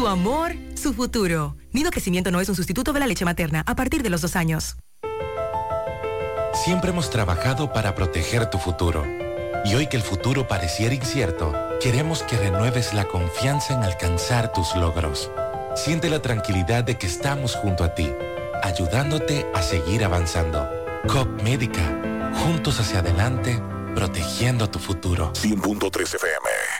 Tu amor, su futuro. Nido Crecimiento no es un sustituto de la leche materna a partir de los dos años. Siempre hemos trabajado para proteger tu futuro. Y hoy que el futuro pareciera incierto, queremos que renueves la confianza en alcanzar tus logros. Siente la tranquilidad de que estamos junto a ti, ayudándote a seguir avanzando. COP Médica, juntos hacia adelante, protegiendo tu futuro. 100.3 FM.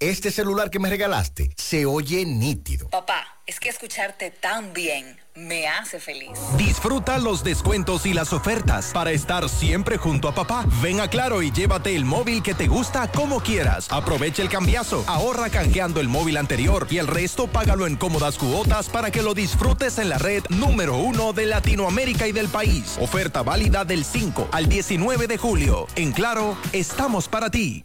este celular que me regalaste se oye nítido. Papá, es que escucharte tan bien me hace feliz. Disfruta los descuentos y las ofertas para estar siempre junto a papá. Ven a Claro y llévate el móvil que te gusta como quieras. Aprovecha el cambiazo, ahorra canjeando el móvil anterior y el resto págalo en cómodas cuotas para que lo disfrutes en la red número uno de Latinoamérica y del país. Oferta válida del 5 al 19 de julio. En Claro, estamos para ti.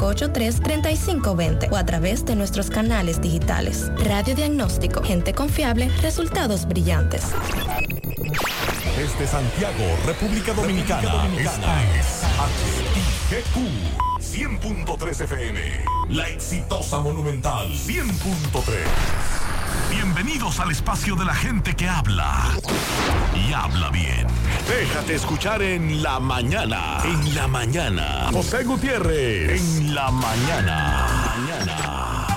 583-3520 o a través de nuestros canales digitales. Radio Diagnóstico, gente confiable, resultados brillantes. Desde Santiago, República Dominicana, esta es HIGQ 100.3 FM. La exitosa Monumental 100.3. Bienvenidos al espacio de la gente que habla y habla bien. Déjate escuchar en la mañana. En la mañana. José Gutiérrez. En la mañana. Mañana.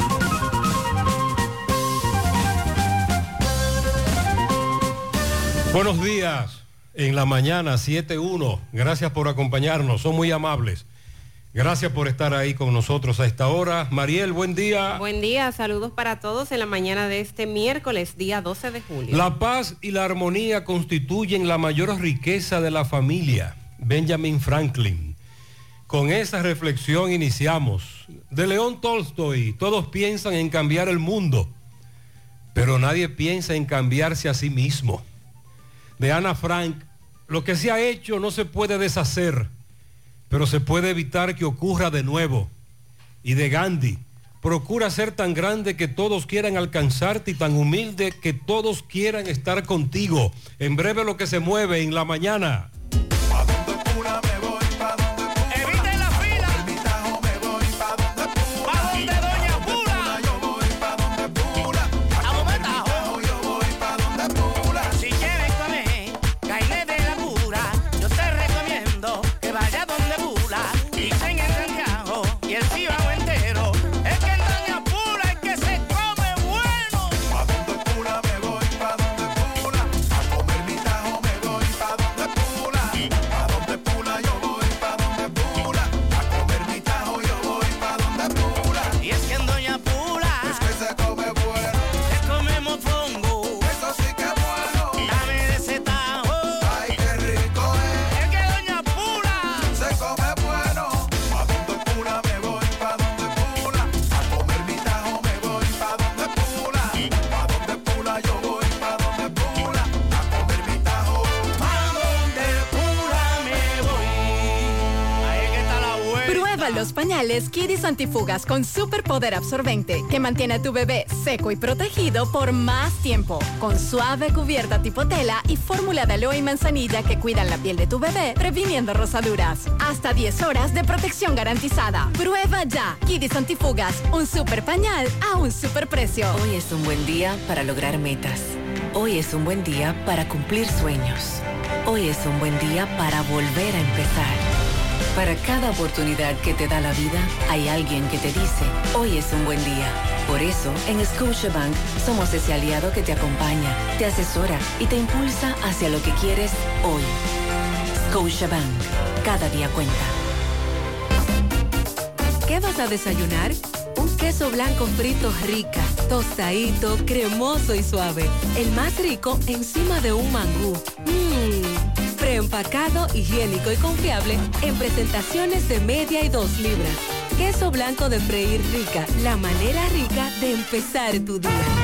Buenos días. En la mañana 7.1. Gracias por acompañarnos. Son muy amables. Gracias por estar ahí con nosotros a esta hora. Mariel, buen día. Buen día, saludos para todos en la mañana de este miércoles, día 12 de julio. La paz y la armonía constituyen la mayor riqueza de la familia. Benjamin Franklin. Con esa reflexión iniciamos. De León Tolstoy, todos piensan en cambiar el mundo, pero nadie piensa en cambiarse a sí mismo. De Ana Frank, lo que se ha hecho no se puede deshacer pero se puede evitar que ocurra de nuevo. Y de Gandhi, procura ser tan grande que todos quieran alcanzarte y tan humilde que todos quieran estar contigo. En breve lo que se mueve en la mañana. Pañales Kidis Antifugas con superpoder absorbente que mantiene a tu bebé seco y protegido por más tiempo. Con suave cubierta tipo tela y fórmula de aloe y manzanilla que cuidan la piel de tu bebé, previniendo rosaduras. Hasta 10 horas de protección garantizada. Prueba ya. Kidis Antifugas, un super pañal a un super precio. Hoy es un buen día para lograr metas. Hoy es un buen día para cumplir sueños. Hoy es un buen día para volver a empezar. Para cada oportunidad que te da la vida, hay alguien que te dice, hoy es un buen día. Por eso, en Scotiabank somos ese aliado que te acompaña, te asesora y te impulsa hacia lo que quieres hoy. Scotiabank, cada día cuenta. ¿Qué vas a desayunar? Un queso blanco frito rica, tostadito, cremoso y suave. El más rico encima de un mangú. Mmm, preempacado, higiénico y confiable en presentaciones de media y dos libras. Queso blanco de freír rica, la manera rica de empezar tu día.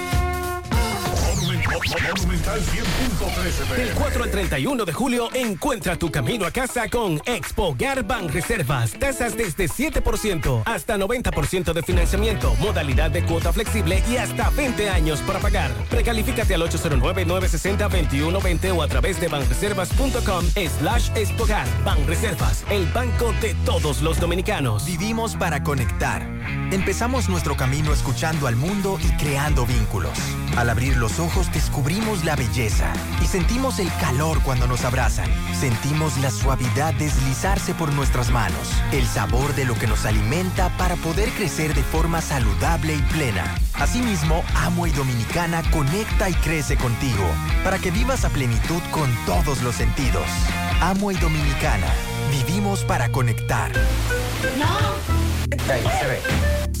Monumental 100.13 Del 4 al 31 de julio, encuentra tu camino a casa con Expo Garban Reservas. Tasas desde 7% hasta 90% de financiamiento, modalidad de cuota flexible y hasta 20 años para pagar. Precalifícate al 809-960-2120 o a través de banreservas.com slash expogar. Banreservas, el banco de todos los dominicanos. Vivimos para conectar. Empezamos nuestro camino escuchando al mundo y creando vínculos. Al abrir los ojos descubrimos la belleza y sentimos el calor cuando nos abrazan. Sentimos la suavidad deslizarse por nuestras manos, el sabor de lo que nos alimenta para poder crecer de forma saludable y plena. Asimismo, Amo y Dominicana conecta y crece contigo para que vivas a plenitud con todos los sentidos. Amo y Dominicana, vivimos para conectar. Ahí se ve.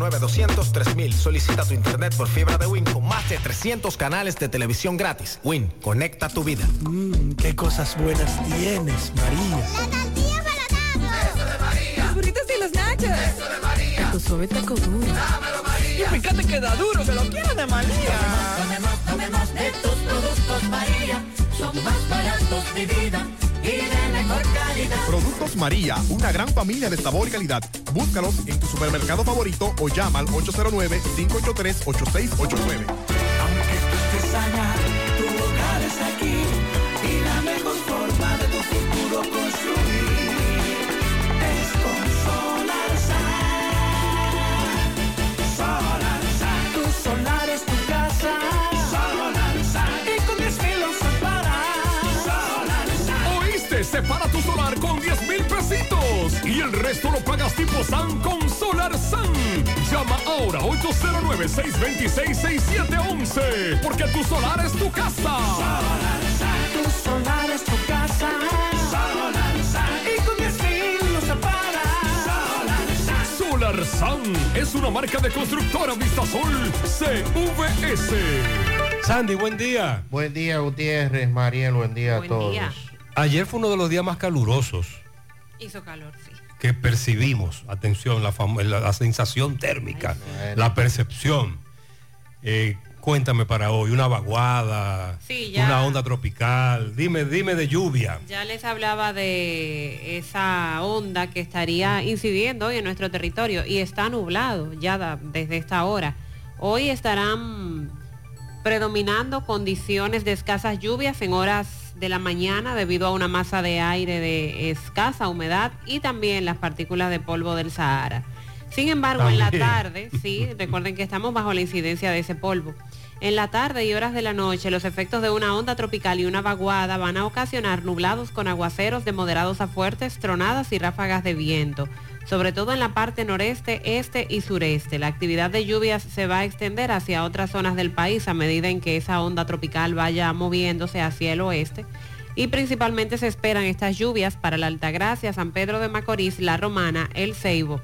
809-200-3000. Solicita tu internet por fibra de Win con más de 300 canales de televisión gratis. Win, conecta tu vida. Mmm, qué cosas buenas tienes, María. Los burritos y los nachos. Eso de María. Tu suave taco duro. Dámelo, María. Y fíjate que da duro, que lo quiero de María. Tomemos, tomemos de tus productos María. Son más baratos de vida y de mejor calidad. Productos María, una gran familia de sabor y calidad. Búscalos en tu supermercado favorito o llama al 809-583-8689. Separa tu solar con 10 mil pesitos y el resto lo pagas tipo SAN con Solar SAN. Llama ahora 809-626-6711 porque tu solar es tu casa. Tu solar es tu casa. Solar Y con 10 mil usos para. Solar SAN es una marca de constructora Vistasol CVS. Sandy, buen día. Buen día, Gutiérrez, Mariel, buen día a todos. Ayer fue uno de los días más calurosos Hizo calor, sí. que percibimos. Atención, la, fam- la- la sensación térmica, la percepción. Eh, Cuéntame para hoy, una vaguada, Sí, ya. una onda tropical. Dime, dime de lluvia. Ya les hablaba de esa onda que estaría incidiendo hoy en nuestro territorio y está nublado ya da- desde esta hora. Hoy estarán predominando condiciones de escasas lluvias en horas de la mañana debido a una masa de aire de escasa humedad y también las partículas de polvo del Sahara. Sin embargo, en la tarde, sí, recuerden que estamos bajo la incidencia de ese polvo. En la tarde y horas de la noche, los efectos de una onda tropical y una vaguada van a ocasionar nublados con aguaceros de moderados a fuertes, tronadas y ráfagas de viento, sobre todo en la parte noreste, este y sureste. La actividad de lluvias se va a extender hacia otras zonas del país a medida en que esa onda tropical vaya moviéndose hacia el oeste. Y principalmente se esperan estas lluvias para la Altagracia, San Pedro de Macorís, La Romana, El Ceibo,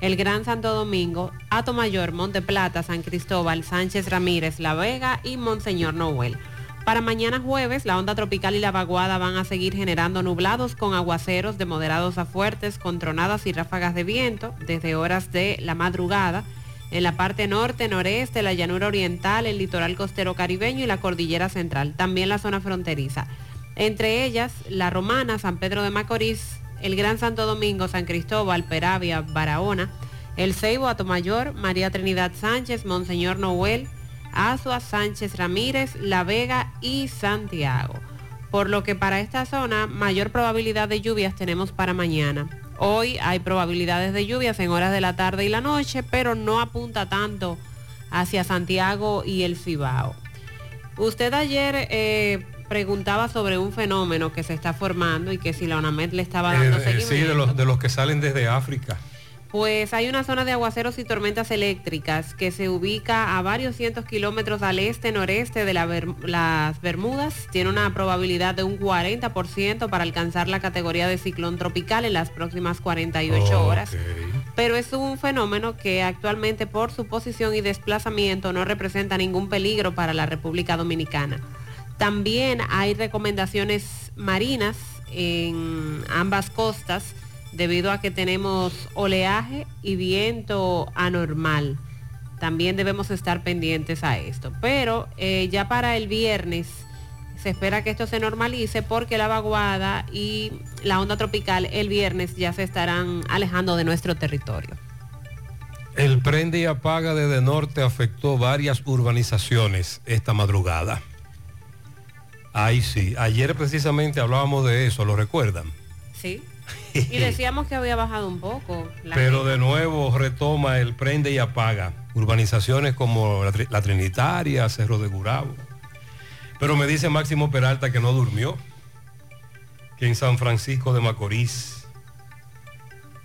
el Gran Santo Domingo, Atomayor, Monte Plata, San Cristóbal, Sánchez Ramírez, La Vega y Monseñor Noel. Para mañana jueves, la onda tropical y la vaguada van a seguir generando nublados con aguaceros de moderados a fuertes, con tronadas y ráfagas de viento desde horas de la madrugada en la parte norte, noreste, la llanura oriental, el litoral costero caribeño y la cordillera central, también la zona fronteriza. Entre ellas, La Romana, San Pedro de Macorís, el Gran Santo Domingo, San Cristóbal, Peravia, Barahona, El Ceibo, Atomayor, María Trinidad Sánchez, Monseñor Noel, Azua, Sánchez Ramírez, La Vega y Santiago. Por lo que para esta zona mayor probabilidad de lluvias tenemos para mañana. Hoy hay probabilidades de lluvias en horas de la tarde y la noche, pero no apunta tanto hacia Santiago y el Cibao. Usted ayer eh, preguntaba sobre un fenómeno que se está formando y que si la UNAMED le estaba dando Eh, eh, seguimiento. sí, de los, de los que salen desde África. Pues hay una zona de aguaceros y tormentas eléctricas que se ubica a varios cientos kilómetros al este-noreste de la Ber- las Bermudas. Tiene una probabilidad de un 40% para alcanzar la categoría de ciclón tropical en las próximas 48 horas. Pero es un fenómeno que actualmente por su posición y desplazamiento no representa ningún peligro para la República Dominicana. También hay recomendaciones marinas en ambas costas debido a que tenemos oleaje y viento anormal. También debemos estar pendientes a esto. Pero eh, ya para el viernes se espera que esto se normalice porque la vaguada y la onda tropical el viernes ya se estarán alejando de nuestro territorio. El prende y apaga desde norte afectó varias urbanizaciones esta madrugada. Ay, sí. Ayer precisamente hablábamos de eso, ¿lo recuerdan? Sí. Y decíamos que había bajado un poco. Pero de nuevo retoma el prende y apaga. Urbanizaciones como la, la Trinitaria, Cerro de Gurabo. Pero me dice Máximo Peralta que no durmió. Que en San Francisco de Macorís,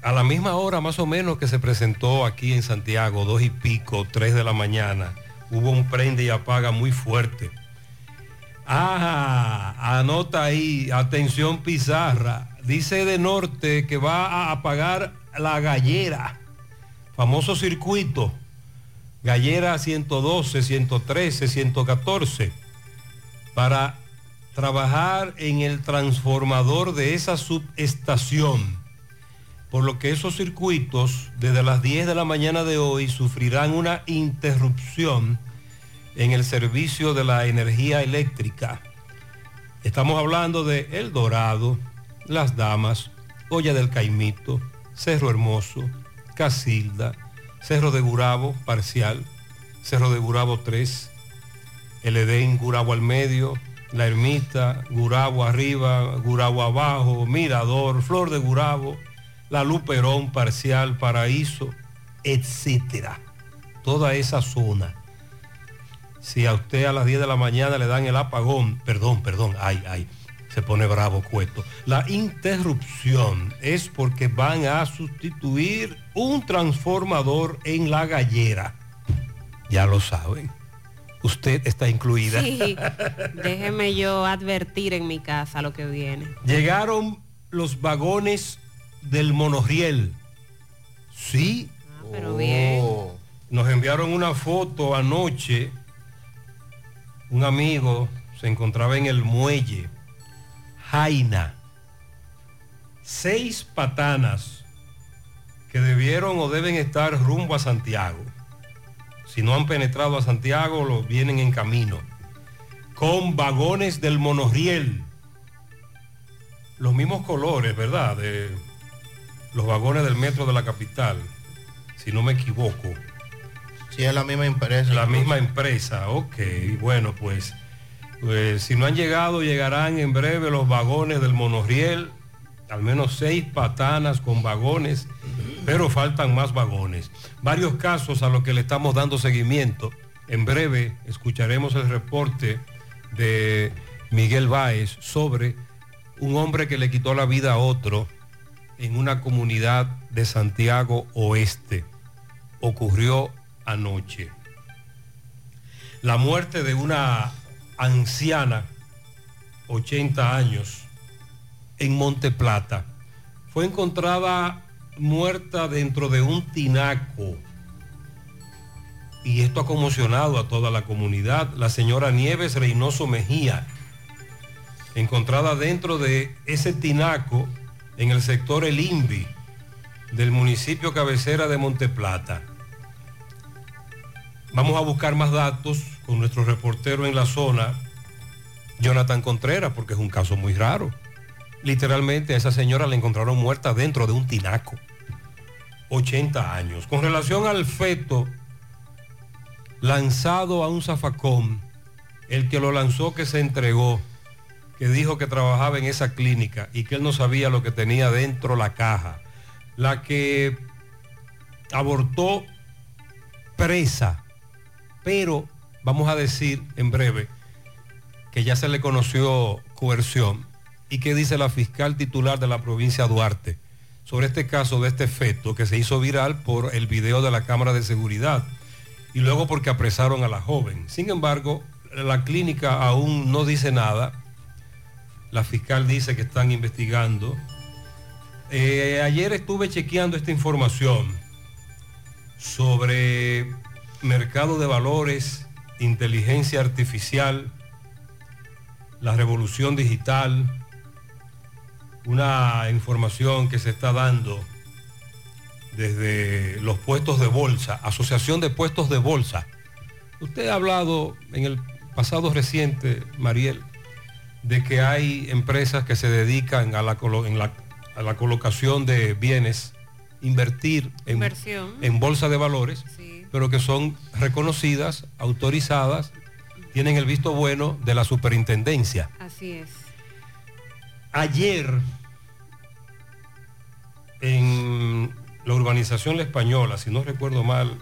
a la misma hora más o menos que se presentó aquí en Santiago, dos y pico, tres de la mañana, hubo un prende y apaga muy fuerte. Ah, anota ahí, atención Pizarra. Dice de norte que va a apagar la gallera, famoso circuito. Gallera 112, 113, 114, para trabajar en el transformador de esa subestación. Por lo que esos circuitos desde las 10 de la mañana de hoy sufrirán una interrupción en el servicio de la energía eléctrica. Estamos hablando de El Dorado, Las Damas, Olla del Caimito, Cerro Hermoso, Casilda, Cerro de Gurabo parcial, Cerro de Gurabo 3, el Edén Gurabo al medio, La Ermita, Gurabo arriba, Gurabo abajo, Mirador, Flor de Gurabo, La Luperón parcial, Paraíso, etcétera. Toda esa zona. Si a usted a las 10 de la mañana le dan el apagón, perdón, perdón, ay, ay, se pone bravo Cueto. La interrupción es porque van a sustituir un transformador en la gallera. Ya lo saben. Usted está incluida. Sí, déjeme yo advertir en mi casa lo que viene. Llegaron los vagones del monorriel. Sí. pero bien. Nos enviaron una foto anoche. Un amigo se encontraba en el muelle. Jaina. Seis patanas que debieron o deben estar rumbo a Santiago. Si no han penetrado a Santiago, lo vienen en camino. Con vagones del monorriel. Los mismos colores, ¿verdad? De los vagones del metro de la capital, si no me equivoco. Sí, es la misma empresa. La misma empresa, ok. Bueno, pues, pues si no han llegado, llegarán en breve los vagones del monorriel. Al menos seis patanas con vagones, pero faltan más vagones. Varios casos a los que le estamos dando seguimiento. En breve escucharemos el reporte de Miguel Báez sobre un hombre que le quitó la vida a otro en una comunidad de Santiago Oeste. Ocurrió anoche. La muerte de una anciana, 80 años, en Monte Plata. Fue encontrada muerta dentro de un tinaco. Y esto ha conmocionado a toda la comunidad. La señora Nieves Reynoso Mejía, encontrada dentro de ese tinaco en el sector El Invi del municipio cabecera de Monteplata. Vamos a buscar más datos con nuestro reportero en la zona, Jonathan Contreras, porque es un caso muy raro. Literalmente a esa señora la encontraron muerta dentro de un tinaco. 80 años. Con relación al feto lanzado a un zafacón, el que lo lanzó que se entregó, que dijo que trabajaba en esa clínica y que él no sabía lo que tenía dentro la caja, la que abortó presa, pero vamos a decir en breve que ya se le conoció coerción y que dice la fiscal titular de la provincia Duarte sobre este caso de este feto que se hizo viral por el video de la cámara de seguridad y luego porque apresaron a la joven. Sin embargo, la clínica aún no dice nada. La fiscal dice que están investigando. Eh, ayer estuve chequeando esta información sobre mercado de valores, inteligencia artificial, la revolución digital, una información que se está dando desde los puestos de bolsa, Asociación de Puestos de Bolsa. Usted ha hablado en el pasado reciente, Mariel, de que hay empresas que se dedican a la, en la, a la colocación de bienes, invertir en, en bolsa de valores, sí. Pero que son reconocidas, autorizadas, tienen el visto bueno de la superintendencia. Así es. Ayer, en la urbanización La Española, si no recuerdo mal,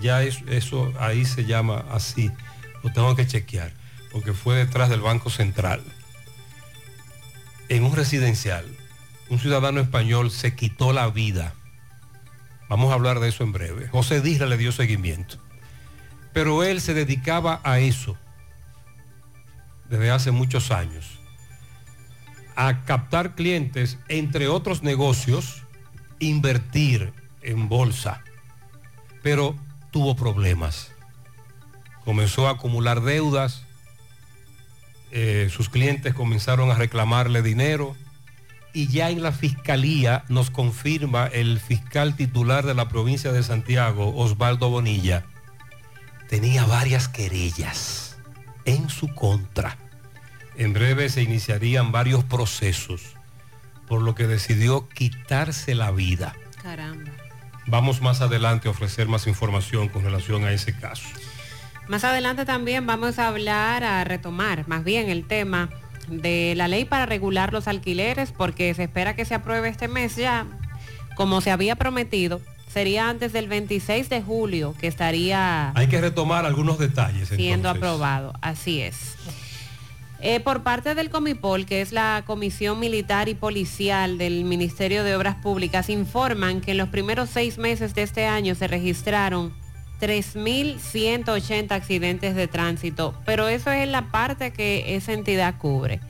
ya es, eso ahí se llama así, lo tengo que chequear, porque fue detrás del Banco Central. En un residencial, un ciudadano español se quitó la vida. Vamos a hablar de eso en breve. José Disla le dio seguimiento. Pero él se dedicaba a eso desde hace muchos años a captar clientes, entre otros negocios, invertir en bolsa. Pero tuvo problemas. Comenzó a acumular deudas, eh, sus clientes comenzaron a reclamarle dinero y ya en la fiscalía nos confirma el fiscal titular de la provincia de Santiago, Osvaldo Bonilla, tenía varias querellas en su contra en breve se iniciarían varios procesos, por lo que decidió quitarse la vida. Caramba. Vamos más adelante a ofrecer más información con relación a ese caso. Más adelante también vamos a hablar, a retomar más bien el tema de la ley para regular los alquileres, porque se espera que se apruebe este mes ya, como se había prometido. Sería antes del 26 de julio que estaría... Hay que retomar algunos detalles. Siendo entonces. aprobado, así es. Eh, por parte del Comipol, que es la Comisión Militar y Policial del Ministerio de Obras Públicas, informan que en los primeros seis meses de este año se registraron 3.180 accidentes de tránsito, pero eso es la parte que esa entidad cubre.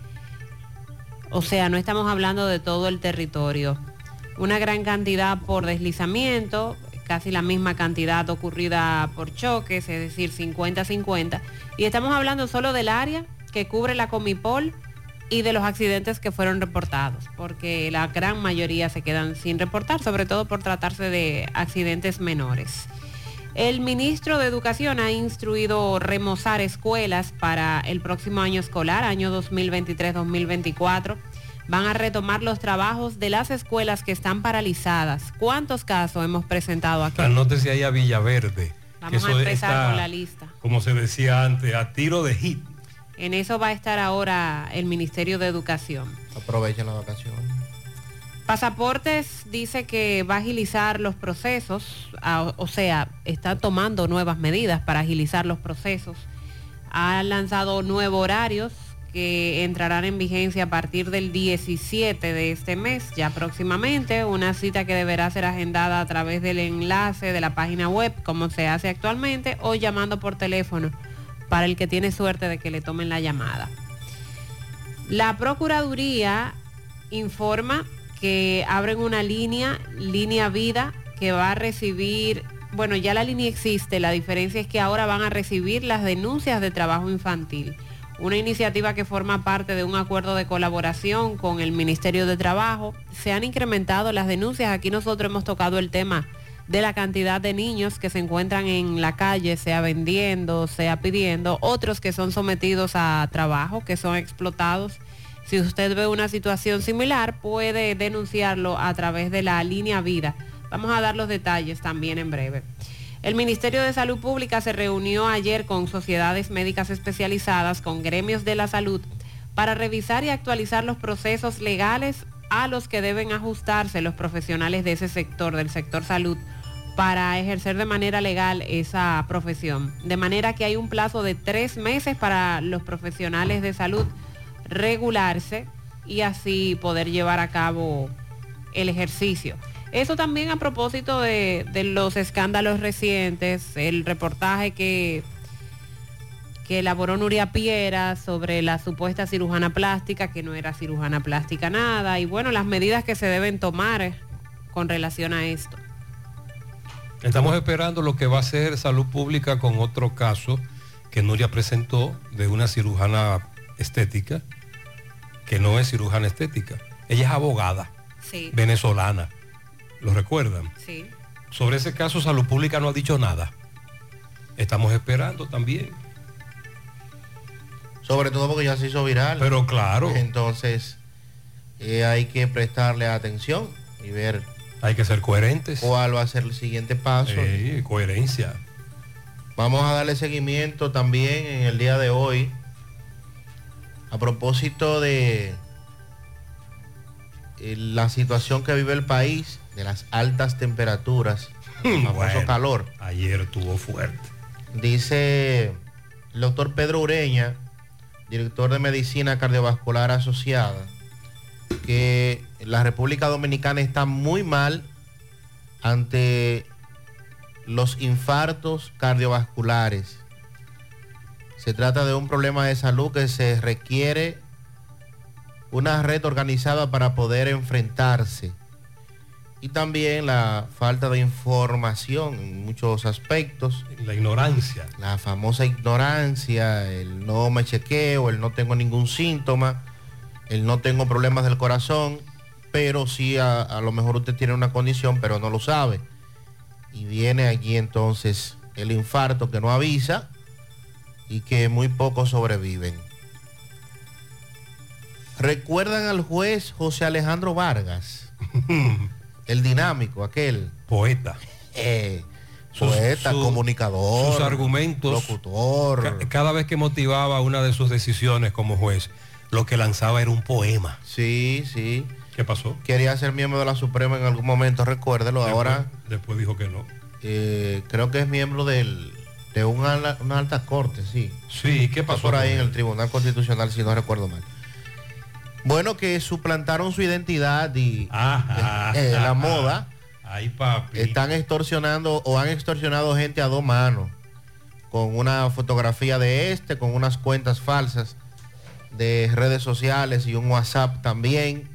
O sea, no estamos hablando de todo el territorio. Una gran cantidad por deslizamiento, casi la misma cantidad ocurrida por choques, es decir, 50-50. Y estamos hablando solo del área que cubre la Comipol y de los accidentes que fueron reportados, porque la gran mayoría se quedan sin reportar, sobre todo por tratarse de accidentes menores. El ministro de Educación ha instruido remozar escuelas para el próximo año escolar, año 2023-2024. Van a retomar los trabajos de las escuelas que están paralizadas. ¿Cuántos casos hemos presentado aquí? Anótese ahí a Villaverde. Vamos a eso empezar está, con la lista. Como se decía antes, a tiro de hit. En eso va a estar ahora el Ministerio de Educación. Aprovechen la vacación. Pasaportes dice que va a agilizar los procesos, o sea, está tomando nuevas medidas para agilizar los procesos. Ha lanzado nuevos horarios que entrarán en vigencia a partir del 17 de este mes, ya próximamente, una cita que deberá ser agendada a través del enlace de la página web, como se hace actualmente, o llamando por teléfono para el que tiene suerte de que le tomen la llamada. La Procuraduría informa que abren una línea, línea vida, que va a recibir, bueno, ya la línea existe, la diferencia es que ahora van a recibir las denuncias de trabajo infantil. Una iniciativa que forma parte de un acuerdo de colaboración con el Ministerio de Trabajo. Se han incrementado las denuncias. Aquí nosotros hemos tocado el tema de la cantidad de niños que se encuentran en la calle, sea vendiendo, sea pidiendo, otros que son sometidos a trabajo, que son explotados. Si usted ve una situación similar, puede denunciarlo a través de la línea vida. Vamos a dar los detalles también en breve. El Ministerio de Salud Pública se reunió ayer con sociedades médicas especializadas, con gremios de la salud, para revisar y actualizar los procesos legales a los que deben ajustarse los profesionales de ese sector, del sector salud, para ejercer de manera legal esa profesión. De manera que hay un plazo de tres meses para los profesionales de salud regularse y así poder llevar a cabo el ejercicio. Eso también a propósito de, los escándalos recientes, el reportaje que, que elaboró Nuria Piera sobre la supuesta cirujana plástica, que no era cirujana plástica nada, y bueno, las medidas que se deben tomar con relación a esto. Estamos esperando lo que va a hacer Salud Pública con otro caso que Nuria presentó de una cirujana estética, que no es cirujana estética. Ella es abogada Sí. venezolana. ¿Lo recuerdan? Sí. Sobre ese caso Salud Pública no ha dicho nada. Estamos esperando también. Sobre todo porque ya se hizo viral. Pero claro. Entonces, eh, hay que prestarle atención y ver. Hay que ser coherentes. ¿Cuál va a ser el siguiente paso? Sí, coherencia. Vamos a darle seguimiento también en el día de hoy. A propósito de eh, la situación que vive el país, de las altas temperaturas, el famoso Bueno, calor. Ayer estuvo fuerte. Dice el doctor Pedro Ureña, director de Medicina Cardiovascular Asociada, que la República Dominicana está muy mal ante los infartos cardiovasculares. Se trata de un problema de salud que se requiere una red organizada para poder enfrentarse. Y también la falta de información en muchos aspectos. La ignorancia. La famosa ignorancia, el no me chequeo, el no tengo ningún síntoma, el no tengo problemas del corazón, pero sí a, a lo mejor usted tiene una condición, pero no lo sabe. Y viene allí entonces el infarto que no avisa y que muy pocos sobreviven. ¿Recuerdan al juez José Alejandro Vargas? el dinámico, aquel. Poeta. Eh, Sus- poeta, comunicador. sus argumentos. Locutor. Ca- Cada vez que motivaba una de sus decisiones como juez, lo que lanzaba era un poema. Sí, sí. ¿Qué pasó? Quería ser miembro de la Suprema en algún momento, recuérdelo. Después- Ahora Después dijo que no. eh, creo que es miembro del, de una, una alta corte, sí. Sí, ¿qué pasó por ahí en el Tribunal Constitucional, si no recuerdo mal. Bueno, que suplantaron su identidad y Ajá. eh, la moda. Ay, papi. Están extorsionando o han extorsionado gente a dos manos con una fotografía de este, con unas cuentas falsas de redes sociales y un WhatsApp también.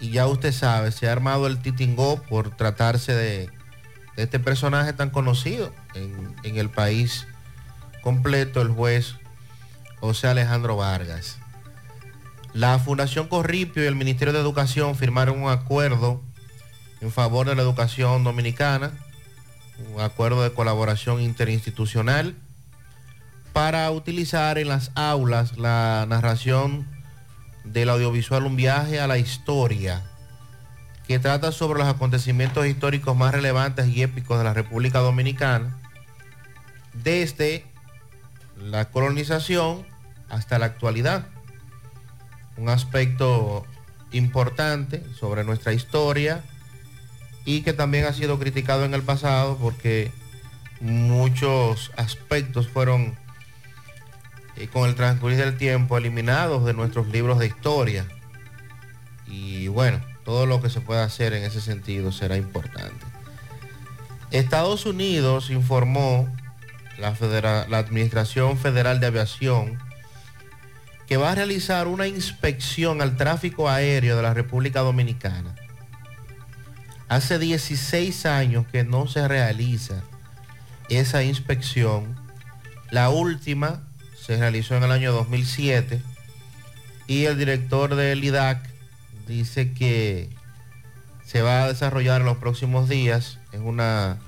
Y ya usted sabe, se ha armado el titingó por tratarse de, este personaje tan conocido en, en el país completo, el juez José Alejandro Vargas. La Fundación Corripio y el Ministerio de Educación firmaron un acuerdo en favor de la educación dominicana un acuerdo de colaboración interinstitucional para utilizar en las aulas la narración del audiovisual Un viaje a la historia, que trata sobre los acontecimientos históricos más relevantes y épicos de la República Dominicana, desde la colonización hasta la actualidad. Un aspecto importante sobre nuestra historia y que también ha sido criticado en el pasado porque muchos aspectos fueron eh, con el transcurrir del tiempo eliminados de nuestros libros de historia. Y bueno, todo lo que se pueda hacer en ese sentido será importante. Estados Unidos informó la, la Administración Federal de Aviación que va a realizar una inspección al tráfico aéreo de la República Dominicana. Hace 16 años que no se realiza esa inspección. La última se realizó en el año 2007 y el director del IDAC dice que se va a desarrollar en los próximos días en una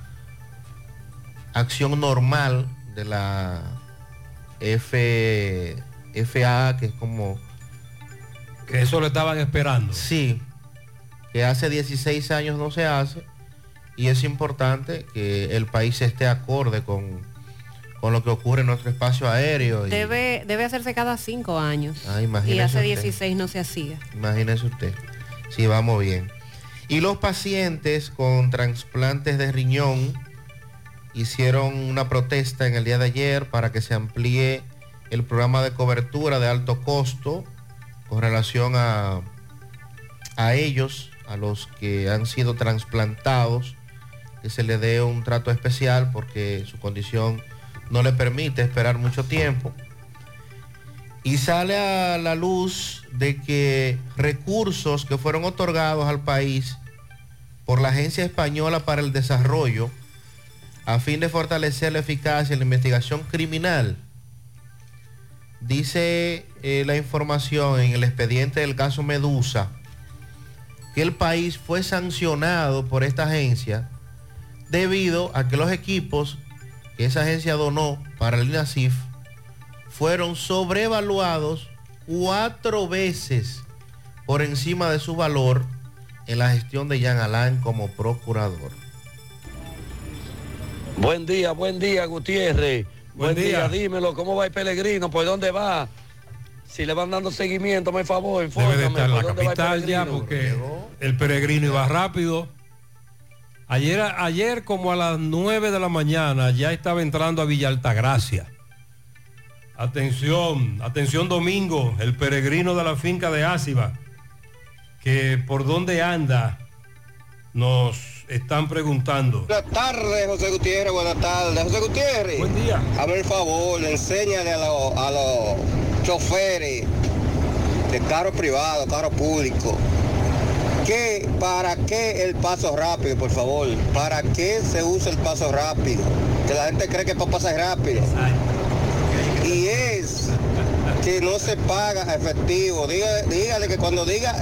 acción normal de la F, FAA, que es como... Que eso lo estaban esperando. Sí, que hace 16 años no se hace y es importante que el país esté acorde con, con lo que ocurre en nuestro espacio aéreo. y- Debe, debe hacerse cada cinco años. Ah, y hace usted. 16 no se hacía. Imagínese usted. Sí, vamos bien. Y los pacientes con trasplantes de riñón hicieron una protesta en el día de ayer para que se amplíe el programa de cobertura de alto costo con relación a, a ellos, a los que han sido trasplantados, que se les dé un trato especial porque su condición no le permite esperar mucho tiempo. Y sale a la luz de que recursos que fueron otorgados al país por la Agencia Española para el Desarrollo a fin de fortalecer la eficacia en la investigación criminal, dice eh, la información en el expediente del caso Medusa, que el país fue sancionado por esta agencia debido a que los equipos que esa agencia donó para el INASIF fueron sobrevaluados cuatro veces por encima de su valor en la gestión de Jean Alain como procurador. Buen día, buen día, Gutiérrez. Buen, día. dímelo, ¿cómo va el peregrino? ¿Por dónde va? Si le van dando seguimiento, me favor, Debe de infórmame. estar en ¿por la dónde va el capital ya peregrino? porque el peregrino iba rápido. Ayer, ayer como a las 9 de la mañana ya estaba entrando a Villa Altagracia. Atención, atención Domingo, el peregrino de la finca de Áciba, que por dónde anda nos están preguntando. Buenas tardes, José Gutiérrez, buenas tardes. José Gutiérrez. Buen día. Hazme el favor, enséñale a los, a los choferes de carro privado, carro público, que para qué el paso rápido, por favor. ¿Para qué se usa el paso rápido? Que la gente cree que para pasar rápido. Y es que no se paga efectivo. Dígale, dígale que cuando diga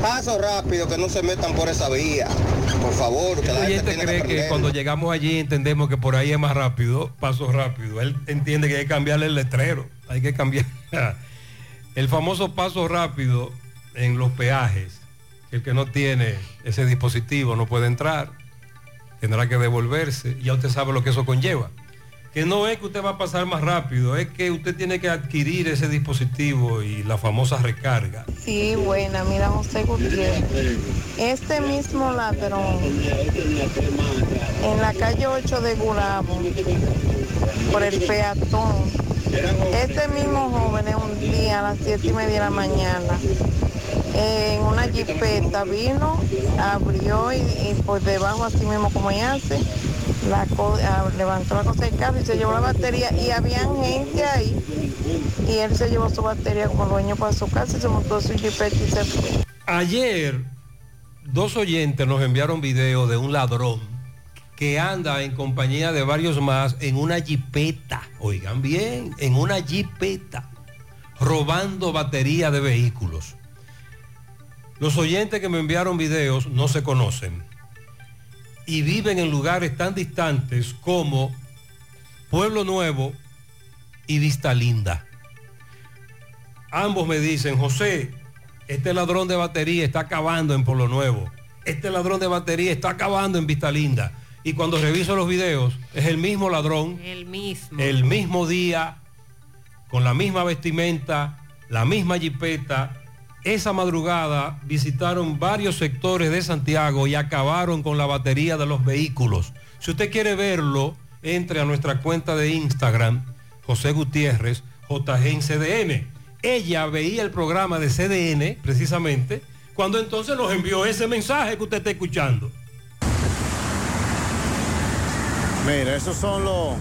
paso rápido, que no se metan por esa vía. Por favor, que la gente tiene que cree que aprender. cuando llegamos allí entendemos que por ahí es más rápido, paso rápido. Él entiende que hay que cambiarle el letrero, hay que cambiar el famoso paso rápido en los peajes. El que no tiene ese dispositivo no puede entrar, tendrá que devolverse. Ya usted sabe lo que eso conlleva. Que no es que usted va a pasar más rápido, es que usted tiene que adquirir ese dispositivo y la famosa recarga. Sí, buena, mira José Gutiérrez. Este mismo ladrón en la calle 8 de Gurabo, por el peatón. Este mismo joven en un día a las 7 y media de la mañana, en una jipeta vino, abrió y, y por debajo así mismo como ella hace, ah, levantó la cosa del carro y se llevó la batería y habían gente ahí y él se llevó su batería como dueño para su casa y se montó su jipeta y se fue. Ayer, dos oyentes nos enviaron video de un ladrón que anda en compañía de varios más en una jipeta, oigan bien, en una jipeta, robando batería de vehículos. Los oyentes que me enviaron videos no se conocen. y viven en lugares tan distantes como Pueblo Nuevo y Vista Linda. Ambos me dicen, José, este ladrón de batería está acabando en Pueblo Nuevo. Este ladrón de batería está acabando en Vista Linda. Y cuando reviso los videos, es el mismo ladrón, El mismo. el mismo día, con la misma vestimenta, la misma jipeta. Esa madrugada visitaron varios sectores de Santiago y acabaron con la batería de los vehículos. Si usted quiere verlo, entre a nuestra cuenta de Instagram, José Gutiérrez, JG en CDN. Ella veía el programa de CDN, precisamente, cuando entonces nos envió ese mensaje que usted está escuchando. Mira, esos son los.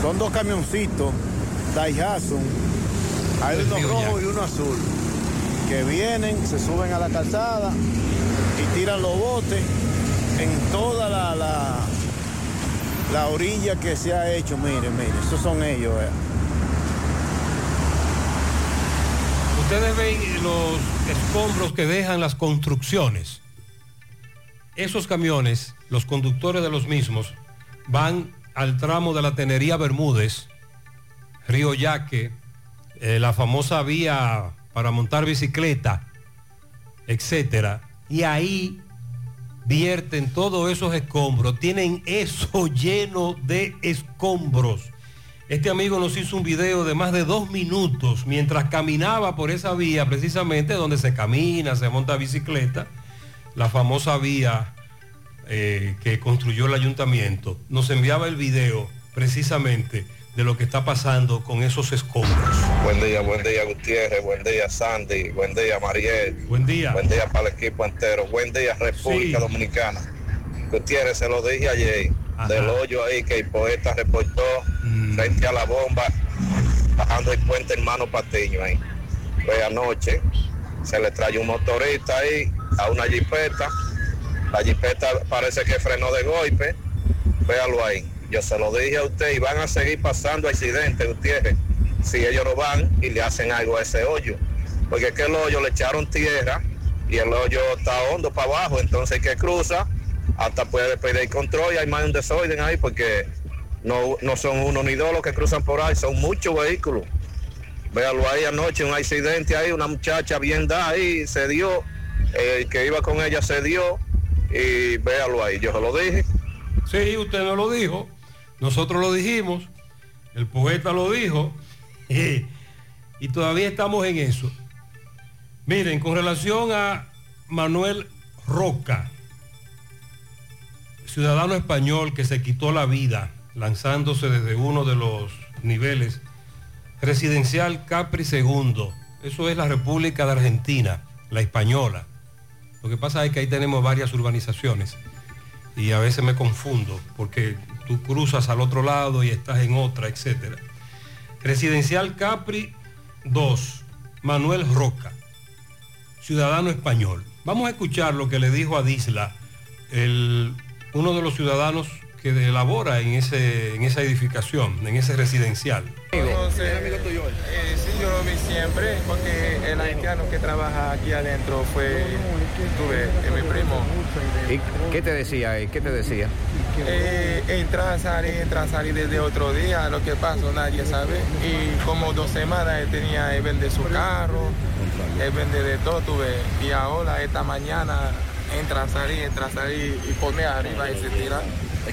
Son dos camioncitos, Daihatsu. Hay uno rojo y uno azul. Que vienen, se suben a la calzada y tiran los botes en toda la, la, la orilla que se ha hecho. Miren, miren, esos son ellos. eh. Ustedes ven los escombros que dejan las construcciones. Esos camiones, los conductores de los mismos, van al tramo de la Tenería Bermúdez, Río Yaque, eh, la famosa vía para montar bicicleta, etcétera. Y ahí vierten todos esos escombros, tienen eso lleno de escombros. Este amigo nos hizo un video de más de dos minutos mientras caminaba por esa vía, precisamente donde se camina, se monta bicicleta, la famosa vía eh, que construyó el ayuntamiento. Nos enviaba el video precisamente de lo que está pasando con esos escombros. Buen día, buen día Gutiérrez, buen día Sandy, buen día Mariel. Buen día. Buen día para el equipo entero, buen día República Sí. Dominicana. Gutiérrez, se lo dije ayer, del hoyo ahí que el poeta reportó Mm. frente a la bomba, bajando el puente hermano Patiño ahí. Pues anoche se le trae un motorista ahí a una jipeta, la jipeta parece que frenó de golpe, véalo ahí. Yo se lo dije a usted y van a seguir pasando accidentes, Gutiérrez, si ellos no van y le hacen algo a ese hoyo. Porque es el hoyo le echaron tierra y el hoyo está hondo para abajo, entonces el que cruza hasta puede perder control y hay más un desorden ahí porque no, no son uno ni dos los que cruzan por ahí, son muchos vehículos. Véalo ahí anoche, un accidente ahí, una muchacha bien da ahí, se dio, el que iba con ella se dio y véalo ahí, yo se lo dije. Sí, usted no lo dijo, nosotros lo dijimos, el poeta lo dijo, y todavía estamos en eso. Miren, con relación a Manuel Roca, ciudadano español que se quitó la vida lanzándose desde uno de los niveles residencial Capri II, eso es la República de Argentina, la española. Lo que pasa es que ahí tenemos varias urbanizaciones y a veces me confundo porque tú cruzas al otro lado y estás en otra, etcétera. Residencial Capri 2, Manuel Roca, ciudadano español. Vamos a escuchar lo que le dijo a Disla, el, uno de los ciudadanos que elabora en, ese, en esa edificación, en ese residencial. Eh, sí, yo lo vi siempre, porque el haitiano que trabaja aquí adentro fue, tuve, es mi primo. ¿Y qué te decía él? ¿Qué te decía? Eh, entra, salir, entra, salir desde otro día, lo que pasó nadie sabe. Y como dos semanas él tenía, él vende su carro, él vende de todo, tuve. Y ahora, esta mañana, entra, salir, entra, salir y pone arriba y se tira.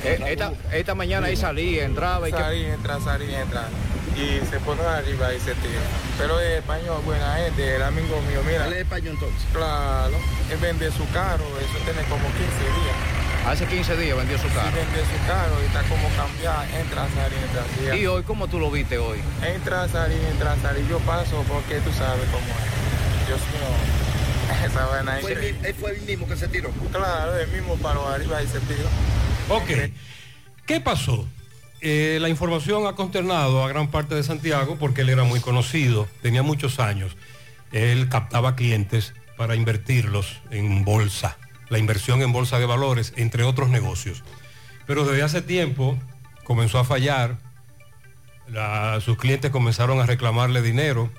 Esta, esta mañana ahí salía, entraba y que... Salí, entra, salí, entra. Y se pone arriba y se tira. Pero es español, buena gente, el amigo mío, mira. ¿Él es español entonces? Claro, él vende su carro, eso tiene como 15 días. Hace 15 días vendió su carro. Sí, vende su carro y está como cambiada, entra, salí, entra. ¿Y hoy cómo tú lo viste hoy? Entra, salí, entra, salí. Yo paso porque tú sabes cómo es. Dios mío, esa vaina ¿Fue el, él fue el mismo que se tiró? Claro, el mismo paró arriba y se tiró. Ok. ¿Qué pasó? Eh, la información ha consternado a gran parte de Santiago porque él era muy conocido, tenía muchos años. Él captaba clientes para invertirlos en bolsa, la inversión en bolsa de valores, entre otros negocios. Pero desde hace tiempo comenzó a fallar, la- sus clientes comenzaron a reclamarle dinero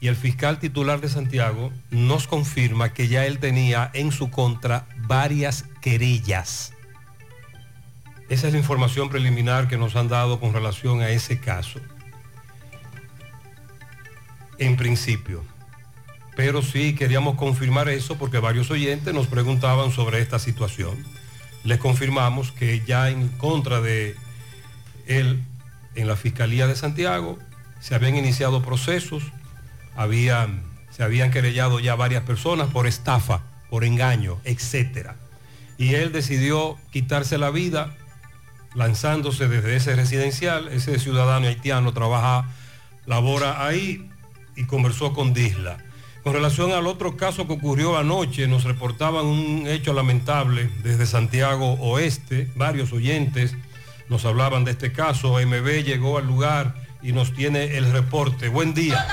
y el fiscal titular de Santiago nos confirma que ya él tenía en su contra varias querellas. Esa es la información preliminar que nos han dado con relación a ese caso. En principio. Pero sí queríamos confirmar eso porque varios oyentes nos preguntaban sobre esta situación. Les confirmamos que ya en contra de él en la Fiscalía de Santiago se habían iniciado procesos, se habían querellado ya varias personas por estafa, por engaño, etc. Y él decidió quitarse la vida lanzándose desde ese residencial, ese ciudadano haitiano trabaja, labora ahí y conversó con Disla. Con relación al otro caso que ocurrió anoche, nos reportaban un hecho lamentable desde Santiago Oeste, varios oyentes nos hablaban de este caso, MB llegó al lugar y nos tiene el reporte. Buen día.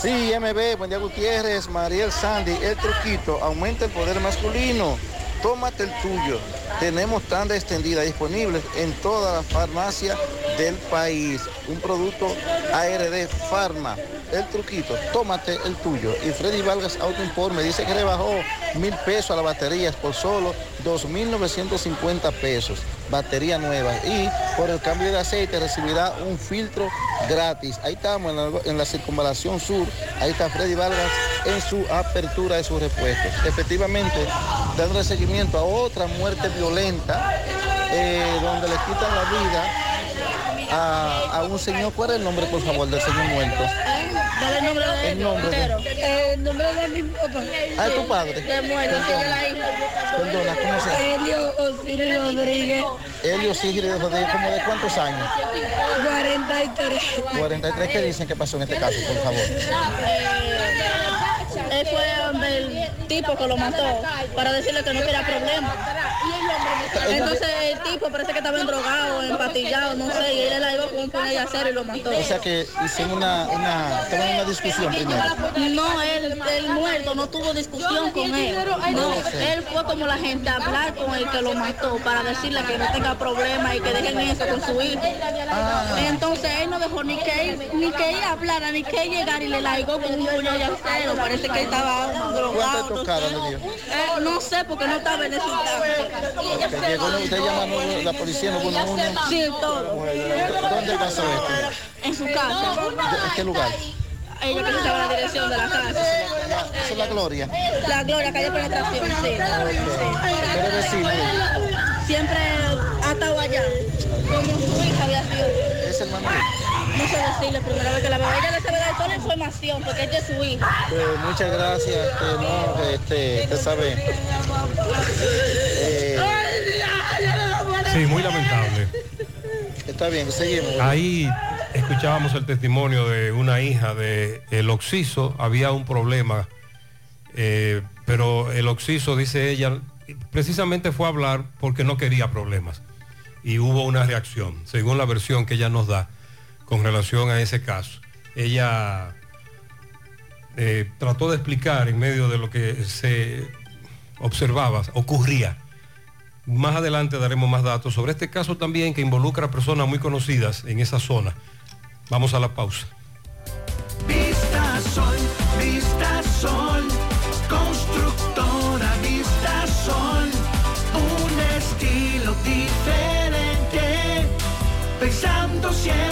Sí, MB, buen día Gutiérrez, Mariel Sandy, el truquito, aumenta el poder masculino. Tómate el tuyo. Tenemos tanda extendida disponible en toda la farmacia del país. Un producto ARD Pharma. El truquito, tómate el tuyo. Y Freddy Vargas Auto Import me dice que le bajó mil pesos a las baterías por solo 2.950 pesos. Batería nueva. Y por el cambio de aceite recibirá un filtro gratis. Ahí estamos en la, en la circunvalación sur. Ahí está Freddy Vargas en su apertura de sus repuestos. Efectivamente, dando seguimiento a otra muerte violenta eh, donde le quitan la vida a, a un señor. ¿Cuál es el nombre, por favor, del señor muerto? Dale el nombre de El nombre de-. El nombre de mi papá. Ah, ¿es tu padre? De muerto, la hija. Perdona, ¿cómo se llama? Elio Osiris Rodríguez, Elio Sigrid Rodríguez, ¿como de cuántos años? 43. 43, ¿qué dicen que pasó en este caso, por favor? Él fue donde el tipo que lo mató para decirle que no quería problemas. Entonces el tipo parece que estaba endrogado, empatillado, no sé, y él la iba con un puñal de acero y lo mató. O sea que hicieron una, una, una discusión primero. No, él, el muerto no tuvo discusión con él. No, él fue como la gente a hablar con el que lo mató para decirle que no tenga problemas y que dejen eso con su hijo. Entonces él no dejó ni que él, ni que ella hablara, ni que él llegara y le largó con un puñal de acero. Parece que estaba drogado. ¿Cuántas no sé. le dio? Eh, no sé porque no estaba en ese instante. Que llegó, usted llamando a la policía, no uno uno. Sí, todo. ¿Dónde pasó esto? En su casa. ¿En qué lugar? Ella que se sabe la dirección de la casa. Esa es la Gloria. La Gloria, calle Penetración, sí. Pero vecino. Siempre ha estado allá. Como su hija había sido. Es hermano. Sé decirle primera vez que la veo. Ella le sabe dar toda la información porque ella es su hija. Pues muchas gracias, que no, que este, usted sabe. eh, Sí, muy lamentable. está bien, seguimos. Ahí escuchábamos el testimonio de una hija de el Oxiso, había un problema, eh, pero el Oxiso, dice ella, precisamente fue a hablar porque no quería problemas. Y hubo una reacción, según la versión que ella nos da con relación a ese caso. Ella eh, trató de explicar en medio de lo que se observaba, ocurría. Más adelante daremos más datos sobre este caso también que involucra a personas muy conocidas en esa zona. Vamos a la pausa. Vista Sol, Vista Sol, constructora Vista Sol, un estilo diferente, pensando siempre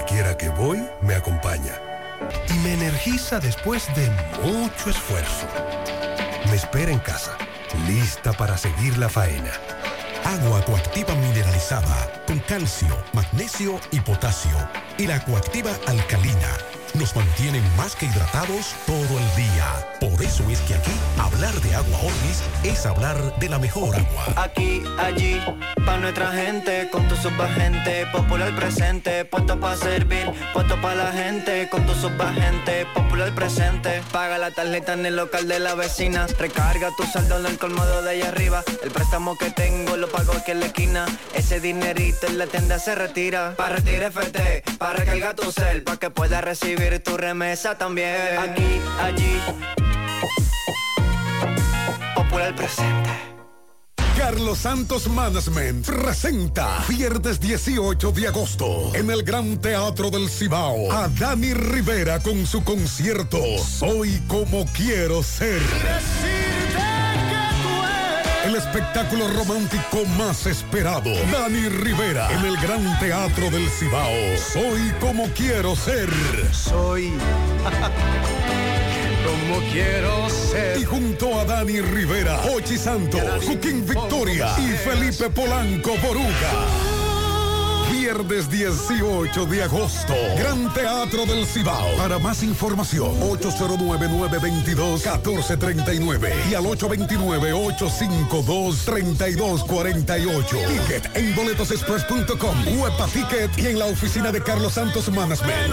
Donde quiera que voy, me acompaña. Y me energiza después de mucho esfuerzo. Me espera en casa, lista para seguir la faena. Agua coactiva mineralizada con calcio, magnesio y potasio. Y la coactiva alcalina nos mantienen más que hidratados todo el día. Por eso es que aquí hablar de agua Orvis es hablar de la mejor agua. Aquí, allí, pa' nuestra gente, con tu subagente, popular presente, puesto pa' servir, puesto pa' la gente, con tu subagente, popular presente. Paga la tarjeta en el local de la vecina, recarga tu saldo en el colmado de allá arriba, el préstamo que tengo lo pago aquí en la esquina, ese dinerito en la tienda se retira, pa' retirar FT, pa' recargar tu cel, pa' que puedas recibir tu remesa también. Aquí, allí, popular presente. Carlos Santos Management presenta viernes 18 de agosto en el Gran Teatro del Cibao a Dani Rivera con su concierto Soy como quiero ser. El espectáculo romántico más esperado. Dani Rivera en el Gran Teatro del Cibao. Soy como quiero ser. Soy como quiero ser. Y junto a Dani Rivera, Ochi Santos, Joaquín Victoria y Felipe Polanco Boruga. Viernes 18 de agosto, Gran Teatro del Cibao. Para más información, 809-922-1439 y al 829-852-3248. Ticket en boletosexpress.com, Huepa Ticket y en la oficina de Carlos Santos Management.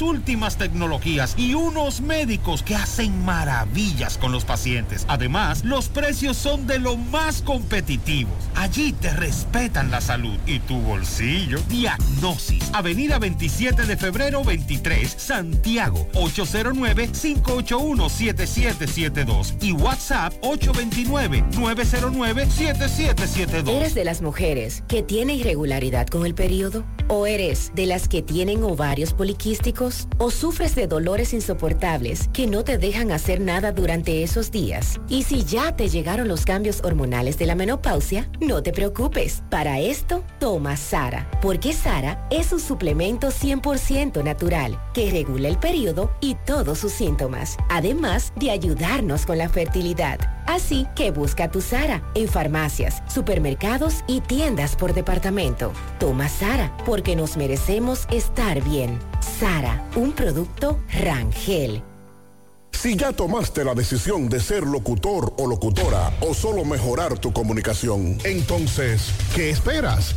últimas tecnologías y unos médicos que hacen maravillas con los pacientes. Además, los precios son de lo más competitivos. Allí te respetan la salud y tu bolsillo. Diagnosis, Avenida 27 de febrero 23, Santiago, 809-581-7772 y WhatsApp 829-909-7772. ¿Eres de las mujeres que tiene irregularidad con el periodo? ¿O eres de las que tienen ovarios poliquísticos? ¿O sufres de dolores insoportables que no te dejan hacer nada durante esos días? Y si ya te llegaron los cambios hormonales de la menopausia, no te preocupes. Para esto, toma Sara, porque Sara es un suplemento 100% natural que regula el periodo y todos sus síntomas, además de ayudarnos con la fertilidad. Así que busca tu Sara en farmacias, supermercados y tiendas por departamento. Toma Sara porque nos merecemos estar bien. Sara, un producto Rangel. Si ya tomaste la decisión de ser locutor o locutora o solo mejorar tu comunicación, Entonces, ¿qué esperas?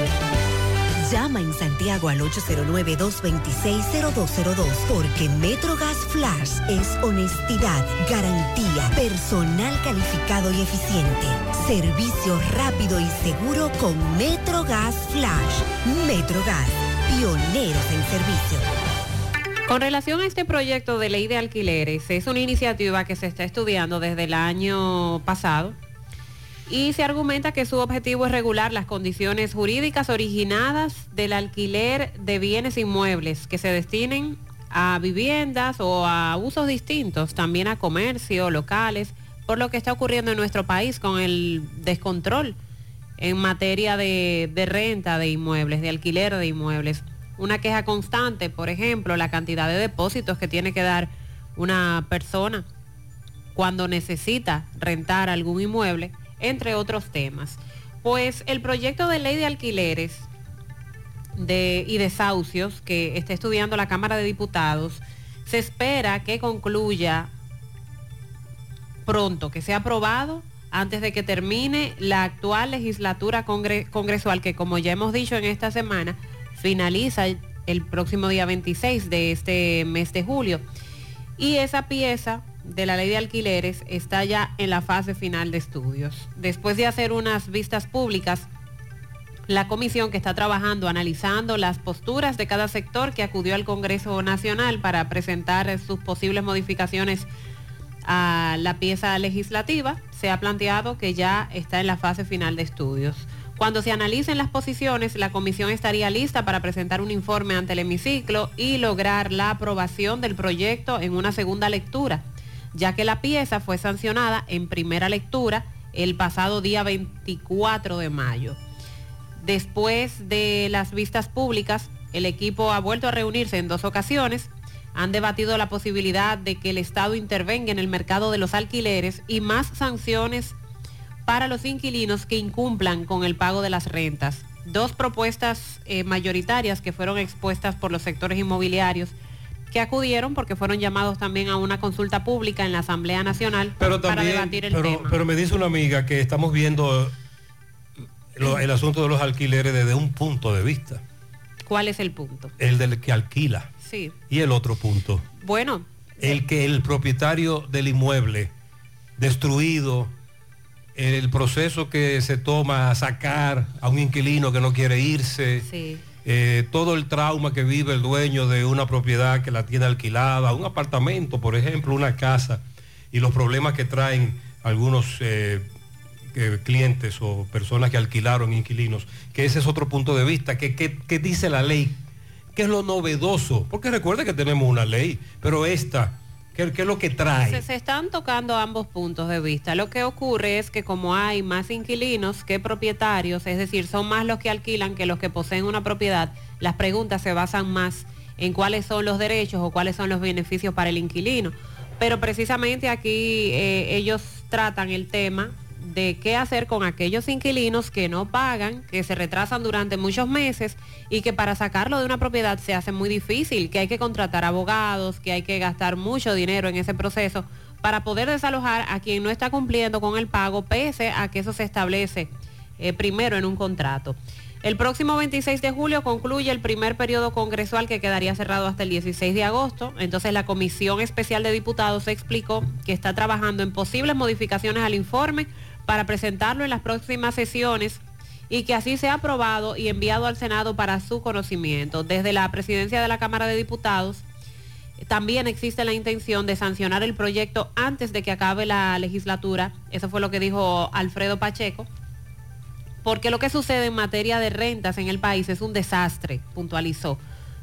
Llama en Santiago al 809-226-0202 porque Metrogas Flash es honestidad, garantía, personal calificado y eficiente, servicio rápido y seguro con Metrogas Flash. Metrogas, pioneros en servicio. Con relación a este proyecto de ley de alquileres, es una iniciativa que se está estudiando desde el año pasado y se argumenta que su objetivo es regular las condiciones jurídicas originadas del alquiler de bienes inmuebles que se destinen a viviendas o a usos distintos, también a comercio, locales, por lo que está ocurriendo en nuestro país con el descontrol en materia de, renta de inmuebles, de alquiler de inmuebles. Una queja constante, por ejemplo, la cantidad de depósitos que tiene que dar una persona cuando necesita rentar algún inmueble, entre otros temas. Pues el proyecto de ley de alquileres de, y desahucios que está estudiando la Cámara de Diputados, se espera que concluya pronto, que sea aprobado antes de que termine la actual legislatura congresual, que como ya hemos dicho en esta semana, finaliza el próximo día 26 de este mes de julio. Y esa pieza de la ley de alquileres está ya en la fase final de estudios. Después de hacer unas vistas públicas, la comisión que está trabajando, analizando las posturas de cada sector que acudió al Congreso Nacional para presentar sus posibles modificaciones a la pieza legislativa, se ha planteado que ya está en la fase final de estudios. Cuando se analicen las posiciones, la comisión estaría lista para presentar un informe ante el hemiciclo y lograr la aprobación del proyecto en una segunda lectura, ya que la pieza fue sancionada en primera lectura el pasado día 24 de mayo. Después de las vistas públicas, el equipo ha vuelto a reunirse en dos ocasiones. Han debatido la posibilidad de que el Estado intervenga en el mercado de los alquileres y más sanciones para los inquilinos que incumplan con el pago de las rentas. Dos propuestas eh, mayoritarias que fueron expuestas por los sectores inmobiliarios que acudieron porque fueron llamados también a una consulta pública en la Asamblea Nacional para debatir el pero, tema. Pero me dice una amiga que estamos viendo el asunto de los alquileres desde un punto de vista. ¿Cuál es el punto? El del que alquila. Sí. Y el otro punto. Bueno. El que el propietario del inmueble destruido, el proceso que se toma a sacar a un inquilino que no quiere irse, eh, todo el trauma que vive el dueño de una propiedad que la tiene alquilada, un apartamento, por ejemplo, una casa, y los problemas que traen algunos eh, clientes o personas que alquilaron inquilinos, que ese es otro punto de vista, que, que, dice la ley, qué es lo novedoso, porque recuerda que tenemos una ley, pero esta, ¿qué, es lo que trae? Se, están tocando ambos puntos de vista. Lo que ocurre es que como hay más inquilinos que propietarios, es decir, son más los que alquilan que los que poseen una propiedad, las preguntas se basan más en cuáles son los derechos o cuáles son los beneficios para el inquilino. Pero precisamente aquí eh, ellos tratan el tema de qué hacer con aquellos inquilinos que no pagan, que se retrasan durante muchos meses y que para sacarlo de una propiedad se hace muy difícil, que hay que contratar abogados, que hay que gastar mucho dinero en ese proceso para poder desalojar a quien no está cumpliendo con el pago, pese a que eso se establece eh, primero en un contrato. El próximo 26 de julio concluye el primer periodo congresual que quedaría cerrado hasta el 16 de agosto. Entonces la Comisión Especial de Diputados explicó que está trabajando en posibles modificaciones al informe para presentarlo en las próximas sesiones y que así sea aprobado y enviado al Senado para su conocimiento. Desde la presidencia de la Cámara de Diputados también existe la intención de sancionar el proyecto antes de que acabe la legislatura. Eso fue lo que dijo Alfredo Pacheco. Porque lo que sucede en materia de rentas en el país es un desastre, puntualizó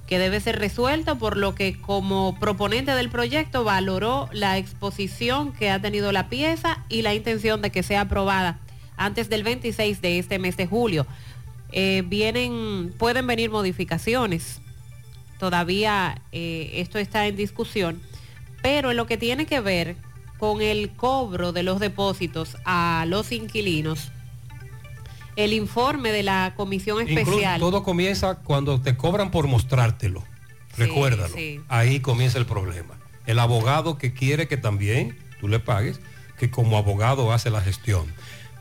que debe ser resuelto, por lo que como proponente del proyecto valoró la exposición que ha tenido la pieza y la intención de que sea aprobada antes del 26 de este mes de julio. Eh, vienen, pueden venir modificaciones. Todavía eh, esto está en discusión, pero en lo que tiene que ver con el cobro de los depósitos a los inquilinos, el informe de la comisión especial. todo comienza cuando te cobran por mostrártelo. Recuérdalo. Ahí comienza el problema. El abogado que quiere que también tú le pagues, que como abogado hace la gestión.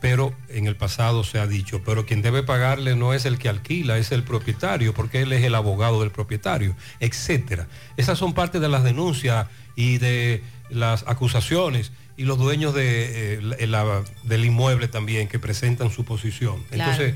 Pero en el pasado se ha dicho, pero quien debe pagarle no es el que alquila, es el propietario, porque él es el abogado del propietario, etcétera. Esas son parte de las denuncias y de las acusaciones y los dueños de, eh, del inmueble también que presentan su posición. Entonces,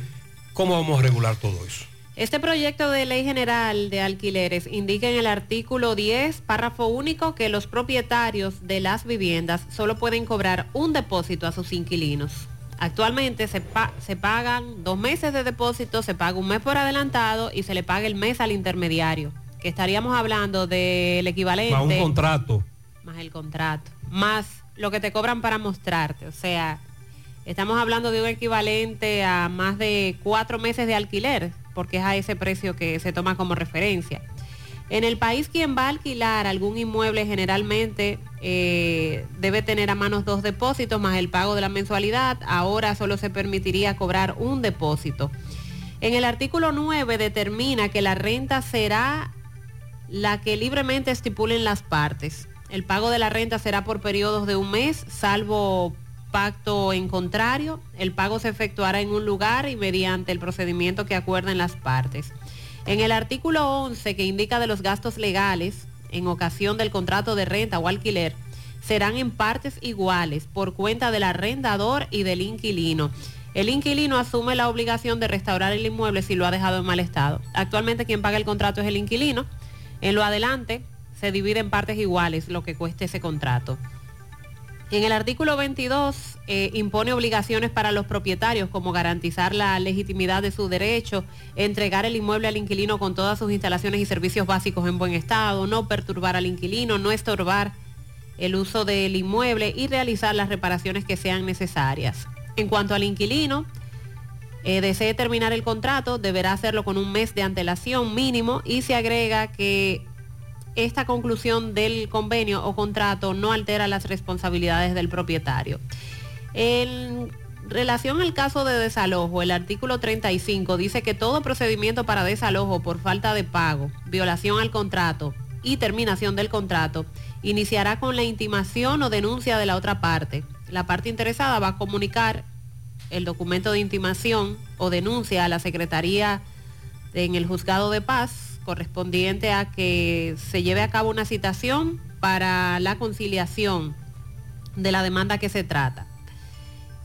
¿cómo vamos a regular todo eso? Este proyecto de ley general de alquileres indica en el artículo 10, párrafo único, que los propietarios de las viviendas solo pueden cobrar un depósito a sus inquilinos. Actualmente se, pa- se pagan dos meses de depósito, se paga un mes por adelantado y se le paga el mes al intermediario, que estaríamos hablando del equivalente A un contrato. más el contrato, más lo que te cobran para mostrarte. O sea, estamos hablando de un equivalente a más de cuatro meses de alquiler, porque es a ese precio que se toma como referencia. En el país quien va a alquilar algún inmueble generalmente eh, debe tener a manos dos depósitos más el pago de la mensualidad. Ahora solo se permitiría cobrar un depósito. En el artículo 9 determina que la renta será la que libremente estipulen las partes. El pago de la renta será por periodos de un mes, salvo pacto en contrario. El pago se efectuará en un lugar y mediante el procedimiento que acuerden las partes. En el artículo 11 que indica de los gastos legales en ocasión del contrato de renta o alquiler, serán en partes iguales por cuenta del arrendador y del inquilino. El inquilino asume la obligación de restaurar el inmueble si lo ha dejado en mal estado. Actualmente quien paga el contrato es el inquilino. En lo adelante se divide en partes iguales lo que cueste ese contrato. En el artículo 22 eh, impone obligaciones para los propietarios como garantizar la legitimidad de su derecho, entregar el inmueble al inquilino con todas sus instalaciones y servicios básicos en buen estado, no perturbar al inquilino, no estorbar el uso del inmueble y realizar las reparaciones que sean necesarias. En cuanto al inquilino, eh, desee terminar el contrato, deberá hacerlo con un mes de antelación mínimo y se agrega que esta conclusión del convenio o contrato no altera las responsabilidades del propietario. En relación al caso de desalojo, el artículo 35 dice que todo procedimiento para desalojo por falta de pago, violación al contrato y terminación del contrato iniciará con la intimación o denuncia de la otra parte. La parte interesada va a comunicar el documento de intimación o denuncia a la Secretaría en el Juzgado de Paz correspondiente a que se lleve a cabo una citación para la conciliación de la demanda que se trata.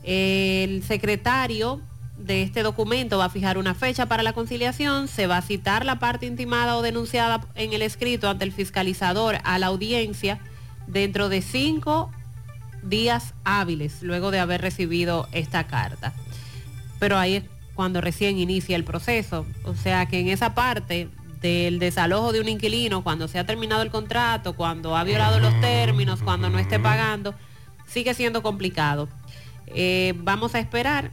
El secretario de este documento va a fijar una fecha para la conciliación, se va a citar la parte intimada o denunciada en el escrito ante el fiscalizador a la audiencia dentro de cinco días hábiles luego de haber recibido esta carta. Pero ahí es cuando recién inicia el proceso. O sea que en esa parte del desalojo de un inquilino, cuando se ha terminado el contrato, cuando ha violado los términos, cuando no esté pagando, sigue siendo complicado. Eh, vamos a esperar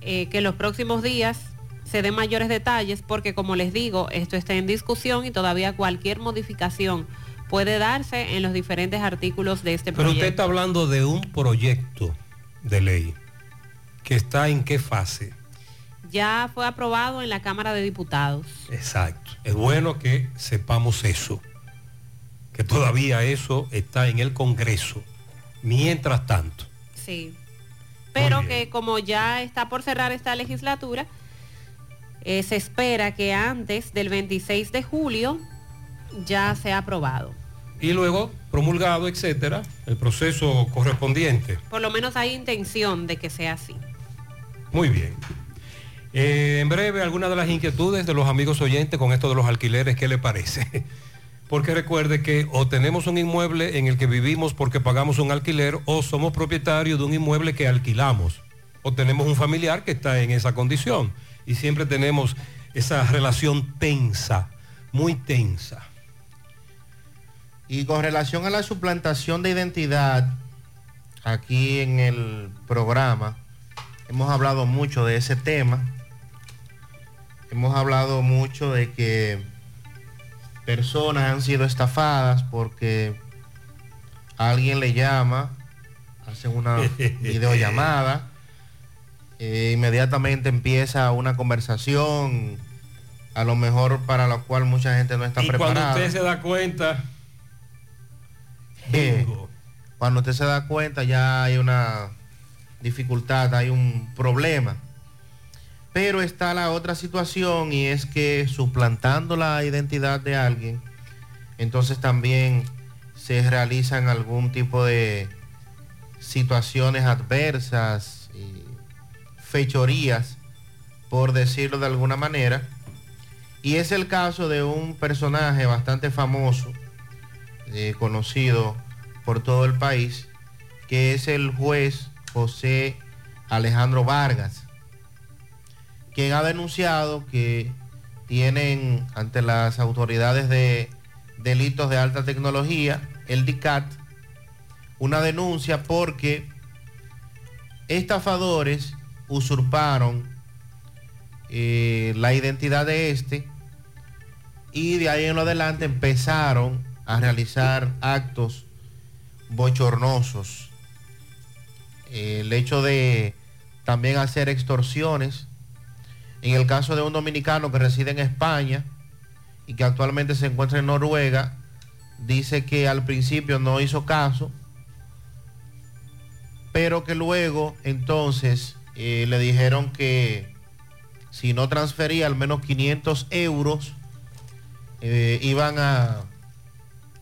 eh, que en los próximos días se den mayores detalles porque como les digo, esto está en discusión y todavía cualquier modificación puede darse en los diferentes artículos de este Pero usted proyecto. está hablando de un proyecto de ley que está en qué fase. Ya fue aprobado en la Cámara de Diputados. Exacto. Es bueno que sepamos eso, que todavía eso está en el Congreso. Mientras tanto, Sí. Pero que como ya está por cerrar esta legislatura, eh, se espera que antes del 26 de julio ya sea aprobado. y luego promulgado, etcétera, el proceso correspondiente. Por lo menos hay intención de que sea así. Muy bien. Eh, en breve, algunas de las inquietudes de los amigos oyentes con esto de los alquileres, ¿qué le parece? Porque recuerde que o tenemos un inmueble en el que vivimos porque pagamos un alquiler o somos propietarios de un inmueble que alquilamos o tenemos un familiar que está en esa condición y siempre tenemos esa relación tensa, muy tensa. Y con relación a la suplantación de identidad, aquí en el programa hemos hablado mucho de ese tema. Hemos hablado mucho de que personas han sido estafadas porque alguien le llama, hacen una videollamada, e inmediatamente empieza una conversación, a lo mejor para la cual mucha gente no está y cuando preparada. usted se da cuenta, Eh, cuando usted se da cuenta ya hay una dificultad, hay un problema. Pero está la otra situación y es que suplantando la identidad de alguien, entonces también se realizan algún tipo de situaciones adversas y fechorías, por decirlo de alguna manera, Y es el caso de un personaje bastante famoso, eh, conocido por todo el país, que es el juez José Alejandro Vargas, quien ha denunciado que tienen ante las autoridades de delitos de alta tecnología, el DICAT, una denuncia porque estafadores usurparon eh, la identidad de este y de ahí en adelante empezaron a realizar actos bochornosos. el hecho de también hacer extorsiones. En el caso de un dominicano que reside en España y que actualmente se encuentra en Noruega, dice que al principio no hizo caso, pero que luego entonces eh, le dijeron que si no transfería al menos 500 euros, eh, iban a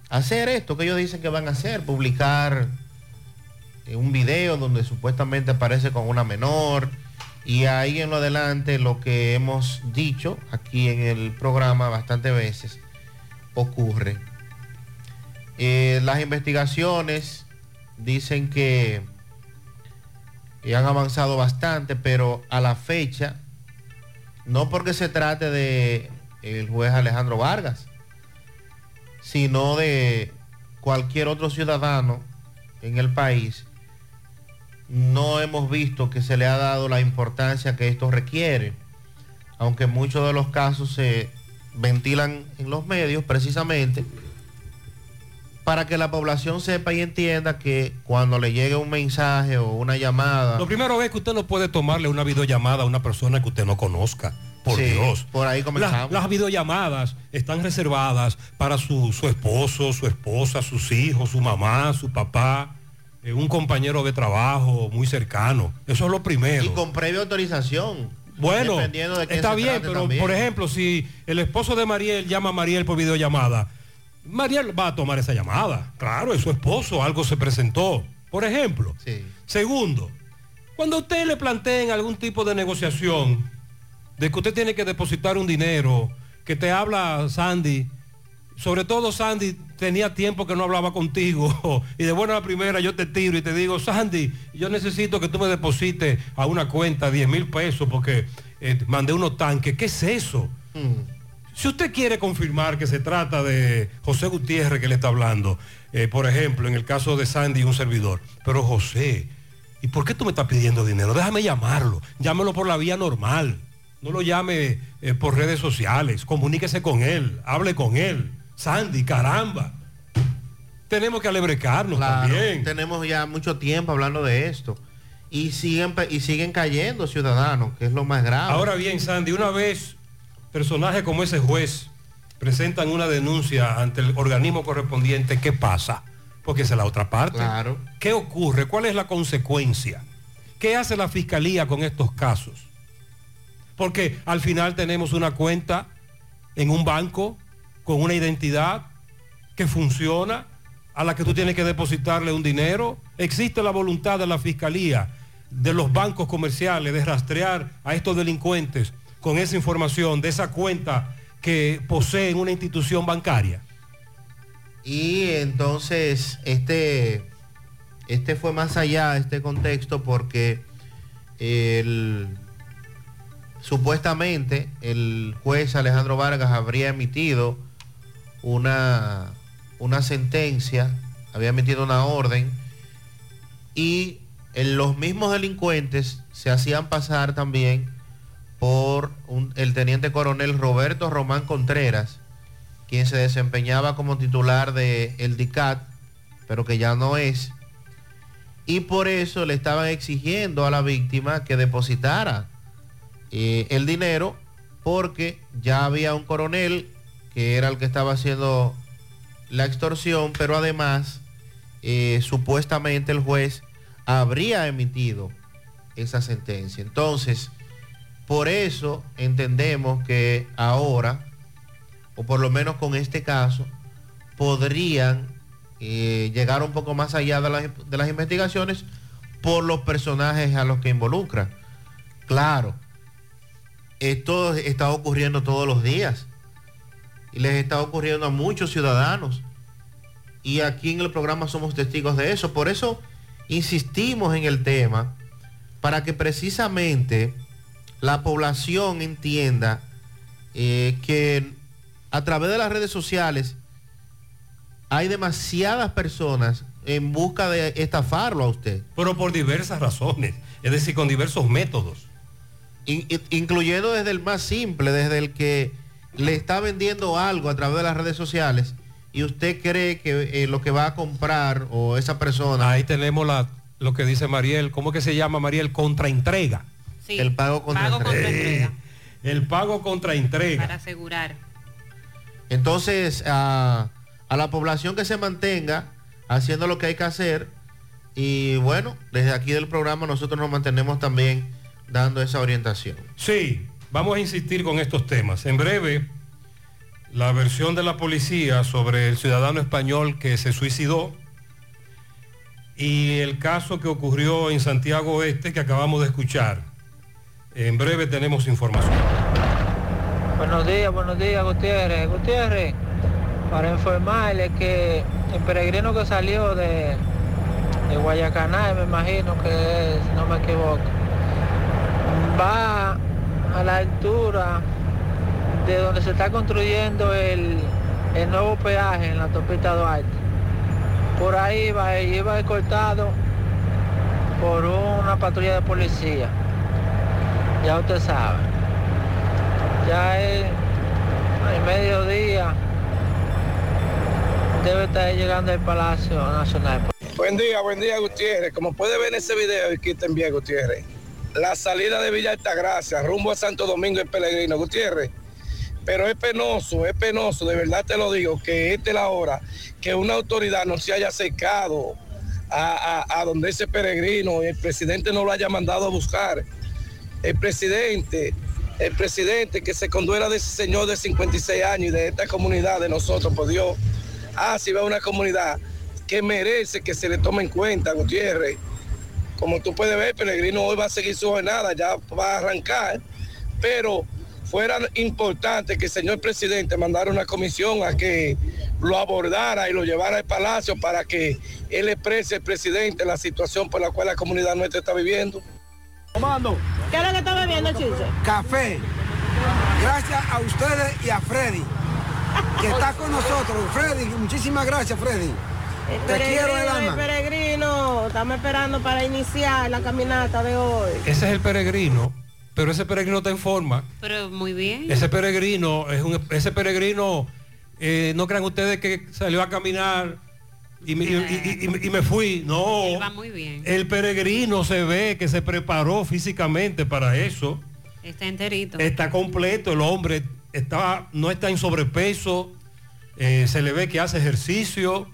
hacer esto que ellos dicen que van a hacer, publicar eh, un video donde supuestamente aparece con una menor. Y ahí en lo adelante lo que hemos dicho aquí en el programa bastantes veces ocurre. las investigaciones dicen que han avanzado bastante, pero a la fecha, no porque se trate de el juez Alejandro Vargas, sino de cualquier otro ciudadano en el país, no hemos visto que se le ha dado la importancia que esto requiere, aunque muchos de los casos se ventilan en los medios precisamente para que la población sepa y entienda que cuando le llegue un mensaje o una llamada... Lo primero es que usted no puede tomarle una videollamada a una persona que usted no conozca. Por Dios. Por ahí comenzamos. Las, videollamadas están reservadas para su, esposo, su esposa, sus hijos, su mamá, su papá, un compañero de trabajo muy cercano. Eso es lo primero. Y con previa autorización. Bueno, está bien, pero por ejemplo, si el esposo de Mariel llama a Mariel por videollamada, Mariel va a tomar esa llamada. Claro, es su esposo, algo se presentó. Por ejemplo. Segundo, cuando usted le planteen algún tipo de negociación, de que usted tiene que depositar un dinero, que te habla Sandy, sobre todo Sandy tenía tiempo que no hablaba contigo y de buena la primera yo te tiro y te digo, Sandy, yo necesito que tú me deposites a una cuenta 10 mil pesos porque eh, mandé unos tanques. ¿Qué es eso? Mm. Si usted quiere confirmar que se trata de José Gutiérrez que le está hablando, eh, por ejemplo, en el caso de Sandy, un servidor, pero José, ¿y por qué tú me estás pidiendo dinero? Déjame llamarlo, llámelo por la vía normal, no lo llame eh, por redes sociales, comuníquese con él, hable con él. Sandy, caramba. Tenemos que alebrecarnos también. Tenemos ya mucho tiempo hablando de esto. Y siguen, y siguen cayendo ciudadanos, que es lo más grave. Ahora bien, Sandy, una vez personajes como ese juez presentan una denuncia ante el organismo correspondiente, ¿qué pasa? Porque es la otra parte. Claro. ¿Qué ocurre? ¿Cuál es la consecuencia? ¿Qué hace la fiscalía con estos casos? Porque al final tenemos una cuenta en un banco con una identidad que funciona, a la que tú tienes que depositarle un dinero. Existe la voluntad de la fiscalía, de los bancos comerciales, de rastrear a estos delincuentes con esa información de esa cuenta que posee una institución bancaria. Y entonces este, este fue más allá, este contexto, porque supuestamente el juez Alejandro Vargas habría emitido una, una sentencia, había emitido una orden y los mismos delincuentes se hacían pasar también por el teniente coronel Roberto Román Contreras, quien se desempeñaba como titular de DICAT, pero que ya no es. Y por eso le estaban exigiendo a la víctima que depositara eh, el dinero, porque ya había un coronel que era el que estaba haciendo la extorsión, pero además eh, supuestamente el juez habría emitido esa sentencia. Entonces, por eso entendemos que ahora, o por lo menos con este caso, podrían eh, llegar un poco más allá de, las investigaciones por los personajes a los que involucran. Claro, esto está ocurriendo todos los días. Y les está ocurriendo a muchos ciudadanos. Y aquí en el programa somos testigos de eso. Por eso insistimos en el tema, para que precisamente la población entienda eh, que a través de las redes sociales hay demasiadas personas en busca de estafarlo a usted. Pero por diversas razones, es decir, con diversos métodos. In- in- incluyendo desde el más simple, desde el que le está vendiendo algo a través de las redes sociales y usted cree que eh, lo que va a comprar o esa persona... Ahí tenemos la, lo que dice Mariel, ¿cómo es que se llama Mariel? Contraentrega. Sí, el pago contra pago contra entrega. entrega. El pago contra entrega. Para asegurar. Entonces, a, a la población que se mantenga haciendo lo que hay que hacer y bueno, desde aquí del programa nosotros nos mantenemos también dando esa orientación. Sí, vamos a insistir con estos temas. En breve, la versión de la policía sobre el ciudadano español que se suicidó y el caso que ocurrió en Santiago Oeste que acabamos de escuchar. En breve tenemos información. Buenos días, buenos días, Gutiérrez. Gutiérrez, para informarle que el peregrino que salió de, de Guayacaná, me imagino que es, no me equivoco, va a la altura de donde se está construyendo el, el nuevo peaje en la autopista Duarte. Por ahí y iba escoltado por una patrulla de policía. Ya usted sabe. Ya es el mediodía. Debe estar llegando al Palacio Nacional. Buen día, buen día Gutiérrez. Como puede ver en ese video y quiten bien Gutiérrez, la salida de Villa Altagracia rumbo a Santo Domingo el Peregrino Gutiérrez. Pero es penoso, es penoso, de verdad te lo digo, que esta es la hora que una autoridad no se haya acercado a, a- a donde ese peregrino y el presidente no lo haya mandado a buscar. El presidente, el presidente que se conduela de ese señor de 56 años y de esta comunidad de nosotros, por Dios. Ah, si va una comunidad que merece que se le tome en cuenta, Gutiérrez. Como tú puedes ver, Peregrino hoy va a seguir su jornada, ya va a arrancar, pero fuera importante que el señor presidente mandara una comisión a que lo abordara y lo llevara al palacio para que él exprese al presidente la situación por la cual la comunidad nuestra está viviendo. Comando. ¿Qué es lo que está bebiendo, Chiche? Café. Gracias a ustedes y a Freddy, que está con nosotros. Freddy, muchísimas gracias, Freddy. Te quiero el peregrino, estamos esperando para iniciar la caminata de hoy. Ese es el peregrino, pero ese peregrino está en forma. Pero muy bien. Ese peregrino, es un, ese peregrino, eh, no crean ustedes que salió a caminar y me, y- y- y- y me fui. No. Él va muy bien. El peregrino se ve que se preparó físicamente para eso. Está enterito. Está completo, el hombre está, no está en sobrepeso, eh, se le ve que hace ejercicio,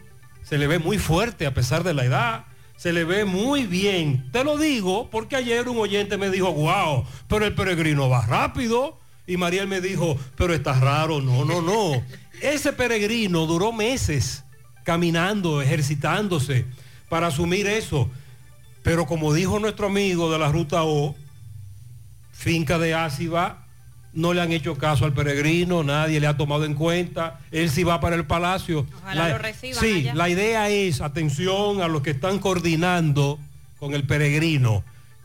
se le ve muy fuerte a pesar de la edad, se le ve muy bien. Te lo digo porque ayer un oyente me dijo, wow, pero el peregrino va rápido. Y Mariel me dijo, pero está raro. No, no, no. Ese peregrino duró meses caminando, ejercitándose para asumir eso. Pero como dijo nuestro amigo de la ruta O, finca de Áciba, no le han hecho caso al peregrino, nadie le ha tomado en cuenta, él sí va para el palacio. Ojalá lo reciban sí, allá. la idea es, atención a los que están coordinando con el peregrino,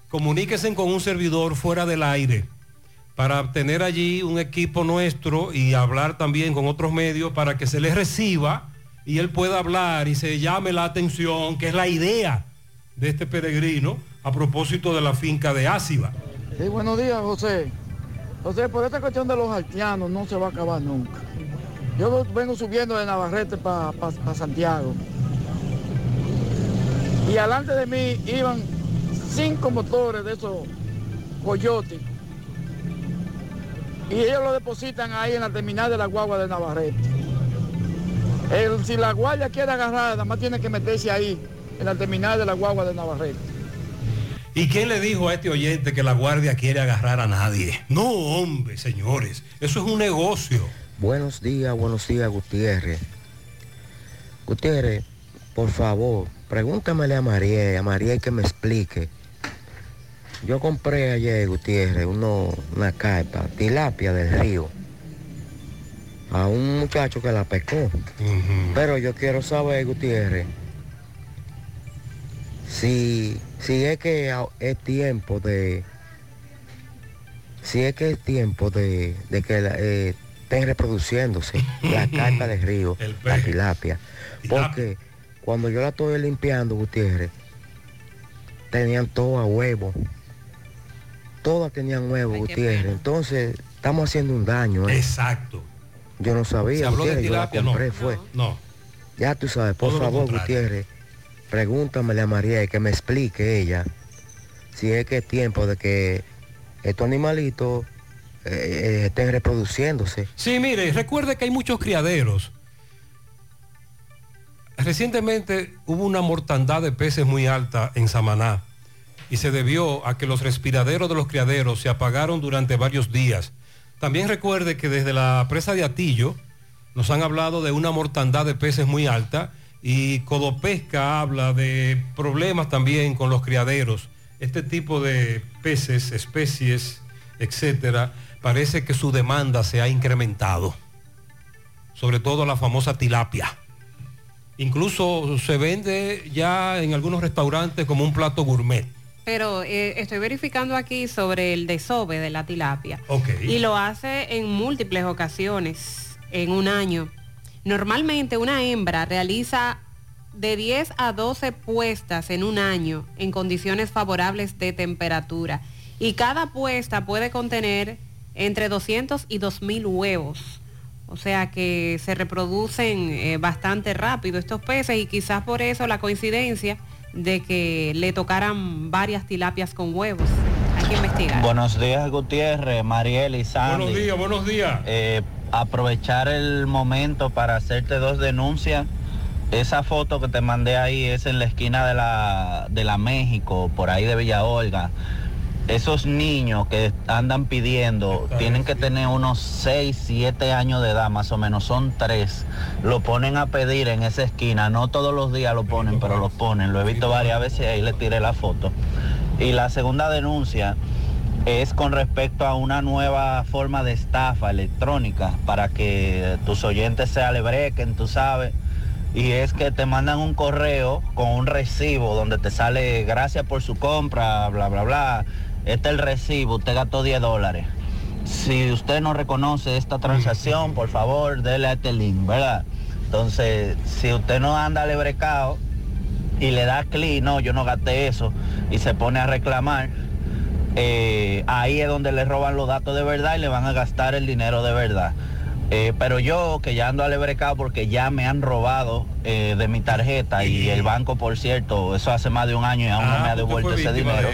comuníquense con un servidor fuera del aire para tener allí un equipo nuestro y hablar también con otros medios para que se le reciba y él pueda hablar y se llame la atención, que es la idea de este peregrino a propósito de la finca de Áciba. Sí, buenos días, José. José, por esta cuestión de los haitianos no se va a acabar nunca. Yo vengo subiendo de Navarrete para Santiago. Y alante de mí iban cinco motores de esos coyotes. Y ellos lo depositan ahí en la terminal de la guagua de Navarrete. El- si la guardia quiere agarrar, nada más tiene que meterse ahí, en la terminal de la guagua de Navarrete. ¿Y quién le dijo a este oyente que la guardia quiere agarrar a nadie? No, hombre, señores, eso es un negocio. Buenos días, buenos días, Gutiérrez. Gutiérrez, por favor, pregúntamele a María, a María que me explique. Yo compré ayer, Gutiérrez, uno, una carpa, tilapia del río. a un muchacho que la pescó. Pero yo quiero saber, Gutiérrez, si, si es que es tiempo de... Si es que es tiempo de, de que la- eh, estén reproduciéndose la carpa del río, la tilapia. Porque cuando yo la estoy limpiando, Gutiérrez, tenían todo a huevo. Todas tenían huevo, Gutiérrez. Entonces, estamos haciendo un daño. ¿eh? Exacto. Yo no sabía, ¿Se habló de Gutiérrez, yo la tilapia? No. compré, fue. No. Ya tú sabes, por Todo favor. Gutiérrez, pregúntamele a María y que me explique ella si es que es tiempo de que estos animalitos eh, eh, estén reproduciéndose. Sí, mire, recuerde que hay muchos criaderos. Recientemente hubo una mortandad de peces muy alta en Samaná y se debió a que los respiraderos de los criaderos se apagaron durante varios días. También recuerde que desde la presa de Atillo nos han hablado de una mortandad de peces muy alta y Codopesca habla de problemas también con los criaderos. Este tipo de peces, especies, etcétera, parece que su demanda se ha incrementado. Sobre todo la famosa tilapia. Incluso se vende ya en algunos restaurantes como un plato gourmet. Pero eh, estoy verificando aquí sobre el desove de la tilapia. Y lo hace en múltiples ocasiones en un año. Normalmente una hembra realiza de 10 a 12 puestas en un año en condiciones favorables de temperatura. Y cada puesta puede contener entre 200 y 2000 huevos. O sea que se reproducen eh, bastante rápido estos peces y quizás por eso la coincidencia de que le tocaran varias tilapias con huevos. Hay que investigar. Buenos días, Gutiérrez, Mariel y Sandy. Buenos días, buenos días. Eh, aprovechar el momento para hacerte dos denuncias. Esa foto que te mandé ahí es en la esquina de la, de la México, por ahí de Villa Olga. Esos niños que andan pidiendo tienen que tener unos 6, 7 años de edad, más o menos, son tres. Lo ponen a pedir en esa esquina, no todos los días lo ponen, pero lo ponen. Lo he visto varias veces y ahí le tiré la foto. Y la segunda denuncia es con respecto a una nueva forma de estafa electrónica para que tus oyentes se alebrequen, tú sabes. Y es que te mandan un correo con un recibo donde te sale gracias por su compra, bla, bla, bla. Este es el recibo, usted gastó 10 dólares. Si usted no reconoce esta transacción, por favor, dele a este link, ¿verdad? Entonces, si usted no anda alebrecado y le da clic, no, yo no gasté eso, y se pone a reclamar, eh, ahí es donde le roban los datos de verdad y le van a gastar el dinero de verdad. Eh, pero yo que ya ando alebrecado porque ya me han robado eh, de mi tarjeta y el banco, por cierto, eso hace más de un año y aún no me ha devuelto ese dinero.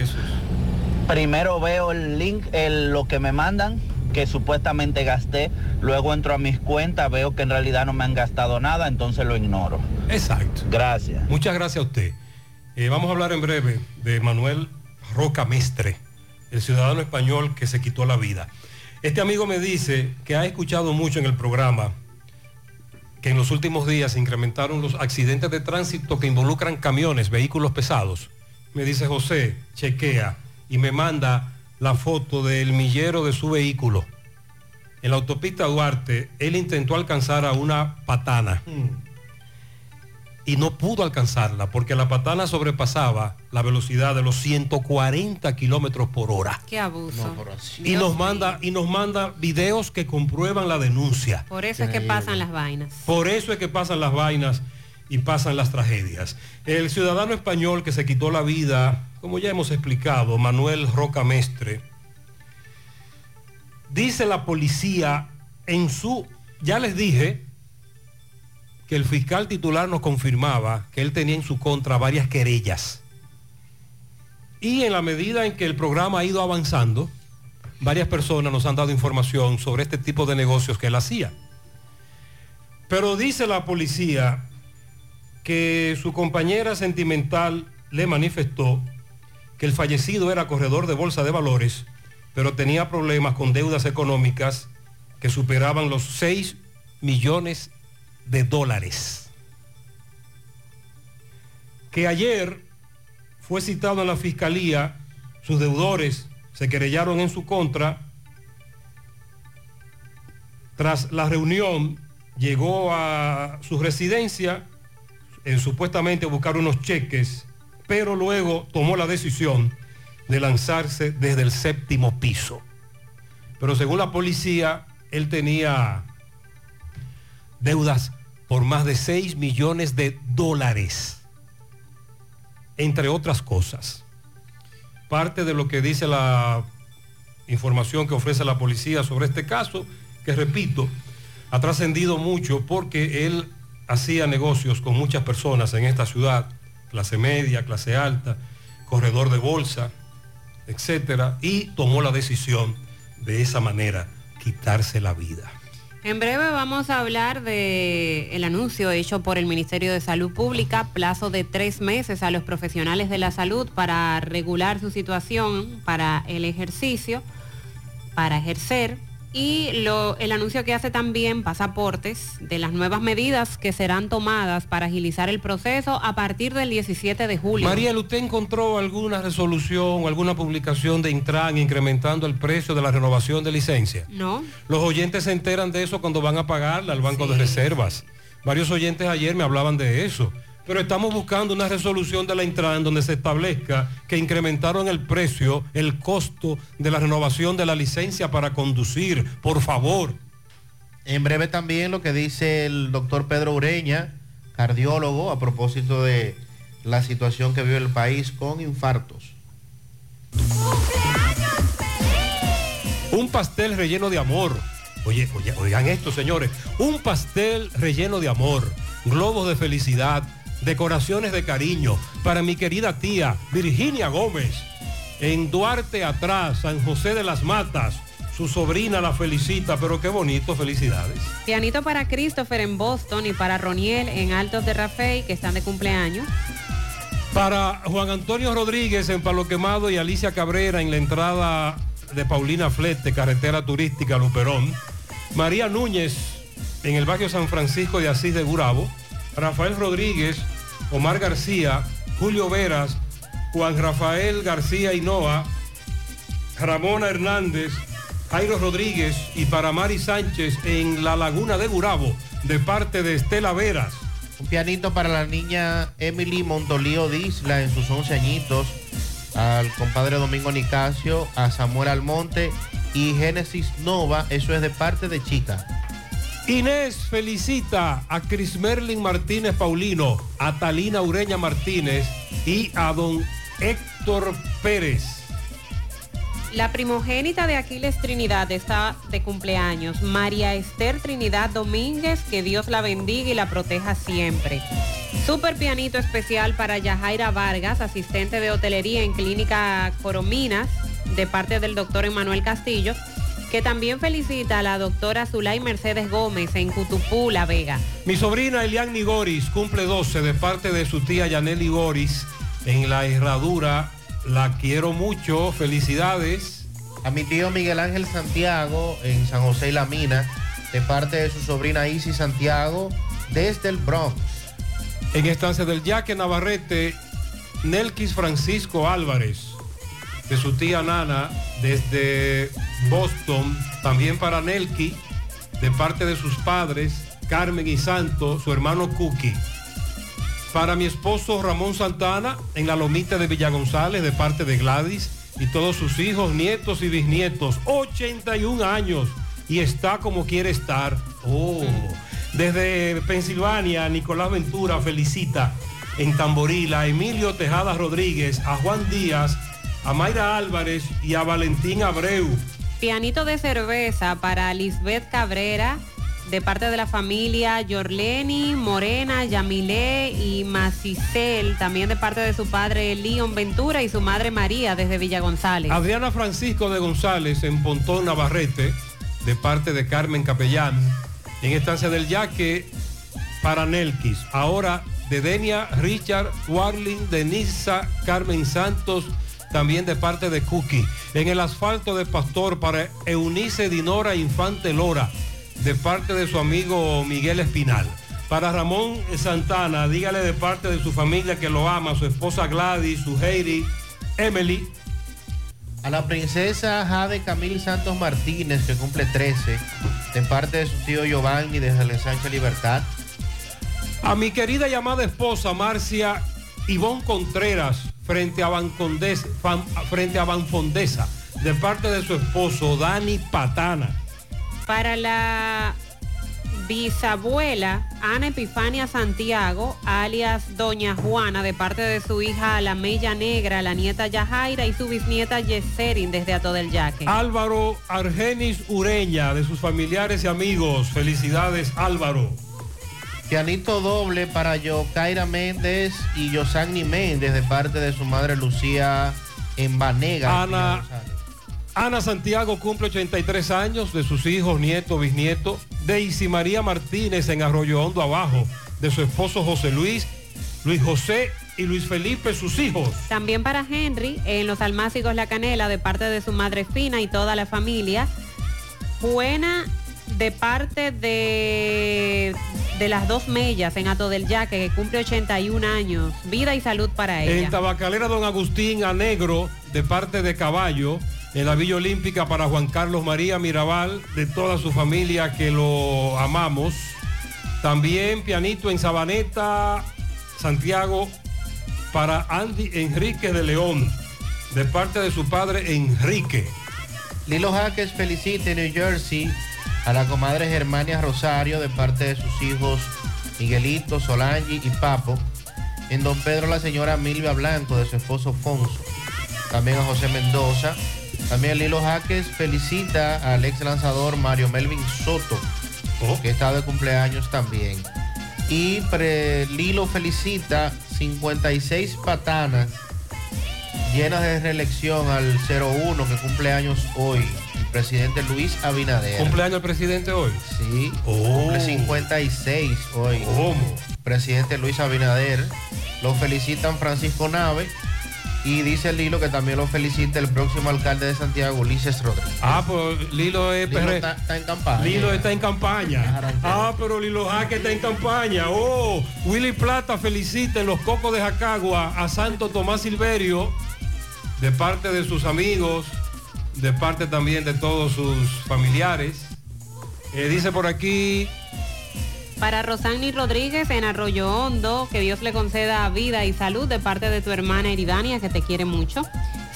Primero veo el link, el- lo que me mandan, que supuestamente gasté, luego entro a mis cuentas, veo que en realidad no me han gastado nada, entonces lo ignoro. Exacto. Gracias. Muchas gracias a usted. Eh, vamos a hablar en breve de Manuel Roca Mestre, el ciudadano español que se quitó la vida. Este amigo me dice que ha escuchado mucho en el programa que en los últimos días se incrementaron los accidentes de tránsito que involucran camiones, vehículos pesados. Me dice José, chequea y me manda la foto del millero de su vehículo. En la autopista Duarte, él intentó alcanzar a una patana y no pudo alcanzarla porque la patana sobrepasaba la velocidad de los 140 kilómetros por hora. Qué abuso. Y nos manda y nos manda videos que comprueban la denuncia. Por eso es que pasan las vainas. Por eso es que pasan las vainas y pasan las tragedias. El ciudadano español que se quitó la vida, como ya hemos explicado, Manuel Roca Mestre, dice la policía en su, ya les dije que el fiscal titular nos confirmaba que él tenía en su contra varias querellas. Y en la medida en que el programa ha ido avanzando, varias personas nos han dado información sobre este tipo de negocios que él hacía. Pero dice la policía que su compañera sentimental le manifestó que el fallecido era corredor de bolsa de valores, pero tenía problemas con deudas económicas que superaban los 6 millones de dólares. Que ayer fue citado en la fiscalía, sus deudores se querellaron en su contra Tras la reunión, llegó a su residencia en supuestamente buscar unos cheques, pero luego tomó la decisión de lanzarse desde el séptimo piso. Pero según la policía, él tenía deudas por más de 6 millones de dólares, entre otras cosas. Parte de lo que dice la información que ofrece la policía sobre este caso, que repito, ha trascendido mucho porque él hacía negocios con muchas personas en esta ciudad, clase media, clase alta, corredor de bolsa, etcétera, y tomó la decisión de esa manera quitarse la vida. En breve vamos a hablar del el anuncio hecho por el Ministerio de Salud Pública, plazo de tres meses a los profesionales de la salud para regular su situación para el ejercicio, para ejercer y lo- el anuncio que hace también pasaportes de las nuevas medidas que serán tomadas para agilizar el proceso a partir del 17 de julio. Mariel, ¿usted encontró alguna resolución o alguna publicación de Intran incrementando el precio de la renovación de licencia? ¿No? Los oyentes se enteran de eso cuando van a pagarle al Banco de Reservas. Varios oyentes ayer me hablaban de eso. Pero estamos buscando una resolución de la Intran donde se establezca que incrementaron el precio, el costo de la renovación de la licencia para conducir. Por favor. En breve también lo que dice el doctor Pedro Ureña, cardiólogo, a propósito de la situación que vive el país con infartos. Un pastel relleno de amor. Oye, oye, oigan esto, señores. Un pastel relleno de amor, globos de felicidad, decoraciones de cariño para mi querida tía Virginia Gómez. En Duarte atrás, San José de las Matas. Su sobrina la felicita, pero qué bonito, felicidades. Pianito para Christopher en Boston y para Roniel en Altos de Rafey, que están de cumpleaños. Para Juan Antonio Rodríguez en Palo Quemado y Alicia Cabrera en la entrada de Paulina Flete, carretera turística Luperón. María Núñez en el barrio San Francisco de Asís de Gurabo. Rafael Rodríguez, Omar García, Julio Veras, Juan Rafael García Hinoa, Ramona Hernández, Jairo Rodríguez y para Mari Sánchez en la Laguna de Gurabo, de parte de Estela Veras. Un pianito para la niña Emily Montolío Disla en sus 11 añitos, al compadre Domingo Nicasio, a Samuel Almonte y Génesis Nova, eso es de parte de Chica. Inés felicita a Cris Merlin Martínez Paulino, a Talina Ureña Martínez y a don Héctor Pérez. La primogénita de Aquiles Trinidad está de cumpleaños, María Esther Trinidad Domínguez, que Dios la bendiga y la proteja siempre. Super pianito especial para Yajaira Vargas, asistente de hotelería en Clínica Corominas, de parte del doctor Emanuel Castillo, que también felicita a la doctora Zulay Mercedes Gómez en Cutupú, La Vega. Mi sobrina Elian Nigoris cumple 12 de parte de su tía Yaneli Goris en la herradura. La quiero mucho, felicidades. A mi tío Miguel Ángel Santiago en San José y La Mina, de parte de su sobrina Isis Santiago, desde el Bronx. En estancia del Yaque Navarrete, Nelkis Francisco Álvarez, de su tía Nana, desde Boston, también para Nelki, de parte de sus padres, Carmen y Santo, su hermano Cookie. Para mi esposo Ramón Santana, en la lomita de Villa González, de parte de Gladys, y todos sus hijos, nietos y bisnietos, 81 años, y está como quiere estar. Oh. Desde Pensilvania, Nicolás Ventura felicita en Tamboril a Emilio Tejada Rodríguez, a Juan Díaz, a Mayra Álvarez y a Valentín Abreu. Pianito de cerveza para Lisbeth Cabrera, de parte de la familia Yorleni, Morena, Yamilé y Macicel, también de parte de su padre León Ventura y su madre María desde Villa González. Adriana Francisco de González en Pontón Navarrete, de parte de Carmen Capellán. En estancia del Yaque, para Nelkis. Ahora de Denia, Richard, Warling, Denisa, Carmen Santos, también de parte de Cookie. En el asfalto de Pastor para Eunice Dinora Infante Lora, de parte de su amigo Miguel Espinal. Para Ramón Santana, dígale de parte de su familia que lo ama, su esposa Gladys, su Heidi, Emily. A la princesa Jade Camil Santos Martínez, que cumple 13, de parte de su tío Giovanni desde el ensanche Libertad. A mi querida llamada esposa Marcia Ivonne Contreras, frente a, Bancondes, Fan- frente a Banfondesa, de parte de su esposo Dani Patana. Para la bisabuela Ana Epifania Santiago, alias Doña Juana, de parte de su hija La Mella Negra, la nieta Yajaira y su bisnieta Yeserin desde Ato del Yaque. Álvaro Argenis Ureña, de sus familiares y amigos. Felicidades, Álvaro. Pianito doble para Yokaira Méndez y Yosagni Méndez, de parte de su madre Lucía Embanega. Ana, Ana Santiago cumple 83 años, de sus hijos, nietos, bisnietos. Daisy María Martínez en Arroyo Hondo Abajo, de su esposo José Luis, Luis José y Luis Felipe, sus hijos. También para Henry, en los Almácigos La Canela, de parte de su madre Fina y toda la familia. Buena de parte de, de las dos mellas en Ato del Yaque, que cumple 81 años. Vida y salud para ella. En Tabacalera Don Agustín a Negro, de parte de Caballo, en la Villa Olímpica para Juan Carlos María Mirabal, de toda su familia que lo amamos. También pianito en Sabaneta, Santiago, para Andy Enrique de León, de parte de su padre Enrique. Lilo Jaques felicita en New Jersey a la comadre Germania Rosario de parte de sus hijos Miguelito, Solange y Papo. En Don Pedro la señora Milvia Blanco de su esposo Fonso. También a José Mendoza. También Lilo Jaques felicita al ex lanzador Mario Melvin Soto, que está de cumpleaños también. Y pre- Lilo felicita 56 patanas llenas de reelección al 01 que cumple años hoy, el presidente Luis Abinader. ¿Cumpleaños el presidente hoy? Sí, Oh. cumple 56 hoy. ¿Cómo? Presidente Luis Abinader. Lo felicitan Francisco Nave y dice Lilo que también lo felicita el próximo alcalde de Santiago, Ulises Rodríguez. Ah, pues Lilo es Lilo está, está en campaña. Lilo está en campaña. Ah, pero Lilo Jaque está en campaña. Oh, Willy Plata felicita en los cocos de Jacagua a Santo Tomás Silverio de parte de sus amigos, de parte también de todos sus familiares. Eh, dice por aquí, Para Rosani Rodríguez en Arroyo Hondo, que Dios le conceda vida y salud de parte de tu hermana Eridania, que te quiere mucho.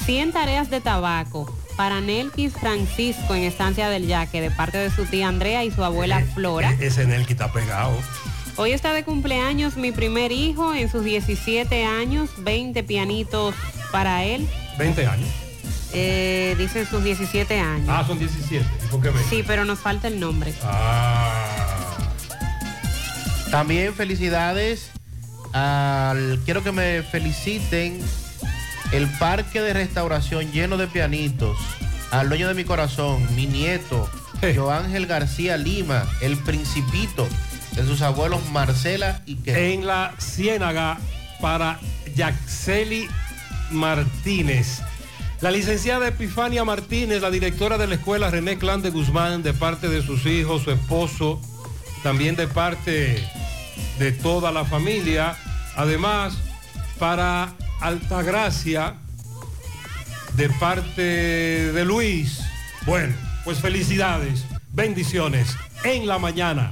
100 tareas de tabaco. Para Nelkis Francisco en Estancia del Yaque, de parte de su tía Andrea y su abuela Flora. e- ese Nelky está pegado. Hoy está de cumpleaños mi primer hijo en sus 17 años, 20 pianitos para él. 20 años. Eh, dicen sus 17 años. Ah, son 17. ¿Y por qué 20? Sí, pero nos falta el nombre. Ah. También felicidades al. Quiero que me feliciten el parque de restauración lleno de pianitos. Al dueño de mi corazón, mi nieto, Joángel García Lima, el principito de sus abuelos Marcela y que. En la Ciénaga para Yaxeli Martínez. La licenciada Epifania Martínez, la directora de la escuela René Clan de Guzmán, de parte de sus hijos, su esposo, también de parte de toda la familia. Además, para Altagracia, de parte de Luis. Bueno, pues felicidades, bendiciones en la mañana.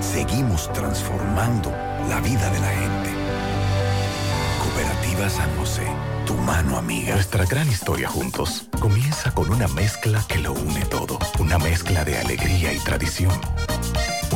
seguimos transformando la vida de la gente. Cooperativa San José, tu mano amiga. Nuestra gran historia juntos comienza con una mezcla que lo une todo. Una mezcla de alegría y tradición.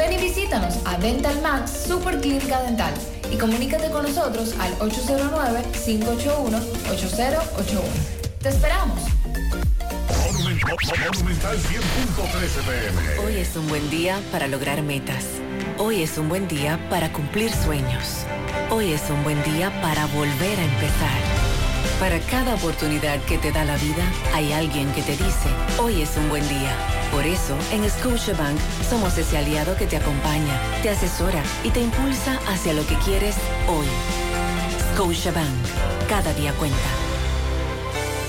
Ven y visítanos a Dental Max Super Clínica Dental y comunícate con nosotros al 809-581-8081. ¡Te esperamos! Monumental 100.13 pm. Hoy es un buen día para lograr metas. Hoy es un buen día para cumplir sueños. Hoy es un buen día para volver a empezar. Para cada oportunidad que te da la vida, hay alguien que te dice, hoy es un buen día. Por eso, en Scotiabank somos ese aliado que te acompaña, te asesora y te impulsa hacia lo que quieres hoy. Scotiabank, cada día cuenta.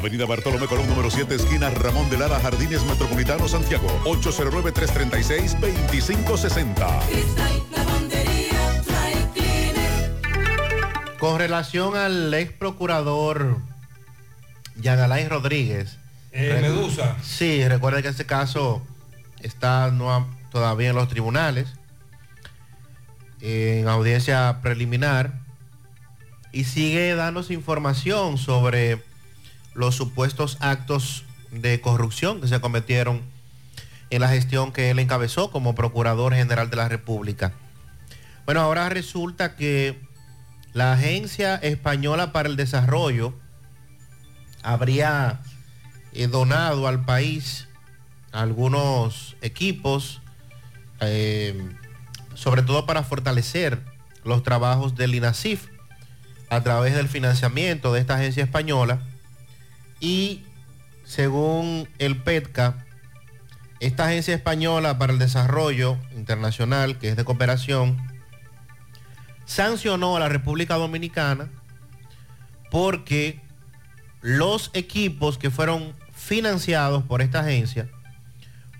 Avenida Bartolomé Colón, número 7, esquina Ramón de Lara, Jardines Metropolitano, Santiago. 809-336-2560. Cristal, lavandería, dry cleaner. Con relación al ex procurador Yan Alain Rodríguez. Eh, Medusa. Sí, recuerde que ese caso está no todavía en los tribunales, en audiencia preliminar. y sigue dándose información sobre los supuestos actos de corrupción que se cometieron en la gestión que él encabezó como Procurador General de la República. Bueno, ahora resulta que la Agencia Española para el Desarrollo habría eh, donado al país algunos equipos, eh, sobre todo para fortalecer los trabajos del INASIF a través del financiamiento de esta agencia española y según el PETCA, esta agencia española para el desarrollo internacional, que es de cooperación, sancionó a la República Dominicana porque los equipos que fueron financiados por esta agencia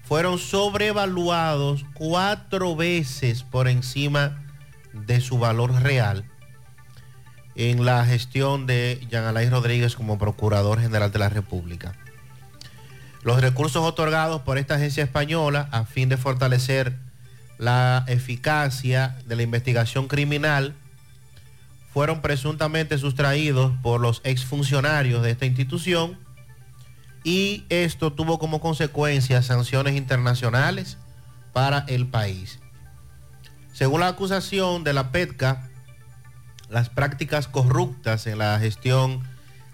fueron sobrevaluados cuatro veces por encima de su valor real en la gestión de Jean Alain Rodríguez como Procurador General de la República. Los recursos otorgados por esta agencia española a fin de fortalecer la eficacia de la investigación criminal fueron presuntamente sustraídos por los exfuncionarios de esta institución y esto tuvo como consecuencia sanciones internacionales para el país. Según la acusación de la PETCA, las prácticas corruptas en la gestión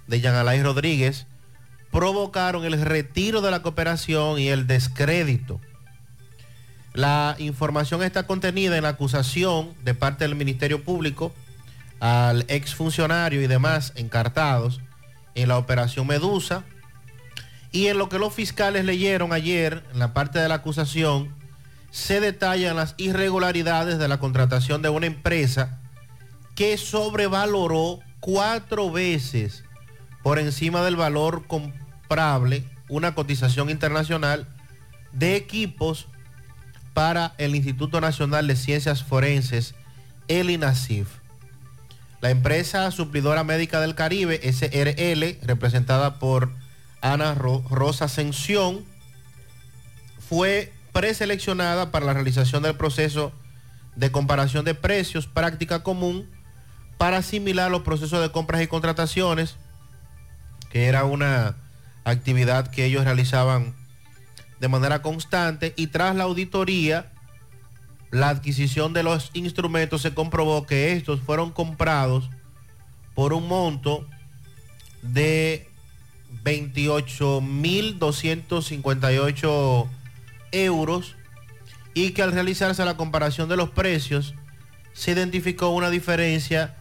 de Jean Alain Rodríguez provocaron el retiro de la cooperación y el descrédito. La información está contenida en la acusación de parte del Ministerio Público al exfuncionario y demás encartados en la operación Medusa y en lo que los fiscales leyeron ayer en la parte de la acusación se detallan las irregularidades de la contratación de una empresa que sobrevaloró cuatro veces por encima del valor comprable una cotización internacional de equipos para el Instituto Nacional de Ciencias Forenses, el INASIF. La empresa suplidora médica del Caribe, SRL, representada por Ana Ro- Rosa Ascensión, fue preseleccionada para la realización del proceso de comparación de precios, práctica común, para asimilar los procesos de compras y contrataciones, que era una actividad que ellos realizaban de manera constante, y tras la auditoría, la adquisición de los instrumentos se comprobó que estos fueron comprados por un monto de 28.258 euros y que al realizarse la comparación de los precios se identificó una diferencia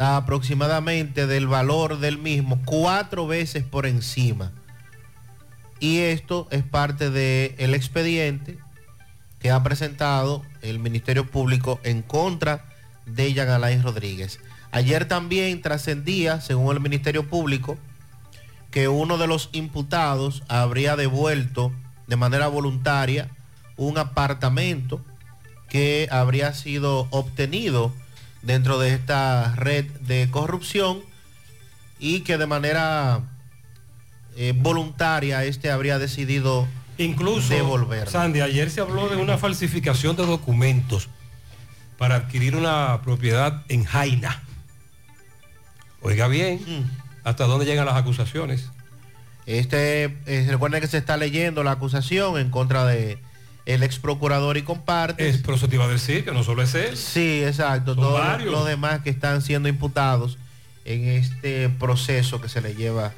aproximadamente del valor del mismo cuatro veces por encima. Y esto es parte del expediente que ha presentado el Ministerio Público en contra de Jean Alain Rodríguez. Ayer también trascendía, según el Ministerio Público, que uno de los imputados habría devuelto de manera voluntaria un apartamento que habría sido obtenido dentro de esta red de corrupción y que de manera eh, voluntaria este habría decidido Incluso, devolver. Sandy, ayer se habló de una falsificación de documentos para adquirir una propiedad en Jaina. Oiga bien, ¿hasta dónde llegan las acusaciones? Este, eh, recuerden que se está leyendo la acusación en contra de el ex procurador y comparte. Es, pero eso te iba a decir que no solo es él. Sí, exacto. Son Todos varios. los demás que están siendo imputados en este proceso que se le lleva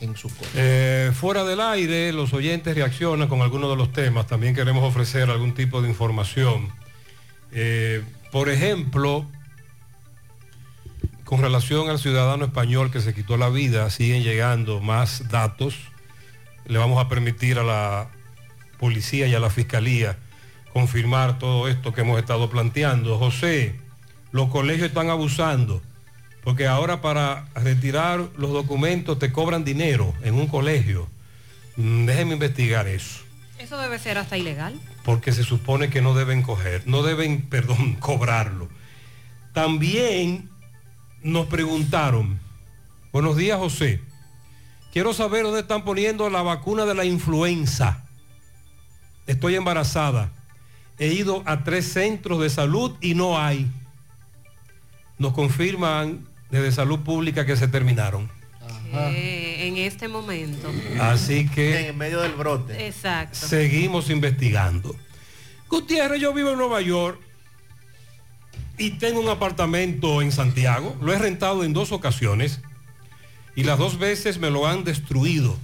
en su contra. Eh, fuera del aire, los oyentes reaccionan con algunos de los temas. También queremos ofrecer algún tipo de información. Eh, por ejemplo, con relación al ciudadano español que se quitó la vida, siguen llegando más datos. Le vamos a permitir a la policía y a la fiscalía confirmar todo esto que hemos estado planteando. José, los colegios están abusando, porque ahora para retirar los documentos te cobran dinero en un colegio. Mm, Déjenme investigar eso, Eso debe ser hasta ilegal. porque se supone que no deben coger, no deben, perdón, cobrarlo. También nos preguntaron, buenos días José, quiero saber dónde están poniendo la vacuna de la influenza. Estoy embarazada. He ido a tres centros de salud y no hay. Nos confirman desde salud pública que se terminaron. Eh, en este momento. Así que En medio del brote. Exacto. seguimos investigando. Gutiérrez, yo vivo en Nueva York y tengo un apartamento en Santiago. Lo he rentado en dos ocasiones y las dos veces me lo han destruido.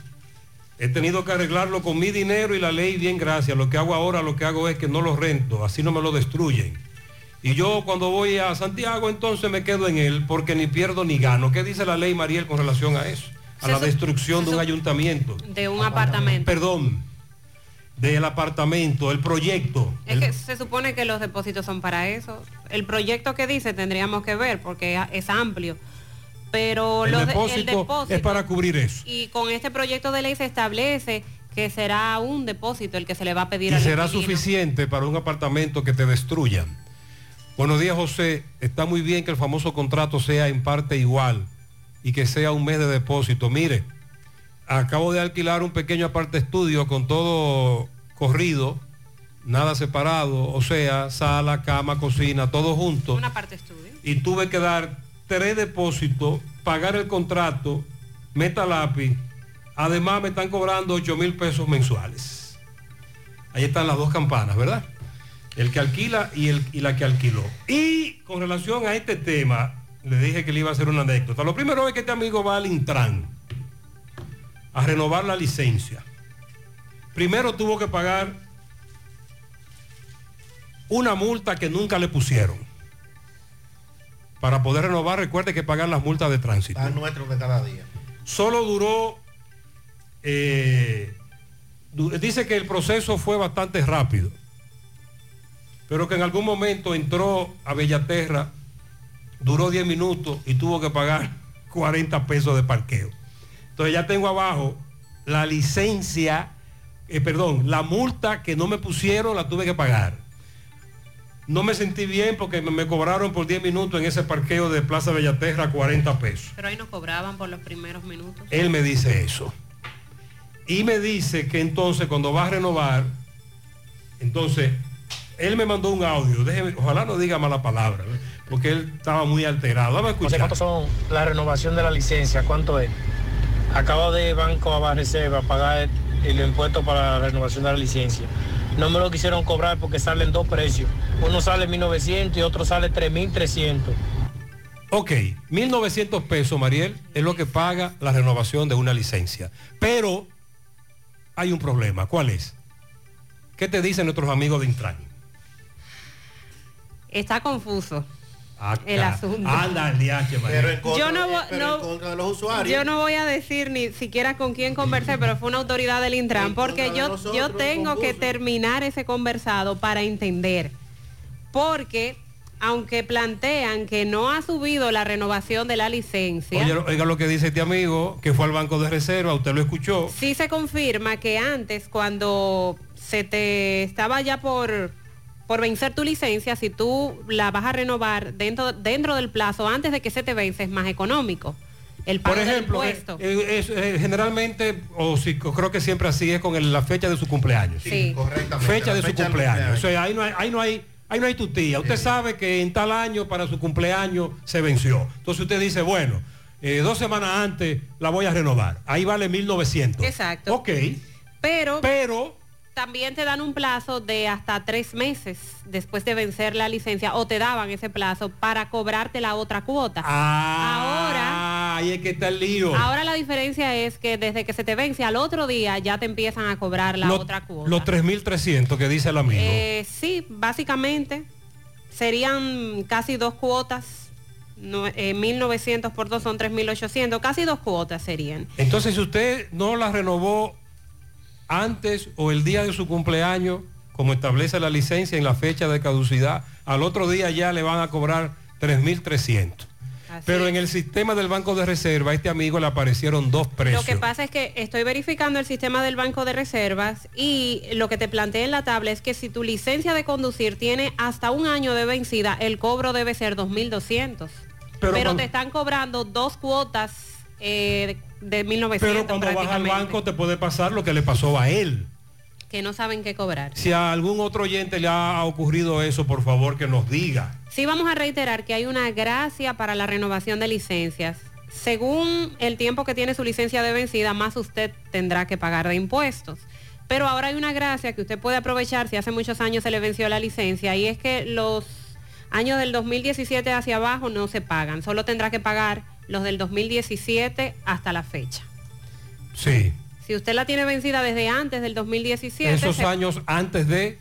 He tenido que arreglarlo con mi dinero y la ley, bien gracias. Lo que hago ahora, lo que hago es que no lo rento, así no me lo destruyen. Y yo cuando voy a Santiago entonces me quedo en él porque ni pierdo ni gano. ¿Qué dice la ley Mariel con relación a eso? A la destrucción de un ayuntamiento. De un apartamento. Perdón, del apartamento, el proyecto. Es el- que se supone que los depósitos son para eso. El proyecto que dice tendríamos que ver porque es amplio. Pero el lo de- depósito, el depósito es para cubrir eso. y con este proyecto de ley se establece que será un depósito el que se le va a pedir Y al será inquilino. suficiente para un apartamento que te destruyan. Buenos días, José. Está muy bien que el famoso contrato sea en parte igual y que sea un mes de depósito. Mire, acabo de alquilar un pequeño aparte estudio con todo corrido, nada separado, o sea, sala, cama, cocina, todo junto. Una parte estudio. y tuve que dar tres depósitos, pagar el contrato, meta lápiz. Además me están cobrando 8 mil pesos mensuales. Ahí están las dos campanas, ¿verdad? El que alquila y, el, y la que alquiló. Y con relación a este tema, le dije que le iba a hacer una anécdota. Lo primero es que este amigo va al Intran a renovar la licencia. Primero tuvo que pagar una multa que nunca le pusieron. Para poder renovar, recuerde que pagar las multas de tránsito. Pan nuestro de cada día. Solo duró, eh, dice que el proceso fue bastante rápido, pero que en algún momento entró a Bellaterra, duró 10 minutos y tuvo que pagar 40 pesos de parqueo. Entonces ya tengo abajo la licencia, eh, perdón, la multa que no me pusieron la tuve que pagar. No me sentí bien porque me, cobraron por 10 minutos en ese parqueo de Plaza Bellaterra 40 pesos. Pero ahí nos cobraban por los primeros minutos. Él me dice eso. Y me dice que entonces cuando va a renovar, entonces, él me mandó un audio, déjeme, ojalá no diga mala palabra, porque él estaba muy alterado. Vamos a No sé escuchar. cuánto son la renovación de la licencia, cuánto es. Acabo de Banco a Reserva pagar el impuesto para la renovación de la licencia. No me lo quisieron cobrar porque salen dos precios. Uno sale 1.900 y otro sale 3.300. Ok, 1.900 pesos, Mariel, es lo que paga la renovación de una licencia. Pero hay un problema. ¿Cuál es? ¿Qué te dicen nuestros amigos de Intran? Está confuso. Acá. El asunto. Anda, DH. Pero en contra, Yo no, voy- pero no- en contra de los usuarios. yo no voy a decir ni siquiera con quién conversé, pero fue una autoridad del Intran, En porque de yo, nosotros, yo tengo que terminar ese conversado para entender. Porque aunque plantean que no ha subido la renovación de la licencia, Oye, oiga lo que dice este amigo, que fue al Banco de Reserva, usted lo escuchó. sí se confirma que antes cuando se te estaba ya por por vencer tu licencia, si tú la vas a renovar dentro, dentro del plazo antes de que se te vence es más económico. El pago Por del ejemplo, eh, impuesto. eh, es, eh, generalmente, o si creo que siempre así es con el- la fecha de su cumpleaños. Sí. Correctamente. Fecha de su fecha del cumpleaños. O sea, ahí no hay, ahí no hay, ahí no hay tu tía. Usted sabe que en tal año para su cumpleaños se venció. Entonces usted dice, bueno, eh, dos semanas antes la voy a renovar. Ahí vale 1900. Exacto. Ok. Pero, Pero también te dan un plazo de hasta tres meses después de vencer la licencia o te daban ese plazo para cobrarte la otra cuota. ahora, ahí es que está el lío. Ahora la diferencia es que desde que se te vence al otro día ya te empiezan a cobrar la Lo- otra cuota. Los 3.300 que dice el amigo. Eh, sí, básicamente serían casi dos cuotas. No, eh, 1.900 por dos son 3.800, casi dos cuotas serían. Entonces, si usted no la renovó antes o el día de su cumpleaños, como establece la licencia en la fecha de caducidad, al otro día ya le van a cobrar 3.300. Pero en el sistema del Banco de Reserva, a este amigo le aparecieron dos precios. Lo que pasa es que estoy verificando el sistema del Banco de Reservas y lo que te plantea en la tabla es que si tu licencia de conducir tiene hasta un año de vencida, el cobro debe ser 2.200. Pero, Pero cuando- te están cobrando dos cuotas eh, de 1.900 Pero cuando vas al banco te puede pasar lo que le pasó a él, que no saben qué cobrar. Si a algún otro oyente le ha ocurrido eso, por favor que nos diga. Sí vamos a reiterar que hay una gracia para la renovación de licencias. Según el tiempo que tiene su licencia de vencida, más usted tendrá que pagar de impuestos. Pero ahora hay una gracia que usted puede aprovechar si hace muchos años se le venció la licencia y es que los años del 2017 hacia abajo no se pagan, solo tendrá que pagar los del 2017 hasta la fecha. Sí. Si usted la tiene vencida desde antes del 2017, Esos se- años antes de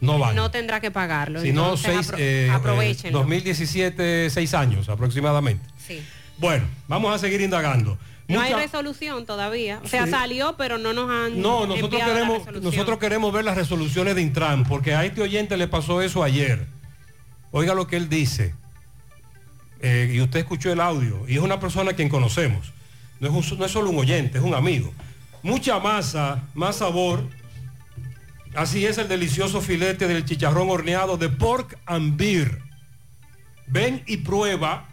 no van. no tendrá que pagarlo. Si no, seis, apro- eh, eh, aprovechenlo. 2017, seis años aproximadamente. Sí. Bueno, vamos a seguir indagando. No hay resolución todavía. O sea, Sí. salió, pero no nos han No, nosotros queremos, nosotros queremos ver las resoluciones de Intran, porque a este oyente le pasó eso ayer. Oiga lo que él dice. Eh, y usted escuchó el audio, y es una persona a quien conocemos. No es, no es solo un oyente, es un amigo. Mucha masa, más sabor. Así es el delicioso filete del chicharrón horneado de pork and beer. Ven y prueba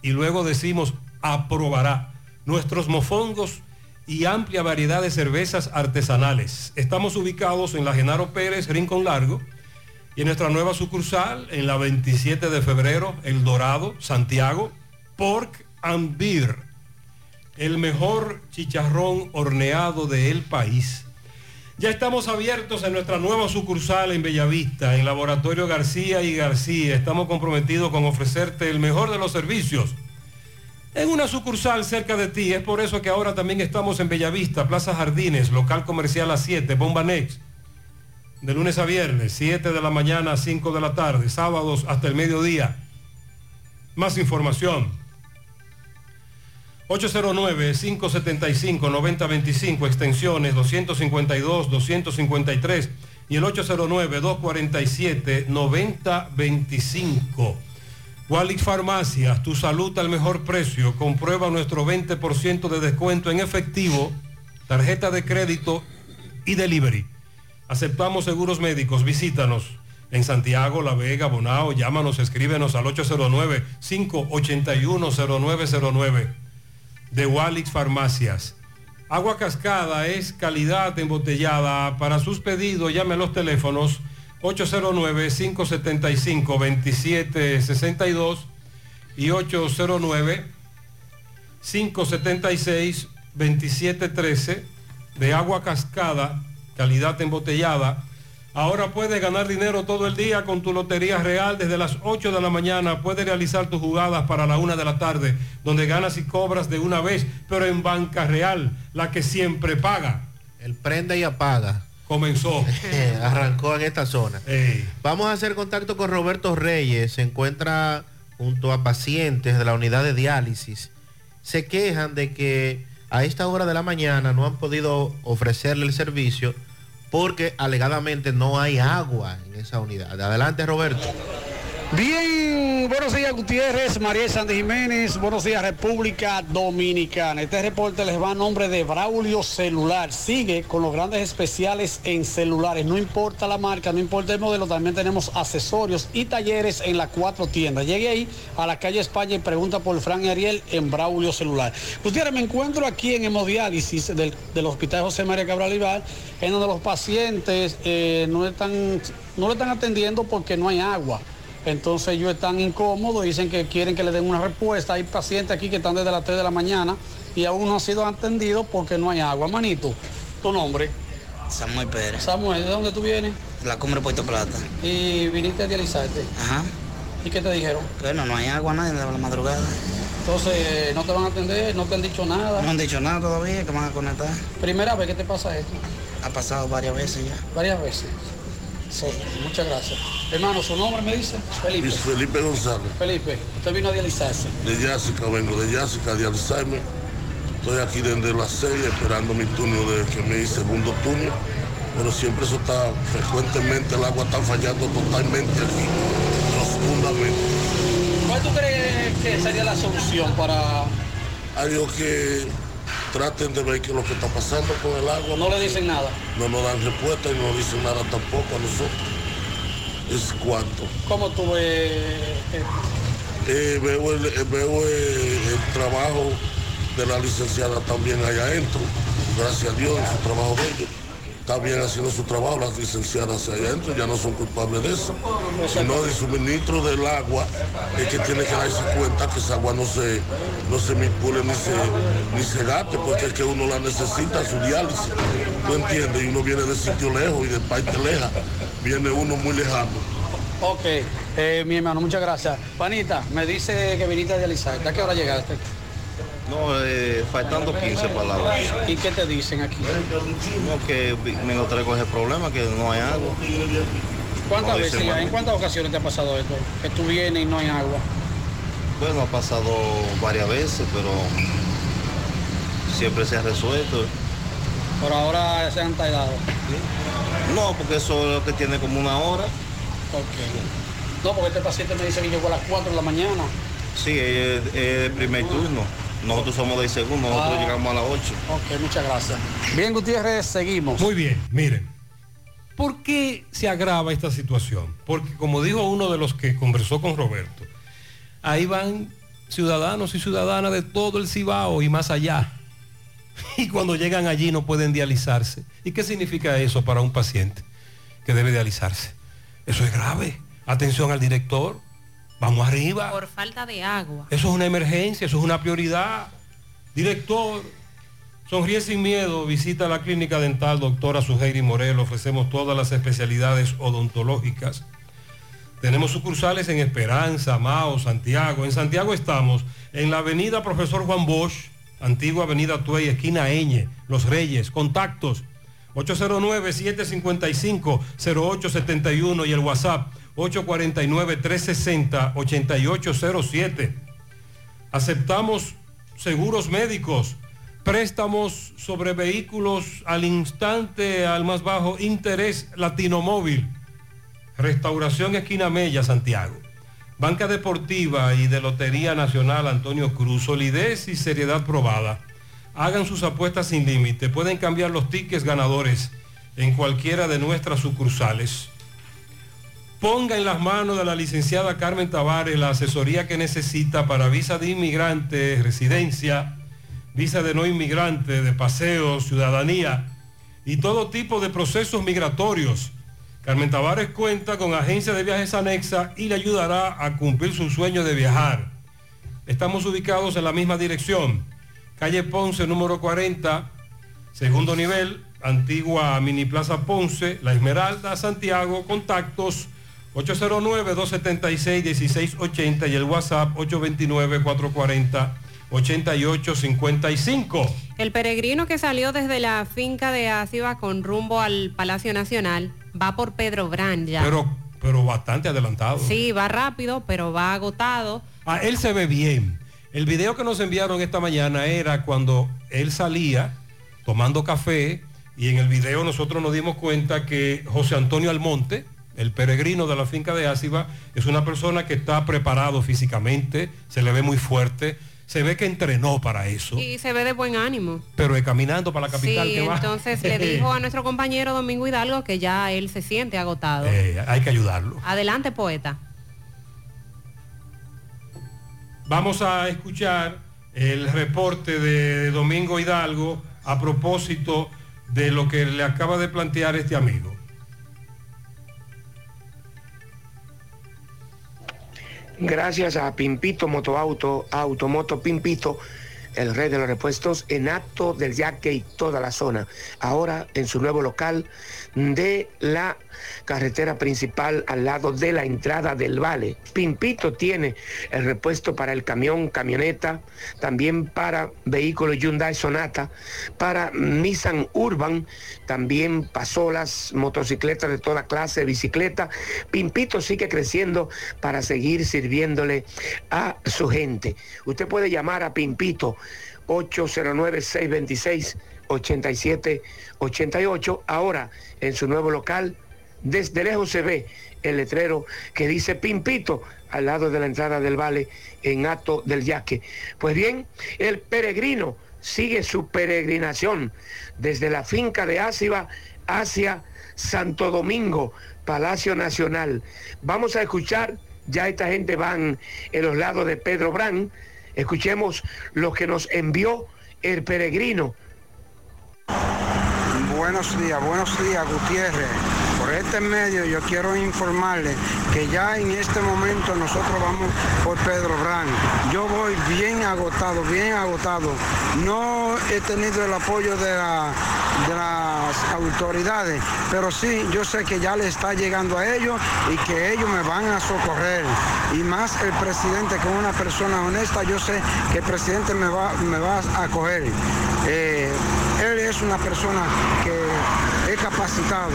y luego decimos aprobará nuestros mofongos y amplia variedad de cervezas artesanales. Estamos ubicados en la Genaro Pérez, Rincón Largo, y nuestra nueva sucursal, en la 27 de febrero, El Dorado, Santiago, Pork and Beer, el mejor chicharrón horneado del país. Ya estamos abiertos en nuestra nueva sucursal en Bellavista, en Laboratorio García y García. Estamos comprometidos con ofrecerte el mejor de los servicios. En una sucursal cerca de ti, es por eso que ahora también estamos en Bellavista, Plaza Jardines, local comercial a 7, Bomba Next. De lunes a viernes, 7 de la mañana a 5 de la tarde, sábados hasta el mediodía. Más información. 809-575-9025, extensiones 252, 253 y el 809-247-9025. Walix Farmacias, tu salud al mejor precio. Comprueba nuestro 20% de descuento en efectivo, tarjeta de crédito y delivery. Aceptamos seguros médicos. Visítanos en Santiago, La Vega, Bonao. Llámanos, escríbenos al 809-581-0909 de Walix Farmacias. Agua Cascada es calidad embotellada. Para sus pedidos llame a los teléfonos 809-575-2762 y 809-576-2713 de agua cascada, calidad embotellada. Ahora puedes ganar dinero todo el día con tu Lotería Real desde las 8 de la mañana. Puedes realizar tus jugadas para la 1 de la tarde, donde ganas y cobras de una vez, pero en Banca Real, la que siempre paga. El prende y apaga. Comenzó. Arrancó en esta zona. Vamos a hacer contacto con Roberto Reyes. Se encuentra junto a pacientes de la unidad de diálisis. Se quejan de que a esta hora de la mañana no han podido ofrecerle el servicio porque alegadamente no hay agua en esa unidad. Adelante, Roberto. Bien, buenos días Gutiérrez, María Sandy Jiménez, buenos días República Dominicana. Este reporte les va a nombre de Braulio Celular. Sigue con los grandes especiales en celulares. No importa la marca, no importa el modelo, también tenemos accesorios y talleres en las cuatro tiendas. Llegue ahí a la calle España y pregunta por Fran Ariel en Braulio Celular. Gutiérrez, me encuentro aquí en hemodiálisis del, del Hospital José María Cabral Ibar, en donde los pacientes eh, no, están, no lo están atendiendo porque no hay agua. Entonces ellos están incómodos, dicen que quieren que le den una respuesta. Hay pacientes aquí que están desde las 3 de la mañana y aún no han sido atendidos porque no hay agua. Manito, tu nombre. Samuel Pérez. Samuel, ¿de dónde tú vienes? La cumbre Puerto Plata. Y viniste a dializarte. Ajá. ¿Y qué te dijeron? Bueno, no hay agua nadie de la madrugada. Entonces, ¿no te van a atender? ¿No te han dicho nada? No han dicho nada todavía, que van a conectar. Primera vez que te pasa esto. Ha pasado varias veces ya. Varias veces. Sí, muchas gracias. Hermano, ¿su nombre me dice? Felipe. Luis Felipe González. Felipe, usted vino a dializarse. De Yásica, vengo de Yásica, de Alzheimer. Estoy aquí desde las 6 esperando mi turno de que me hice segundo turno. Pero siempre eso está, frecuentemente el agua está fallando totalmente aquí, profundamente. ¿Cuál tú crees que sería la solución para...? Algo que traten de ver qué es lo que está pasando con el agua. No le dicen nada. No nos dan respuesta y no dicen nada tampoco a nosotros. Es cuanto. ¿Cómo tú ves? eh, Eh, veo el, eh, veo el, el trabajo de la licenciada también allá adentro. Gracias a Dios, su trabajo de ellos. Está bien haciendo su trabajo, las licenciadas adentro ya no son culpables de eso. Sino de suministro del agua, es que tiene que darse cuenta que esa agua no se, no se manipule ni se, ni se gaste, porque es que uno la necesita, su diálisis. ¿Tú entiendes? Y uno viene de sitio lejos y de parte leja, viene uno muy lejano. Ok, eh, mi hermano, muchas gracias. Panita, me dice que viniste a dializar. ¿A qué hora llegaste? No, eh, faltando 15 palabras. ¿Y qué te dicen aquí? No, que me encontré con ese problema, que no hay agua. ¿Cuántas No, veces, ya? en cuántas ocasiones te ha pasado esto? Que tú vienes y no hay agua. Bueno, ha pasado varias veces, pero siempre se ha resuelto. Por ahora se han tardado. No, porque eso es lo que tiene como una hora. Ok. No, porque este paciente me dice que llegó a las 4 de la mañana. Sí, es es el primer turno. Nosotros somos del segundo, nosotros Ah. llegamos a las 8. Ok, muchas gracias. Bien, Gutiérrez, seguimos. Muy bien, miren. ¿Por qué se agrava esta situación? Porque como dijo uno de los que conversó con Roberto, ahí van ciudadanos y ciudadanas de todo el Cibao y más allá. Y cuando llegan allí no pueden dializarse. ¿Y qué significa eso para un paciente que debe dializarse? Eso es grave. Atención al director. Vamos arriba. Por falta de agua. Eso es una emergencia, eso es una prioridad. Director, sonríe sin miedo, visita la clínica dental doctora Suheiri Morel, ofrecemos todas las especialidades odontológicas. Tenemos sucursales en Esperanza, Mao, Santiago. En Santiago estamos en la avenida Profesor Juan Bosch, antigua avenida Tuey, esquina Eñe, Los Reyes. Contactos 809-755-0871 y el WhatsApp 849-360-8807. Aceptamos seguros médicos, préstamos sobre vehículos al instante, al más bajo interés Latinomóvil. Restauración Esquina Mella, Santiago. Banca Deportiva y de Lotería Nacional Antonio Cruz. Solidez y seriedad probada. Hagan sus apuestas sin límite. Pueden cambiar los tickets ganadores en cualquiera de nuestras sucursales. Ponga en las manos de la licenciada Carmen Tavares la asesoría que necesita para visa de inmigrante, residencia, visa de no inmigrante, de paseo, ciudadanía y todo tipo de procesos migratorios. Carmen Tavares cuenta con agencia de viajes anexa y le ayudará a cumplir su sueño de viajar. Estamos ubicados en la misma dirección, calle Ponce número 40, segundo nivel, antigua Mini Plaza Ponce, La Esmeralda, Santiago, contactos 809-276-1680 y el WhatsApp 829-440-8855. El peregrino que salió desde la finca de Áciba con rumbo al Palacio Nacional va por Pedro Brand ya. Pero, pero bastante adelantado. Sí, va rápido, pero va agotado. Ah, él se ve bien. El video que nos enviaron esta mañana era cuando él salía tomando café y en el video nosotros nos dimos cuenta que José Antonio Almonte, el peregrino de la finca de Áciba, es una persona que está preparado físicamente, se le ve muy fuerte, se ve que entrenó para eso, Y se ve de buen ánimo. pero es caminando para la capital Sí, que va. entonces le dijo a nuestro compañero Domingo Hidalgo que ya él se siente agotado. Eh, hay que ayudarlo. Adelante, poeta. Vamos a escuchar el reporte de Domingo Hidalgo a propósito de lo que le acaba de plantear este amigo. Gracias a Pimpito Motoauto, Automoto Pimpito, el rey de los repuestos, en acto del yaque y toda la zona. Ahora en su nuevo local de la carretera principal al lado de la entrada del Vale. Pimpito tiene el repuesto para el camión, camioneta, también para vehículos Hyundai Sonata, para Nissan Urban, también pasolas, motocicletas de toda clase, bicicleta. Pimpito sigue creciendo para seguir sirviéndole a su gente. Usted puede llamar a Pimpito 809-626-8788. Ahora, en su nuevo local, desde lejos se ve el letrero que dice Pimpito al lado de la entrada del Vale en Ato del Yaque. Pues bien, el peregrino sigue su peregrinación desde la finca de Áciba hacia Santo Domingo, Palacio Nacional. Vamos a escuchar, ya esta gente van en los lados de Pedro Brán, escuchemos lo que nos envió el peregrino. Buenos días, buenos días, Gutiérrez. Por este medio yo quiero informarle que ya en este momento nosotros vamos por Pedro Brán. Yo voy bien agotado, bien agotado. No he tenido el apoyo de, la- de las autoridades, pero sí, yo sé que ya le está llegando a ellos y que ellos me van a socorrer. Y más el presidente, que es una persona honesta, yo sé que el presidente me va, me a acoger. Eh, él es una persona que es capacitado,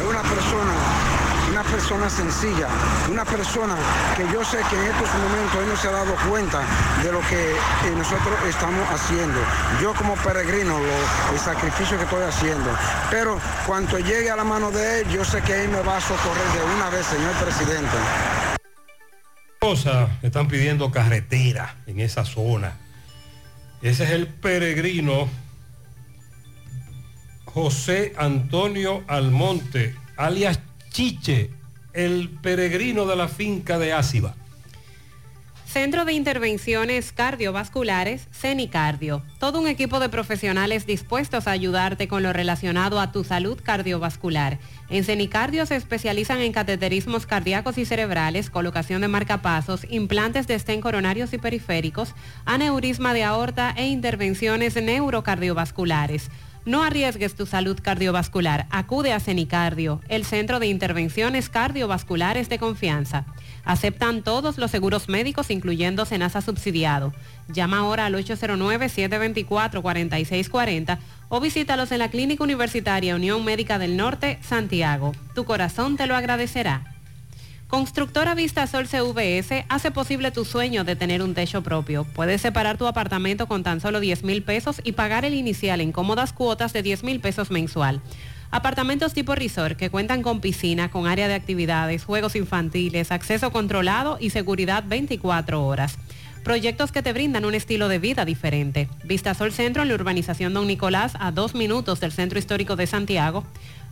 es una persona, una persona sencilla, una persona que yo sé que en estos momentos él no se ha dado cuenta de lo que eh, nosotros estamos haciendo. Yo como peregrino, lo- el sacrificio que estoy haciendo. Pero cuando llegue a la mano de él, yo sé que él me va a socorrer de una vez, señor presidente. Cosa, están pidiendo carretera en esa zona. Ese es el peregrino José Antonio Almonte, alias Chiche, el peregrino de la finca de Áciba. Centro de Intervenciones Cardiovasculares, CENICardio. Todo un equipo de profesionales dispuestos a ayudarte con lo relacionado a tu salud cardiovascular. En CENICardio se especializan en cateterismos cardíacos y cerebrales, colocación de marcapasos, implantes de estén coronarios y periféricos, aneurisma de aorta e intervenciones neurocardiovasculares. No arriesgues tu salud cardiovascular. Acude a CENICardio, el centro de intervenciones cardiovasculares de confianza. Aceptan todos los seguros médicos, incluyendo Senasa subsidiado. Llama ahora al 809-724-4640 o visítalos en la Clínica Universitaria Unión Médica del Norte, Santiago. Tu corazón te lo agradecerá. Constructora Vista Sol CVS hace posible tu sueño de tener un techo propio. Puedes separar tu apartamento con tan solo 10 mil pesos y pagar el inicial en cómodas cuotas de 10 mil pesos mensual. Apartamentos tipo resort que cuentan con piscina, con área de actividades, juegos infantiles, acceso controlado y seguridad 24 horas. Proyectos que te brindan un estilo de vida diferente. Vista Sol Centro en la urbanización Don Nicolás a dos minutos del Centro Histórico de Santiago.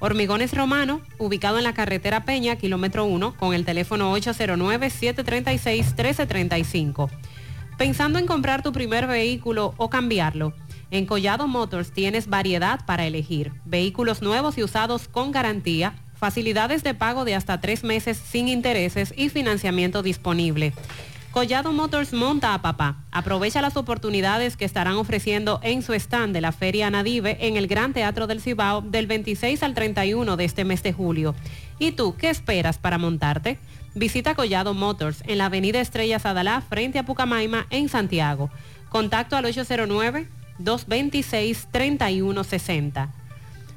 Hormigones Romano, ubicado en la carretera Peña, kilómetro 1, con el teléfono 809-736-1335. Pensando en comprar tu primer vehículo o cambiarlo, en Collado Motors tienes variedad para elegir. Vehículos nuevos y usados con garantía, facilidades de pago de hasta tres meses sin intereses y financiamiento disponible. Collado Motors monta a papá. Aprovecha las oportunidades que estarán ofreciendo en su stand de la Feria Anadive en el Gran Teatro del Cibao del 26 al 31 de este mes de julio. ¿Y tú qué esperas para montarte? Visita Collado Motors en la Avenida Estrellas Adalá frente a Pucamaima en Santiago. Contacto al 809-226-3160.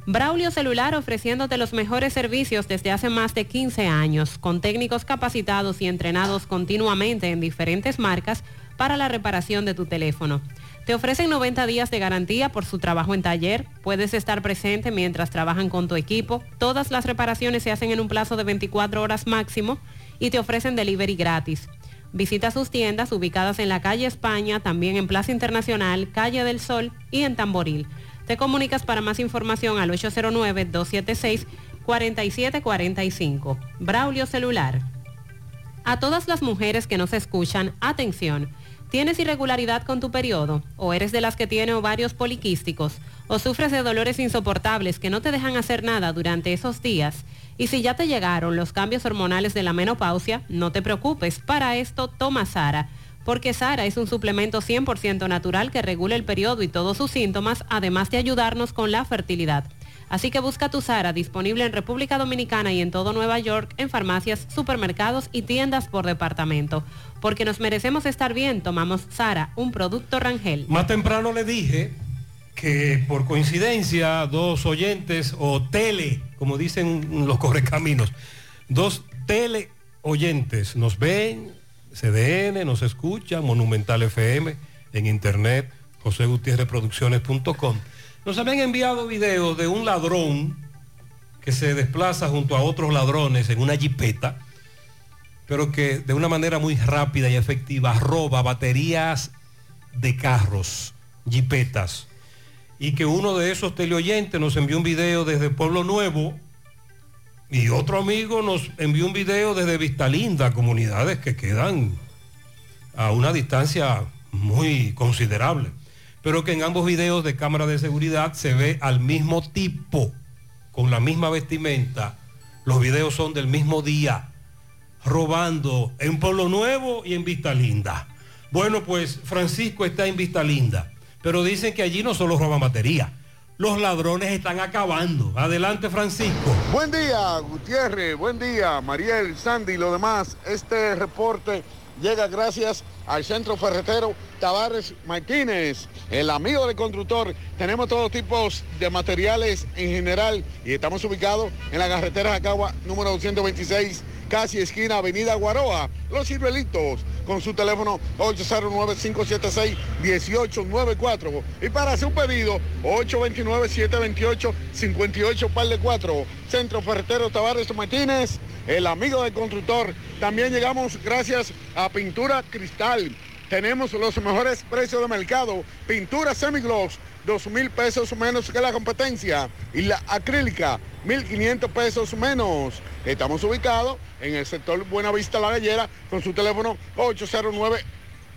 Braulio Celular ofreciéndote los mejores servicios desde hace más de 15 años, con técnicos capacitados y entrenados continuamente en diferentes marcas para la reparación de tu teléfono. Te ofrecen 90 días de garantía por su trabajo en taller, puedes estar presente mientras trabajan con tu equipo, todas las reparaciones se hacen en un plazo de 24 horas máximo y te ofrecen delivery gratis. Visita sus tiendas ubicadas en la calle España, también en Plaza Internacional, Calle del Sol y en Tamboril. Te comunicas para más información al 809-276-4745. Braulio Celular. A todas las mujeres que nos escuchan, atención. ¿Tienes irregularidad con tu periodo? ¿O eres de las que tiene ovarios poliquísticos? ¿O sufres de dolores insoportables que no te dejan hacer nada durante esos días? Y si ya te llegaron los cambios hormonales de la menopausia, no te preocupes. Para esto, toma Sara porque Sara es un suplemento 100% natural que regula el periodo y todos sus síntomas, además de ayudarnos con la fertilidad. Así que busca tu Sara disponible en República Dominicana y en todo Nueva York, en farmacias, supermercados y tiendas por departamento. Porque nos merecemos estar bien, tomamos Sara, un producto Rangel. Más temprano le dije que por coincidencia dos oyentes o tele, como dicen los correcaminos, dos tele oyentes nos ven, CDN, nos escuchan, Monumental FM, en internet, josegutierreproducciones.com. Nos habían enviado videos de un ladrón que se desplaza junto a otros ladrones en una jipeta pero que de una manera muy rápida y efectiva roba baterías de carros, jipetas. Y que uno de esos teleoyentes nos envió un video desde Pueblo Nuevo y otro amigo nos envió un video desde Vistalinda, comunidades que quedan a una distancia muy considerable. Pero que en ambos videos de cámara de seguridad se ve al mismo tipo, con la misma vestimenta. Los videos son del mismo día, robando en Pueblo Nuevo y en Vistalinda. Bueno, pues Francisco está en Vistalinda, pero dicen que allí no solo roban batería. Los ladrones están acabando. Adelante, Francisco. Buen día, Gutiérrez. Buen día, Mariel, Sandy y lo demás. Este reporte llega gracias al Centro Ferretero Tavares Martínez, el amigo del constructor. Tenemos todos tipos de materiales en general y estamos ubicados en la carretera Jacagua número 226, casi esquina Avenida Guaroa. Los Ciruelitos con su teléfono 809-576-1894. Y para un pedido, 829-728-58 par de 4. Centro Ferretero Tavares Martínez, el amigo del constructor. También llegamos gracias a Pintura Cristal. Tenemos los mejores precios de mercado. Pintura semigloss, 2 mil pesos menos que la competencia. Y la acrílica, 1.500 pesos menos. Estamos ubicados en el sector Buenavista La Gallera con su teléfono 809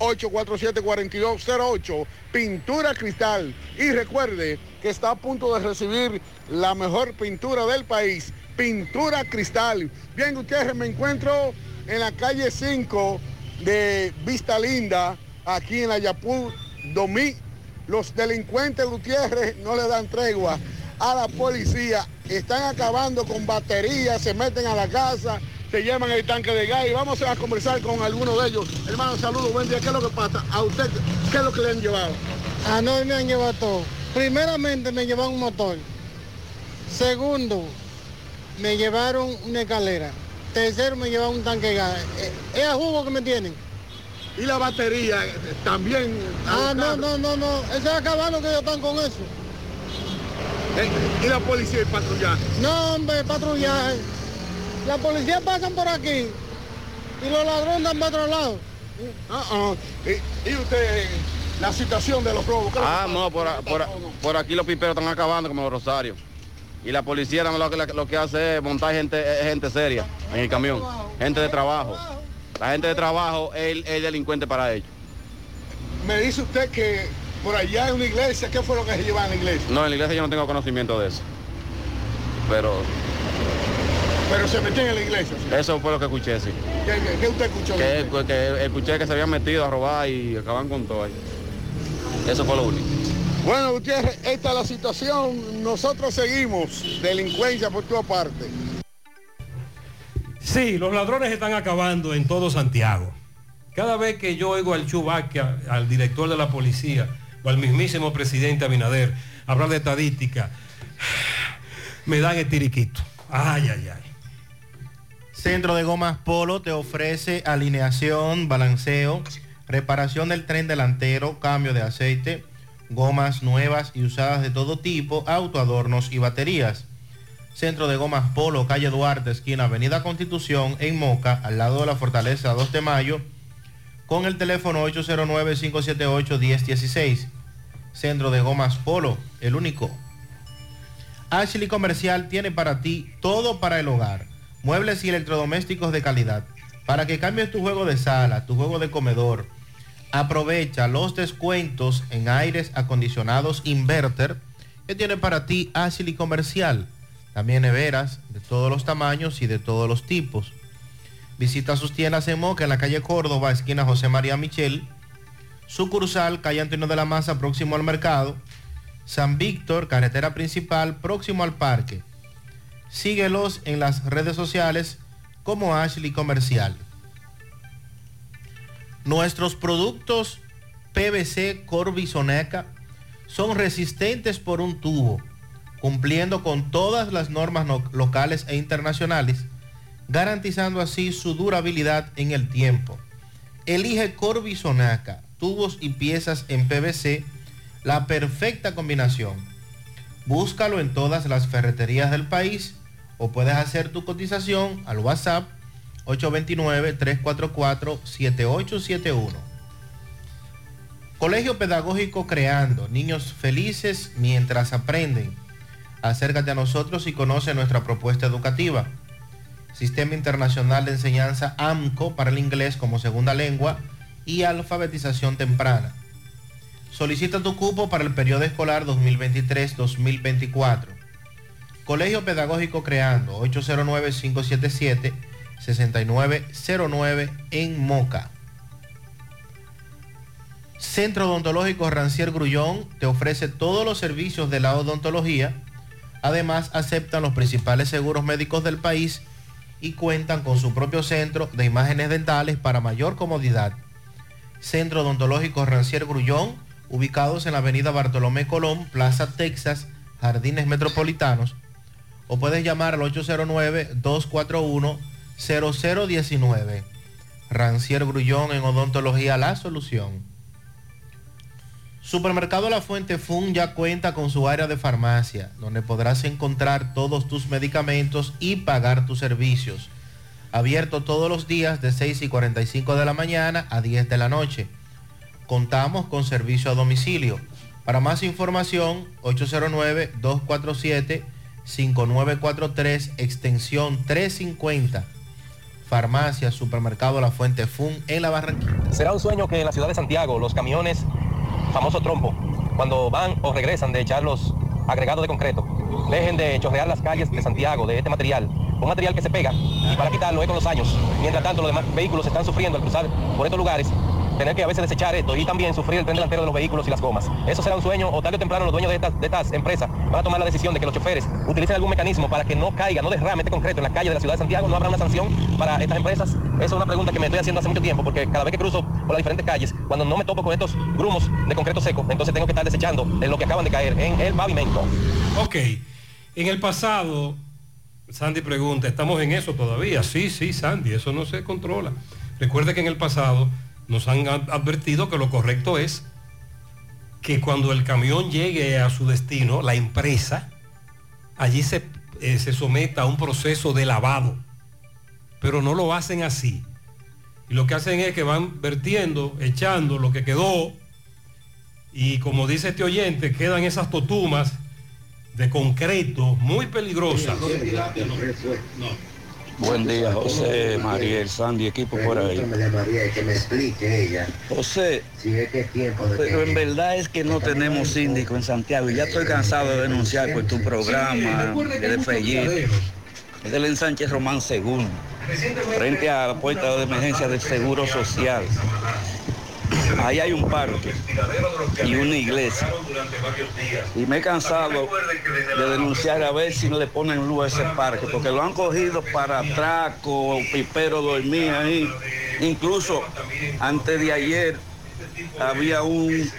847-4208, Pintura Cristal. Y recuerde que está a punto de recibir la mejor pintura del país, Pintura Cristal. Bien, Gutiérrez, me encuentro en la calle 5 de Vista Linda, aquí en Ayapur, Domí. Los delincuentes Gutiérrez no le dan tregua a la policía. Están acabando con baterías, se meten a la casa, se llevan el tanque de gas y vamos a conversar con alguno de ellos. Hermano, saludos, buen día. ¿Qué es lo que pasa? ¿A usted qué es lo que le han llevado? A no me han llevado todo. Primeramente me llevaron un motor. Segundo, me llevaron una escalera. Tercero, me llevaron un tanque de gas. Eh, Es a jugo que me tienen. ¿Y la batería eh, también? Ah, no, no, no, no. Eso es acabando que ellos están con eso. Eh, ¿Y la policía y patrullaje? No, hombre, patrullaje. La policía pasan por aquí y los ladrones andan por otro lado. Ah, ah. ¿Y, y usted, la situación de los robos? ¿qué es lo que Ah, no, por, a- por, a- por aquí los piperos están acabando como los rosarios. Y la policía lo que, lo que hace es montar gente, es gente seria en el camión, gente de trabajo. La gente de trabajo es el delincuente para ellos. Me dice usted que por allá en una iglesia, ¿qué fue lo que se lleva en la iglesia? No, en la iglesia yo no tengo conocimiento de eso. Pero Pero se metían en la iglesia. ¿sí? eso fue lo que escuché, sí. ¿Qué, qué- qué usted escuchó? Que, que escuché que se habían metido a robar y acaban con todo ahí. Eso fue lo único. Bueno, Gutiérrez, esta es la situación. Nosotros seguimos. Delincuencia por toda parte. Sí, los ladrones están acabando en todo Santiago. Cada vez que yo oigo al Chubaca, al director de la policía o al mismísimo presidente Abinader hablar de estadística, me dan el tiriquito. Ay, ay, ay. Centro de Gomas Polo te ofrece alineación, balanceo, reparación del tren delantero, cambio de aceite, gomas nuevas y usadas de todo tipo, autoadornos y baterías. Centro de Gomas Polo, calle Duarte, esquina Avenida Constitución, en Moca, al lado de la Fortaleza 2 de Mayo, con el teléfono 809-578-1016. Centro de Gomas Polo, el único. Ashley Comercial tiene para ti todo para el hogar. Muebles y electrodomésticos de calidad. Para que cambies tu juego de sala, tu juego de comedor. Aprovecha los descuentos en aires acondicionados inverter que tiene para ti Ashley Comercial. También neveras de todos los tamaños y de todos los tipos. Visita sus tiendas en Moca, en la calle Córdoba, esquina José María Michel. Sucursal, calle Antonio de la Maza, próximo al mercado. San Víctor, carretera principal, próximo al parque. Síguelos en las redes sociales como Ashley Comercial. Nuestros productos PVC Corbisoneca son resistentes por un tubo, cumpliendo con todas las normas no- locales e internacionales, garantizando así su durabilidad en el tiempo. Elige Corbisonaca, tubos y piezas en PVC, la perfecta combinación. Búscalo en todas las ferreterías del país o puedes hacer tu cotización al WhatsApp 829-344-7871. Colegio Pedagógico Creando, niños felices mientras aprenden. Acércate a nosotros y conoce nuestra propuesta educativa. Sistema Internacional de Enseñanza AMCO para el inglés como segunda lengua y alfabetización temprana. Solicita tu cupo para el periodo escolar 2023-2024. Colegio Pedagógico Creando, 809-577-6909 en Moca. Centro Odontológico Rancier Grullón te ofrece todos los servicios de la odontología. Además, aceptan los principales seguros médicos del país y cuentan con su propio centro de imágenes dentales para mayor comodidad. Centro Odontológico Rancier Grullón, ubicados en la avenida Bartolomé Colón, Plaza Texas, Jardines Metropolitanos, o puedes llamar al 809-241-0019. Rancier Grullón en Odontología La Solución. Supermercado La Fuente Fun ya cuenta con su área de farmacia, donde podrás encontrar todos tus medicamentos y pagar tus servicios. Abierto todos los días de 6 y 45 de la mañana a 10 de la noche. Contamos con servicio a domicilio. Para más información, 809-247-5943, extensión 350. Farmacia, Supermercado La Fuente Fun en La Barranquilla. Será un sueño que en la ciudad de Santiago los camiones, famoso trompo, cuando van o regresan de echar los agregados de concreto, dejen de chorrear las calles de Santiago de este material, un material que se pega y para quitarlo es con los años. Mientras tanto, los demás vehículos están sufriendo al cruzar por estos lugares, tener que a veces desechar esto y también sufrir el tren delantero de los vehículos y las gomas. Eso será un sueño o tarde o temprano los dueños de estas, de empresas van a tomar la decisión de que los choferes utilicen algún mecanismo para que no caiga, no derrame este concreto en la calle de la ciudad de Santiago, no habrá una sanción para estas empresas. Esa es una pregunta que me estoy haciendo hace mucho tiempo porque cada vez que cruzo por las diferentes calles, cuando no me topo con estos grumos de concreto seco, entonces tengo que estar desechando en lo que acaban de caer en el pavimento. Ok, en el pasado, Sandy pregunta, ¿estamos en eso todavía? Sí, sí, Sandy, eso no se controla. Recuerde que en el pasado nos han ad- advertido que lo correcto es que cuando el camión llegue a su destino, la empresa, allí se, eh, se someta a un proceso de lavado. Pero no lo hacen así. Y lo que hacen es que van vertiendo, echando lo que quedó. Y como dice este oyente, quedan esas totumas de concreto muy peligrosas. Buen día, José, Mariel, Sandy, equipo por ahí. que me explique ella. José, Si es que es tiempo de pero que- en verdad es que no tenemos síndico en Santiago y ya estoy cansado de denunciar por tu programa de. Es del ensanche Román II, frente a la puerta de emergencia del Seguro Social. Ahí hay un parque y una iglesia. Y me he cansado de denunciar a ver si no le ponen luz a ese parque, porque lo han cogido para atraco, pipero dormía ahí. Incluso antes de ayer había un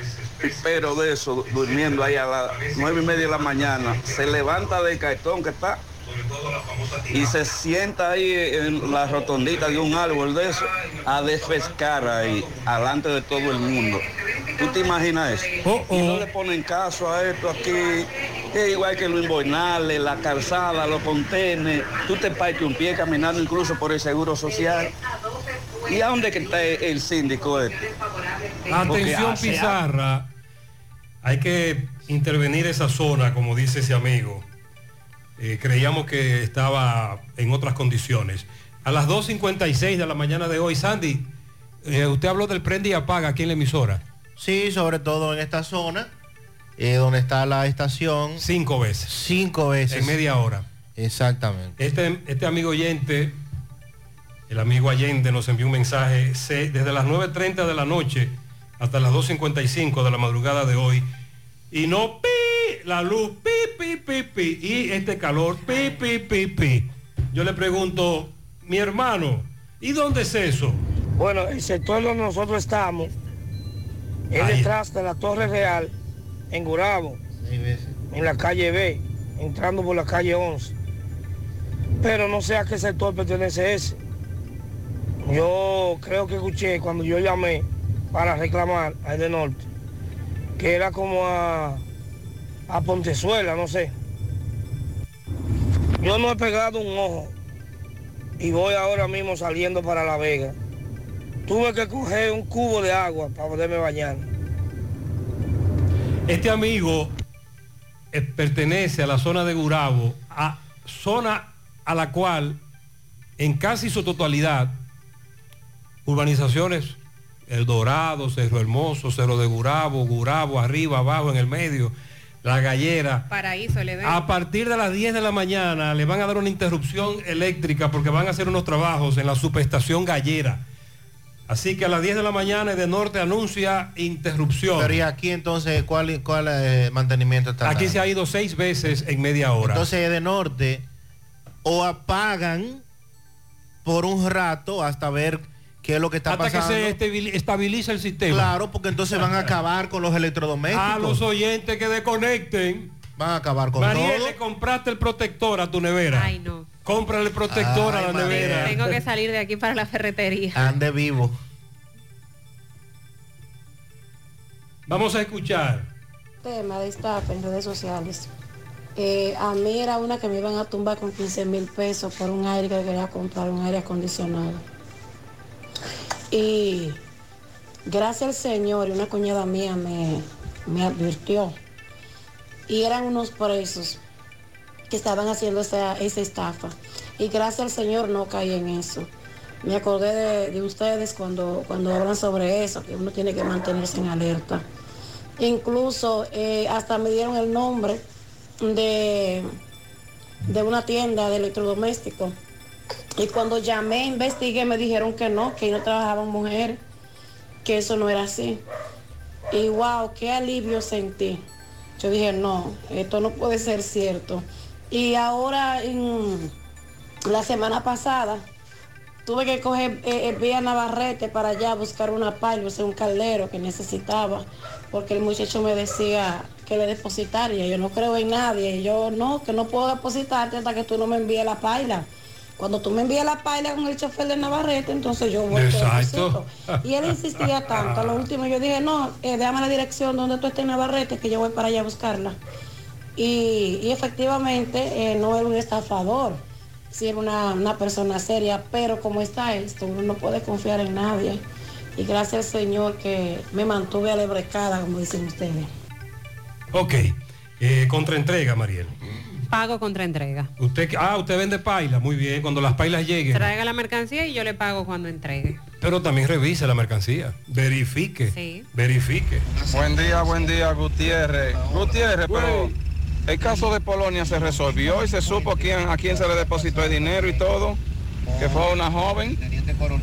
pipero de eso durmiendo ahí a las nueve y media de la mañana. Se levanta del cartón que está y se sienta ahí en la rotondita de un árbol de eso a desfescar ahí, alante de todo el mundo. ¿Tú te imaginas eso? Y no le ponen caso a esto aquí. Es igual que los inboinales, la calzada, los contenes. Tú te partes un pie caminando incluso por el seguro social. ¿Y a dónde que está el síndico este? Atención Pizarra, hay que intervenir esa zona, como dice ese amigo. Eh, creíamos que estaba en otras condiciones. A las 2.56 de la mañana de hoy, Sandy, eh, usted habló del prende y apaga aquí en la emisora. Sí, sobre todo en esta zona, eh, donde está la estación. Cinco veces. Cinco veces. En media hora. Exactamente. Este, este amigo oyente, el amigo Allende, nos envió un mensaje se- desde las 9.30 de la noche hasta las 2.55 de la madrugada de hoy. Y no la luz, pi, pi, pi, pi. Y este calor, pi, pi, pi, pi. Yo le pregunto, mi hermano, ¿y dónde es eso? Bueno, el sector donde nosotros estamos es Ahí. detrás de la Torre Real, en Gurabo, en la calle B, entrando por la calle 11. Pero no sé a qué sector pertenece ese. Yo creo que escuché cuando yo llamé para reclamar al de norte, que era como a, a Pontezuela, no sé. Yo no he pegado un ojo y voy ahora mismo saliendo para La Vega. Tuve que coger un cubo de agua para poderme bañar. Este amigo eh, pertenece a la zona de Gurabo, a zona a la cual en casi su totalidad urbanizaciones El Dorado, Cerro Hermoso, Cerro de Gurabo, Gurabo, arriba, abajo, en el medio, La Gallera. Paraíso le A partir de las 10 de la mañana le van a dar una interrupción eléctrica porque van a hacer unos trabajos en la subestación Gallera. Así que a las 10 de la mañana de Norte anuncia interrupción. Pero y aquí entonces, ¿cuál, cuál eh, mantenimiento está? Aquí se ha ido seis veces en media hora. Entonces de norte o apagan por un rato hasta ver qué es lo que está Hasta pasando. que se estabil- estabilice el sistema. Claro, porque entonces van a acabar con los electrodomésticos. A los oyentes que desconecten. Van a acabar con Mariel, todo. le compraste el protector a tu nevera. Ay, no. Cómprale el protector Ay, a la Mariel. nevera. Tengo que salir de aquí para la ferretería. Ande vivo. Vamos a escuchar. tema de estafa en redes sociales. Eh, a mí era una que me iban a tumbar con 15 mil pesos por un aire que quería comprar, un aire acondicionado. Y gracias al Señor una cuñada mía me, me advirtió. Y eran unos presos que estaban haciendo esa, esa estafa. Y gracias al Señor no caí en eso. Me acordé de, de ustedes cuando, cuando hablan sobre eso, que uno tiene que mantenerse en alerta. Incluso eh, hasta me dieron el nombre de, de una tienda de electrodomésticos. Y cuando llamé, investigué, me dijeron que no, que no trabajaban mujeres, que eso no era así. Y wow, qué alivio sentí. Yo dije, no, esto no puede ser cierto. Y ahora, en la semana pasada, tuve que coger eh, eh, vía Navarrete para allá buscar una pala, o sea, un caldero que necesitaba, porque el muchacho me decía que le depositaría. Yo no creo en nadie. Yo no, que no puedo depositarte hasta que tú no me envíes la paila. Cuando tú me envíes la paila con el chofer de Navarrete, entonces yo voy a Exacto. Y él insistía tanto. A lo último yo dije, no, eh, déjame la dirección donde tú estés en Navarrete, que yo voy para allá a buscarla. Y, y efectivamente eh, no era un estafador, sí era una, una persona seria, pero como está esto, uno no puede confiar en nadie. Y gracias al Señor que me mantuve alebrecada, como dicen ustedes. Ok. Eh, contraentrega, Mariel. Pago contra entrega. Usted, ah, usted vende paila. Muy bien. Cuando las pailas lleguen. Traiga la mercancía y yo le pago cuando entregue. Pero también revise la mercancía. Verifique. Sí. Verifique. Buen día, buen día, Gutiérrez. Gutiérrez, pero el caso de Polonia se resolvió y se supo quién, a quién se le depositó el dinero y todo, que fue una joven,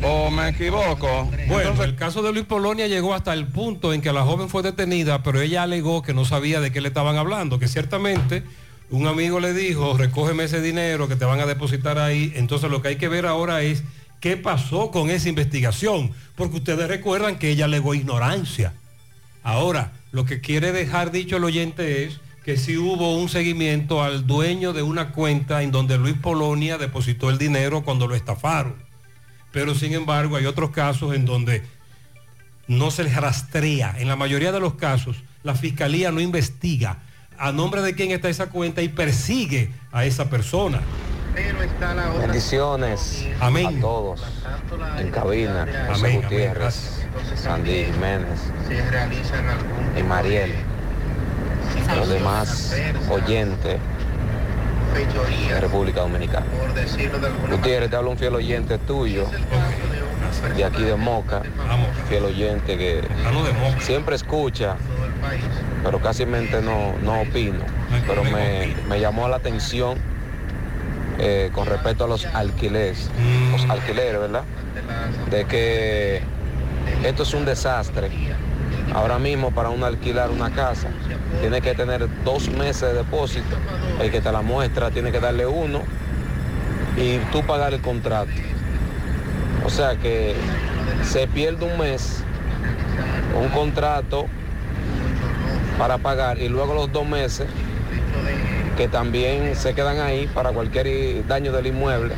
o me equivoco. Bueno, el caso de Luis Polonia llegó hasta el punto en que la joven fue detenida, pero ella alegó que no sabía de qué le estaban hablando, que ciertamente un amigo le dijo, recógeme ese dinero que te van a depositar ahí. Entonces lo que hay que ver ahora es qué pasó con esa investigación, porque ustedes recuerdan que ella alegó ignorancia. Ahora, lo que quiere dejar dicho el oyente es que sí hubo un seguimiento al dueño de una cuenta en donde Luis Polonia depositó el dinero cuando lo estafaron. Pero sin embargo hay otros casos en donde no se les rastrea. En la mayoría de los casos, la fiscalía no investiga a nombre de quién está esa cuenta y persigue a esa persona. Pero está la otra. Bendiciones Amén. a todos en cabina, José Amén, amén, Gutiérrez, gracias. Sandy Jiménez y Mariel, los demás oyentes de República Dominicana. por decirlo de alguna Gutiérrez, te habla un fiel oyente tuyo, de aquí de Moca, fiel oyente que siempre escucha, pero casi mente no, no opino, pero me, me llamó la atención eh, con respecto a los alquileres, los alquileres, ¿verdad? De que esto es un desastre. Ahora mismo para uno alquilar una casa tiene que tener dos meses de depósito. El que te la muestra tiene que darle uno y tú pagar el contrato. O sea que se pierde un mes, un contrato para pagar y luego los dos meses que también se quedan ahí para cualquier daño del inmueble.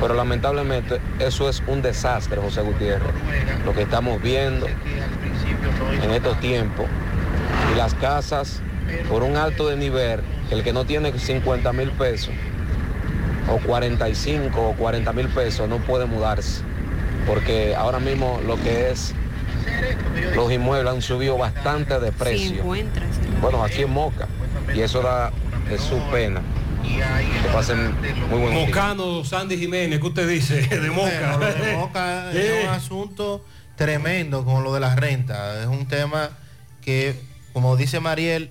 Pero lamentablemente eso es un desastre, José Gutiérrez, lo que estamos viendo en estos tiempos. Y las casas por un alto de nivel, el que no tiene 50 mil pesos, o 45 o 40 mil pesos no puede mudarse, porque ahora mismo lo que es los inmuebles han subido bastante de precio. Bueno, aquí en Moca, y eso da es su pena. Que pasen muy buen día. Mocano, Sandy Jiménez, ¿qué usted dice? De Moca. Bueno, lo de Moca Eh. es un asunto tremendo con lo de las rentas. Es un tema que, como dice Mariel,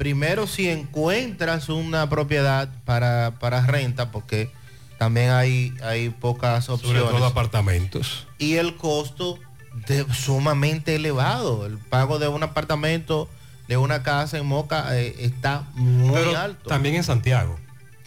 primero si encuentras una propiedad para, para renta, porque también hay, hay pocas Sobre opciones. todo apartamentos. Y el costo de, sumamente elevado. El pago de un apartamento, de una casa en Moca, eh, está muy Pero alto. también en Santiago.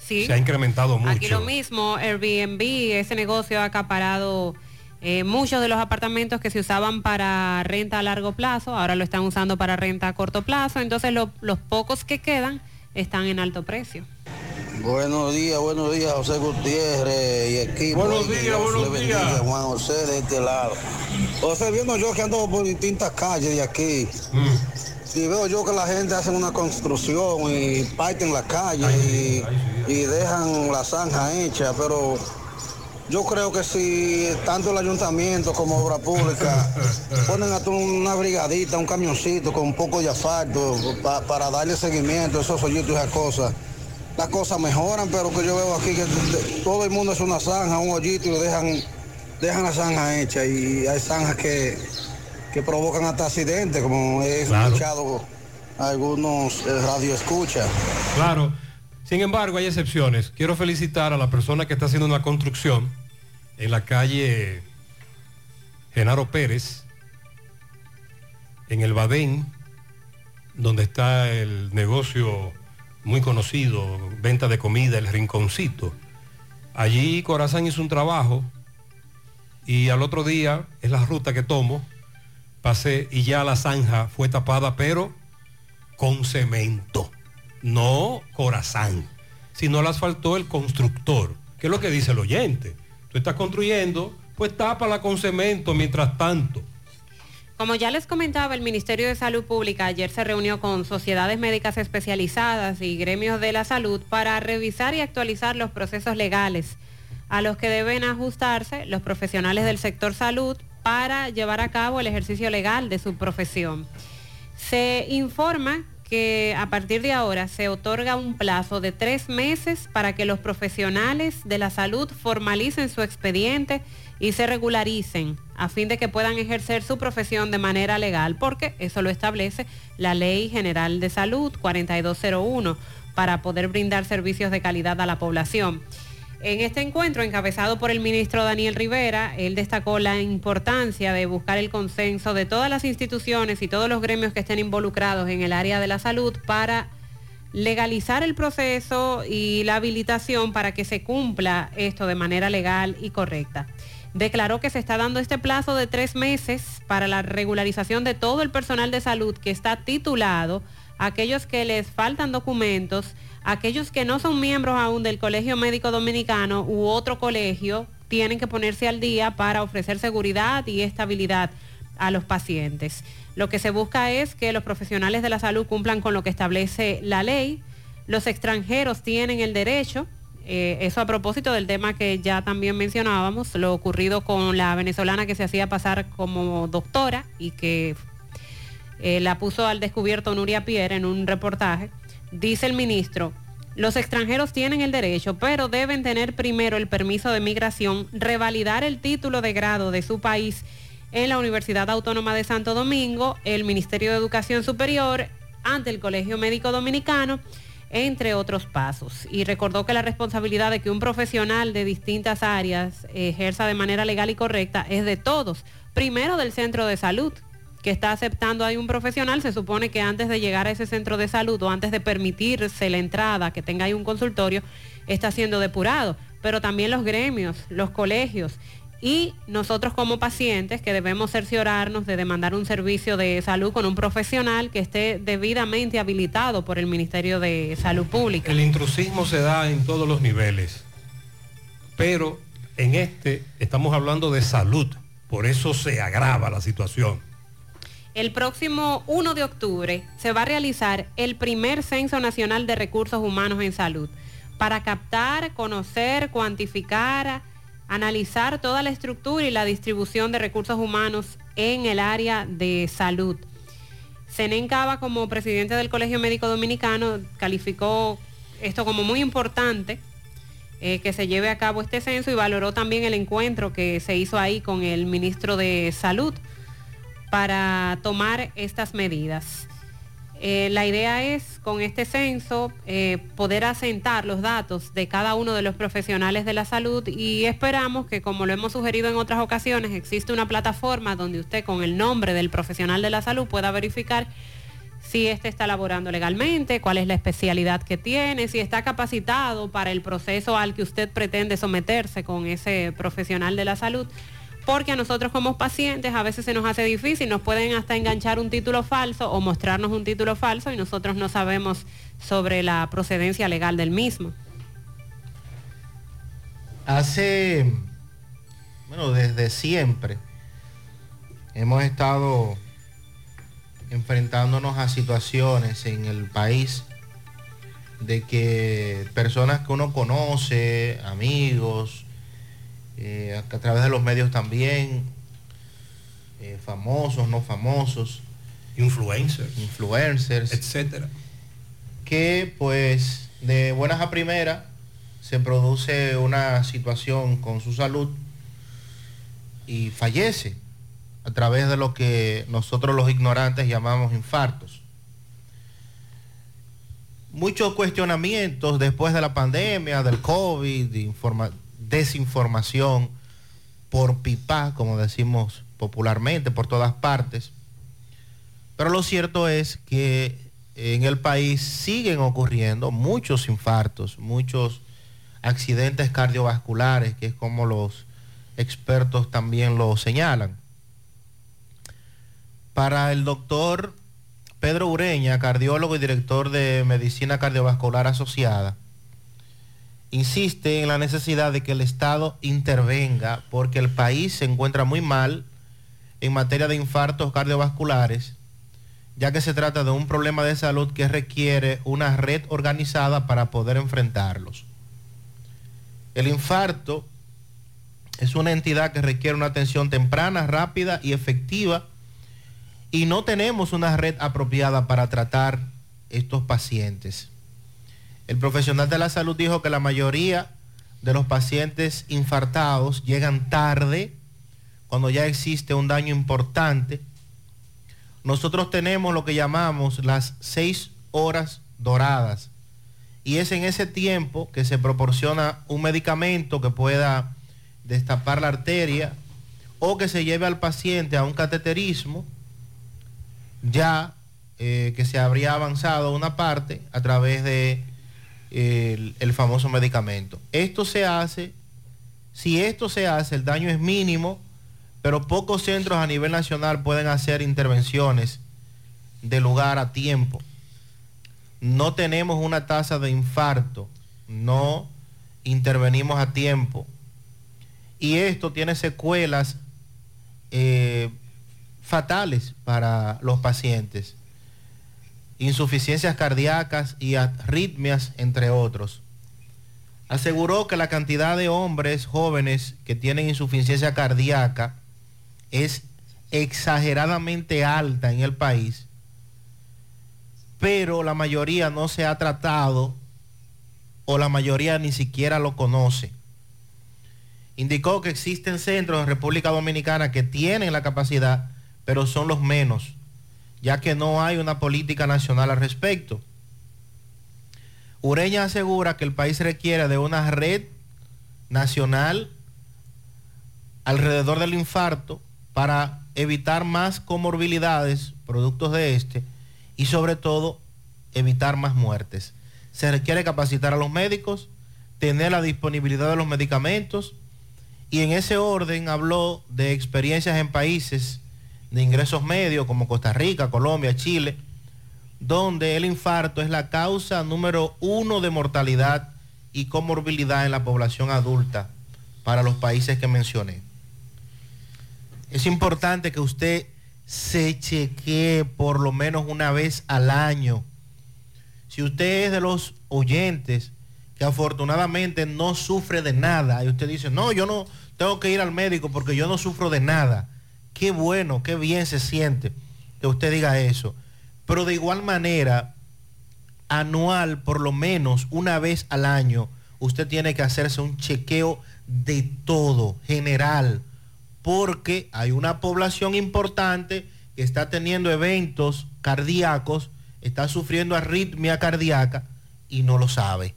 Sí. Se ha incrementado mucho. Aquí lo mismo, Airbnb, ese negocio ha acaparado eh, muchos de los apartamentos que se usaban para renta a largo plazo, ahora lo están usando para renta a corto plazo, entonces lo- los pocos que quedan están en alto precio. Buenos días, buenos días, José Gutiérrez y equipo. Buenos días, Dios buenos le bendiga, días. Juan José de este lado. José, viendo yo que ando por distintas calles de aquí, y veo yo que la gente hace una construcción y parten la calle y, y dejan la zanja hecha, pero yo creo que si tanto el ayuntamiento como obra pública ponen a tú una brigadita, un camioncito con un poco de asfalto pa- para darle seguimiento a esos hoyitos y esas cosas, las cosas mejoran, pero que yo veo aquí que todo el mundo es una zanja, un hoyito y lo dejan, dejan la zanja hecha y hay zanjas que, que provocan hasta accidentes, como he escuchado algunos eh, radioescuchas. Claro. Sin embargo, hay excepciones. Quiero felicitar a la persona que está haciendo una construcción en la calle Genaro Pérez, en el Badén, donde está el negocio muy conocido, venta de comida, el rinconcito. Allí Corazán hizo un trabajo y al otro día, es la ruta que tomo, pasé y ya la zanja fue tapada, pero con cemento, no corazán, sino la asfaltó el constructor, que es lo que dice el oyente. Tú estás construyendo, pues tápala con cemento mientras tanto. Como ya les comentaba, el Ministerio de Salud Pública ayer se reunió con sociedades médicas especializadas y gremios de la salud para revisar y actualizar los procesos legales a los que deben ajustarse los profesionales del sector salud para llevar a cabo el ejercicio legal de su profesión. Se informa que a partir de ahora se otorga un plazo de tres meses para que los profesionales de la salud formalicen su expediente y se regularicen a fin de que puedan ejercer su profesión de manera legal, porque eso lo establece la Ley General de Salud 4201 para poder brindar servicios de calidad a la población. En este encuentro, encabezado por el ministro Daniel Rivera, él destacó la importancia de buscar el consenso de todas las instituciones y todos los gremios que estén involucrados en el área de la salud para legalizar el proceso y la habilitación para que se cumpla esto de manera legal y correcta. Declaró que se está dando este plazo de tres meses para la regularización de todo el personal de salud que está titulado, aquellos que les faltan documentos, aquellos que no son miembros aún del Colegio Médico Dominicano u otro colegio, tienen que ponerse al día para ofrecer seguridad y estabilidad a los pacientes. Lo que se busca es que los profesionales de la salud cumplan con lo que establece la ley. Los extranjeros tienen el derecho, eh, eso a propósito del tema que ya también mencionábamos, lo ocurrido con la venezolana que se hacía pasar como doctora y que eh, la puso al descubierto Nuria Pierre en un reportaje. Dice el ministro, los extranjeros tienen el derecho, pero deben tener primero el permiso de migración, revalidar el título de grado de su país en la Universidad Autónoma de Santo Domingo, el Ministerio de Educación Superior, ante el Colegio Médico Dominicano, entre otros pasos. Y recordó que la responsabilidad de que un profesional de distintas áreas ejerza de manera legal y correcta es de todos. Primero del centro de salud, que está aceptando ahí un profesional, se supone que antes de llegar a ese centro de salud o antes de permitirse la entrada, que tenga ahí un consultorio, está siendo depurado. Pero también los gremios, los colegios y nosotros como pacientes que debemos cerciorarnos de demandar un servicio de salud con un profesional que esté debidamente habilitado por el Ministerio de Salud Pública. El intrusismo se da en todos los niveles, pero en este estamos hablando de salud, por eso se agrava la situación. El próximo 1 de octubre se va a realizar el primer Censo Nacional de Recursos Humanos en Salud. para captar, conocer, cuantificar, analizar toda la estructura y la distribución de recursos humanos en el área de salud. Senen Cava, como presidente del Colegio Médico Dominicano, calificó esto como muy importante, eh, que se lleve a cabo este censo y valoró también el encuentro que se hizo ahí con el ministro de Salud para tomar estas medidas. Eh, la idea es, con este censo, eh, poder asentar los datos de cada uno de los profesionales de la salud y esperamos que, como lo hemos sugerido en otras ocasiones, existe una plataforma donde usted con el nombre del profesional de la salud pueda verificar si éste está laborando legalmente, cuál es la especialidad que tiene, si está capacitado para el proceso al que usted pretende someterse con ese profesional de la salud porque a nosotros como pacientes a veces se nos hace difícil, nos pueden hasta enganchar un título falso o mostrarnos un título falso y nosotros no sabemos sobre la procedencia legal del mismo. Hace, bueno, desde siempre hemos estado enfrentándonos a situaciones en el país de que personas que uno conoce, amigos, eh, a, través de los medios también, eh, famosos, no famosos. Influencers. Influencers. Etcétera. Que pues de buenas a primeras se produce una situación con su salud y fallece a través de lo que nosotros los ignorantes llamamos infartos. Muchos cuestionamientos después de la pandemia, del COVID, de desinformación por pipa, como decimos popularmente, por todas partes. Pero lo cierto es que en el país siguen ocurriendo muchos infartos, muchos accidentes cardiovasculares, que es como los expertos también lo señalan. Para el doctor Pedro Ureña, cardiólogo y director de Medicina Cardiovascular Asociada, insiste en la necesidad de que el Estado intervenga porque el país se encuentra muy mal en materia de infartos cardiovasculares, ya que se trata de un problema de salud que requiere una red organizada para poder enfrentarlos. El infarto es una entidad que requiere una atención temprana, rápida y efectiva y no tenemos una red apropiada para tratar estos pacientes. El profesional de la salud dijo que la mayoría de los pacientes infartados llegan tarde, cuando ya existe un daño importante. Nosotros tenemos lo que llamamos las seis horas doradas. Y es en ese tiempo que se proporciona un medicamento que pueda destapar la arteria o que se lleve al paciente a un cateterismo, ya eh, que se habría avanzado una parte a través de el, famoso medicamento. Esto se hace, si esto se hace, el daño es mínimo, pero pocos centros a nivel nacional pueden hacer intervenciones de lugar a tiempo. No tenemos una tasa de infarto, no intervenimos a tiempo. Y esto tiene secuelas eh, fatales para los pacientes insuficiencias cardíacas y arritmias, entre otros. Aseguró que la cantidad de hombres jóvenes que tienen insuficiencia cardíaca es exageradamente alta en el país, pero la mayoría no se ha tratado o la mayoría ni siquiera lo conoce. Indicó que existen centros en República Dominicana que tienen la capacidad, pero son los menos ya que no hay una política nacional al respecto. Ureña asegura que el país requiere de una red nacional alrededor del infarto para evitar más comorbilidades, productos de este, y sobre todo evitar más muertes. Se requiere capacitar a los médicos, tener la disponibilidad de los medicamentos, y en ese orden habló de experiencias en países de ingresos medios como Costa Rica, Colombia, Chile, donde el infarto es la causa número uno de mortalidad y comorbilidad en la población adulta para los países que mencioné. Es importante que usted se chequee por lo menos una vez al año. Si usted es de los oyentes que afortunadamente no sufre de nada. Y usted dice, no, yo no tengo que ir al médico porque yo no sufro de nada. Qué bueno, qué bien se siente que usted diga eso. Pero de igual manera, anual, por lo menos una vez al año, usted tiene que hacerse un chequeo de todo, general, porque hay una población importante que está teniendo eventos cardíacos, está sufriendo arritmia cardíaca y no lo sabe.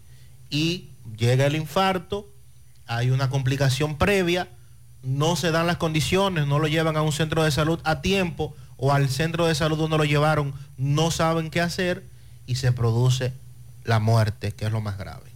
Y llega el infarto, hay una complicación previa, no se dan las condiciones, no lo llevan a un centro de salud a tiempo o al centro de salud donde lo llevaron, no saben qué hacer y se produce la muerte, que es lo más grave.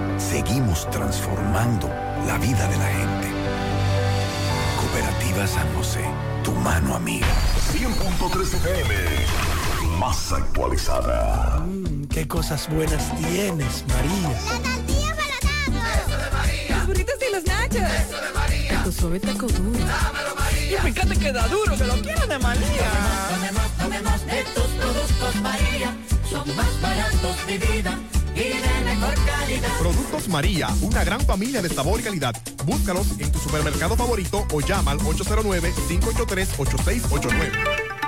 seguimos transformando la vida de la gente. Cooperativa San José, tu mano amiga. 100.3 FM. Más actualizada. Mm, qué cosas buenas tienes, María. La tortilla para Eso de María. Los burritos y los nachos. Eso de María. Tu suave taco duro. Dámelo, María. Y fíjate que da duro, que lo quiero de María. Tomemos, tomemos de tus productos, María. Son más baratos de vida y de mejor calidad. Productos María, una gran familia de sabor y calidad. Búscalos en tu supermercado favorito o llama al 809-583-8689.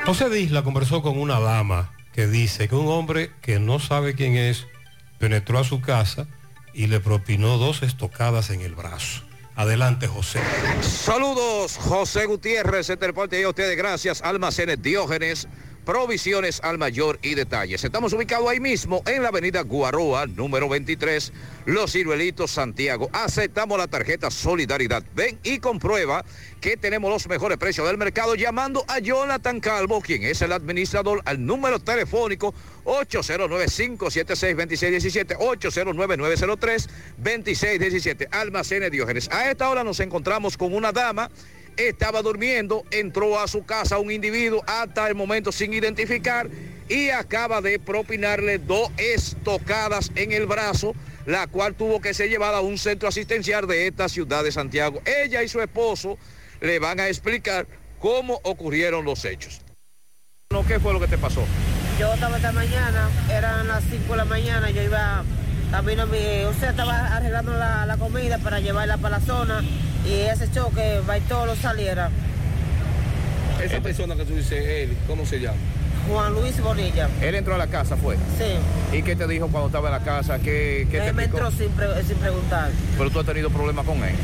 José Disla conversó con una dama que dice que un hombre que no sabe quién es penetró a su casa y le propinó dos estocadas en el brazo. Adelante, José. Saludos, José Gutiérrez, este reporte y a ustedes gracias, Almacenes Diógenes provisiones al mayor y detalles. Estamos ubicados ahí mismo en la avenida Guaroa, número 23, Los Ciruelitos, Santiago. Aceptamos la tarjeta Solidaridad. Ven y comprueba que tenemos los mejores precios del mercado llamando a Jonathan Calvo, quien es el administrador, al número telefónico 809-576-2617, 809-903-2617, Almacenes Diógenes. A esta hora nos encontramos con una dama estaba durmiendo, entró a su casa un individuo hasta el momento sin identificar y acaba de propinarle dos estocadas en el brazo, la cual tuvo que ser llevada a un centro asistencial de esta ciudad de Santiago. Ella y su esposo le van a explicar cómo ocurrieron los hechos. ¿Qué fue lo que te pasó? Yo estaba esta mañana, eran las 5 de la mañana, yo iba camino a mi, o sea, estaba arreglando la, la comida para llevarla para la zona y ese choque, lo saliera. Esa persona que tú dices, él, ¿cómo se llama? Juan Luis Bonilla. ¿Él entró a la casa, fue? Sí. ¿Y qué te dijo cuando estaba en la casa? ¿Qué, qué él me entró sin, sin, preguntar. ¿Pero tú has tenido problemas con él?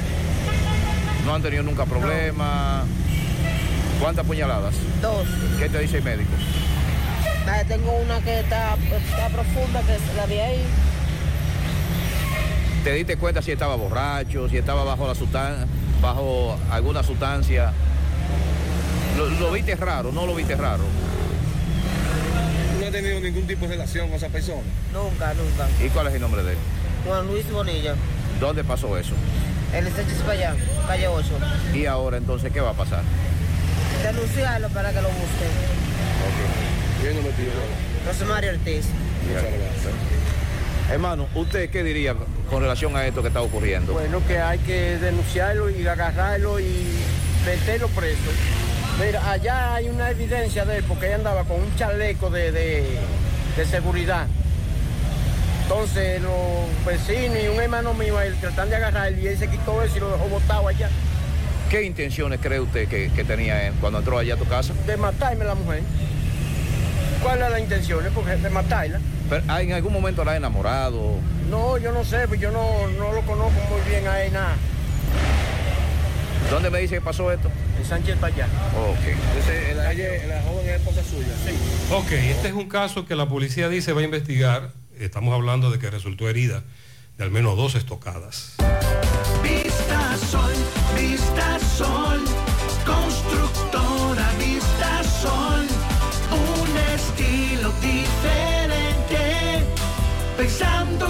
¿No han tenido nunca problemas? ¿Cuántas puñaladas? Dos. ¿Qué te dice el médico? tengo una que está, está profunda, que es la de ahí. ¿Te diste cuenta si estaba borracho, si estaba bajo la sustancia, bajo alguna sustancia? ¿Lo, viste raro? ¿No lo viste raro? ¿No ha tenido ningún tipo de relación con esa persona? Nunca, nunca. ¿Y cuál es el nombre de él? Juan Luis Bonilla. ¿Dónde pasó eso? En el para allá, calle 8. ¿Y ahora entonces qué va a pasar? Denunciarlo para que lo busquen. Ok. ¿Quién no me pidió? José Mario Ortiz. Muchas gracias. Hermano, ¿usted qué diría con relación a esto que está ocurriendo? Bueno, que hay que denunciarlo y agarrarlo y meterlo preso. Mira, allá hay una evidencia de él porque él andaba con un chaleco de, seguridad. Entonces los vecinos y un hermano mío él tratan de agarrar y él se quitó eso y lo dejó botado allá. ¿Qué intenciones cree usted que, tenía él cuando entró allá a tu casa? De matarme a la mujer. ¿Cuál es la intención? Porque de matarla. ¿En algún momento la ha enamorado? No, yo no sé, pues yo no, lo conozco muy bien a él, nada. ¿Dónde me dice que pasó esto? En Sánchez Payá. Ok. Entonces, la, joven es esposa suya. Sí. Ok, este es un caso que la policía dice va a investigar. Estamos hablando de que resultó herida de al menos dos estocadas.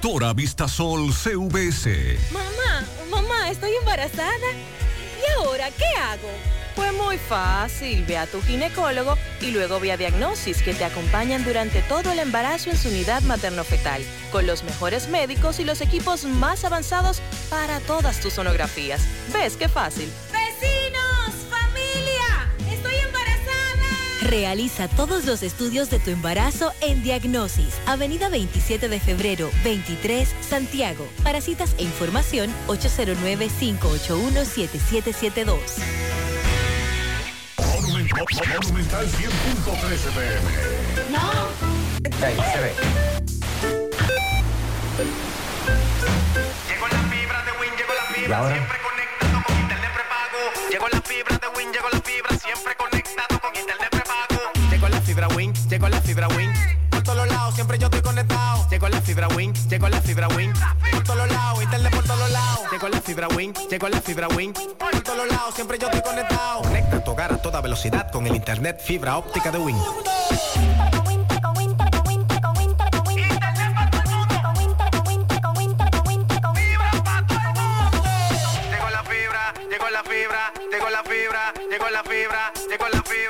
Constructora Vistasol CVS. Mamá, mamá, estoy embarazada. ¿Y ahora qué hago? Pues muy fácil, ve a tu ginecólogo y luego ve a Diagnosis que te acompañan durante todo el embarazo en su unidad materno-fetal, con los mejores médicos y los equipos más avanzados para todas tus sonografías. ¿Ves qué fácil? Realiza todos los estudios de tu embarazo en Diagnosis, Avenida 27 de Febrero, 23, Santiago. Para citas e información, 809-581-7772. Monumental 100.13 pm. No. Ahí se ve. Llegó la fibra de Win, llegó la fibra, siempre fibra llegó la fibra Wing. Por todos lados, siempre yo estoy conectado. Llegó la fibra Wing, llegó la fibra Wing. Por todos lados, internet por todos lados. Llegó la fibra Wing, llegó la fibra Wing. Por todos lados, siempre yo estoy conectado. Conecta tu hogar a toda velocidad con el internet fibra óptica de Wing. Llegó la fibra, llegó la fibra, llegó la fibra, llegó la fibra,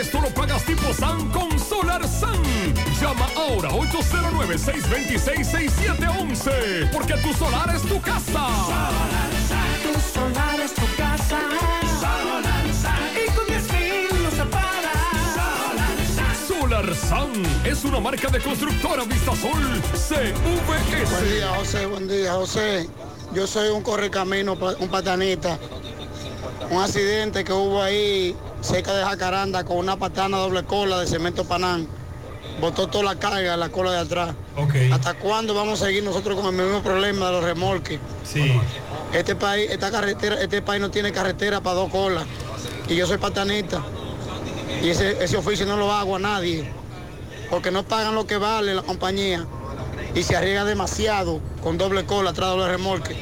resto lo pagas tipo SAN con Solar SAN. Llama ahora 809-626-6711. Porque tu solar es tu casa. Tu solar es tu casa. Y con 10 mil no se para. Solar SAN es una marca de constructora Vistasol CVS. Buen día, José, buen día, José. Yo soy un correcamino, un patanita. Un accidente que hubo ahí cerca de Jacaranda con una patana doble cola de cemento panán. Botó toda la carga en la cola de atrás. ¿Hasta cuándo vamos a seguir nosotros con el mismo problema de los remolques? Sí. Este país, esta carretera, este país no tiene carretera para dos colas. Y yo soy patanita. Y ese, ese oficio no lo hago a nadie. Porque no pagan lo que vale la compañía. Y se arriesga demasiado con doble cola atrás de doble remolque.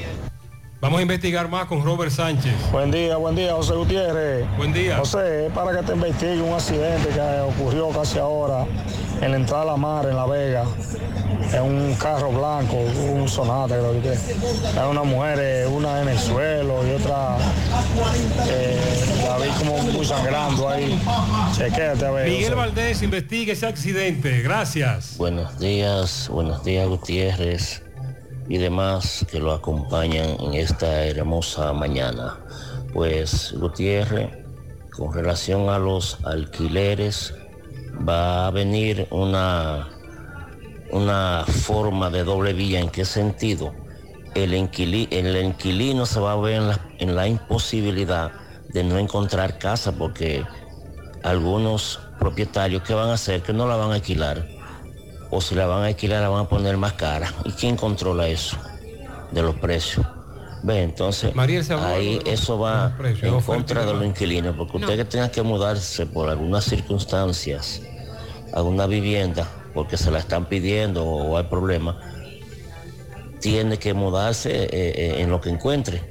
Vamos a investigar más con Robert Sánchez. Buen día, buen día, José Gutiérrez. Buen día. José, es para que te investigue un accidente que ocurrió casi ahora en la entrada a la mar en La Vega. En un carro blanco, un sonata creo que es. Hay una mujer, eh, una en el suelo y otra eh, la vi como muy sangrando ahí. Chequéate a ver. Miguel José. Valdés investigue ese accidente. Gracias. Buenos días, buenos días Gutiérrez y demás que lo acompañan en esta hermosa mañana. Pues Gutiérrez, con relación a los alquileres, va a venir una, una forma de doble vía. ¿En qué sentido? El, inquili- el inquilino se va a ver en la, en la imposibilidad de no encontrar casa porque algunos propietarios que van a hacer que no la van a alquilar o si la van a alquilar la van a poner más cara. ¿Y quién controla eso de los precios? Ve, entonces ahí eso va precios, en contra de los inquilinos, porque No. usted que tenga que mudarse por algunas circunstancias a una vivienda, porque se la están pidiendo o hay problemas, tiene que mudarse eh, eh, en lo que encuentre,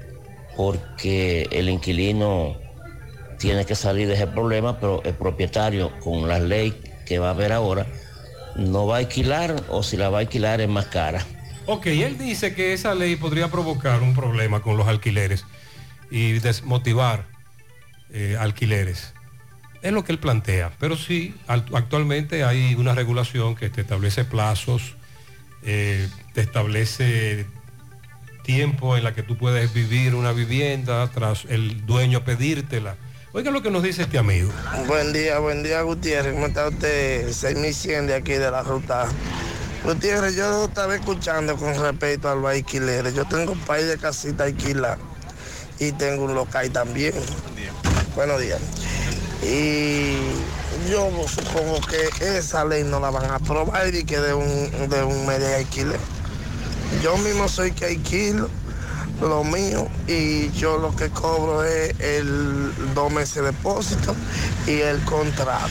porque el inquilino tiene que salir de ese problema, pero el propietario con la ley que va a haber ahora no va a alquilar o si la va a alquilar es más cara. Ok, él dice que esa ley podría provocar un problema con los alquileres y desmotivar eh, alquileres. Es lo que él plantea. Pero sí, al- actualmente hay una regulación que te establece plazos, eh, te establece tiempo en la que tú puedes vivir una vivienda tras el dueño pedírtela. Oiga lo que nos dice este amigo. Buen día, buen día Gutiérrez. ¿Cómo está usted? 6100 de aquí de la ruta. Gutiérrez, yo estaba escuchando con respecto a los alquileres. Yo tengo un país de casita alquila y tengo un local también. Buenos días. Y yo supongo que esa ley no la van a aprobar y que de un, de un medio de alquiler. Yo mismo soy que alquilo lo mío y yo lo que cobro es el dos meses de depósito y el contrato.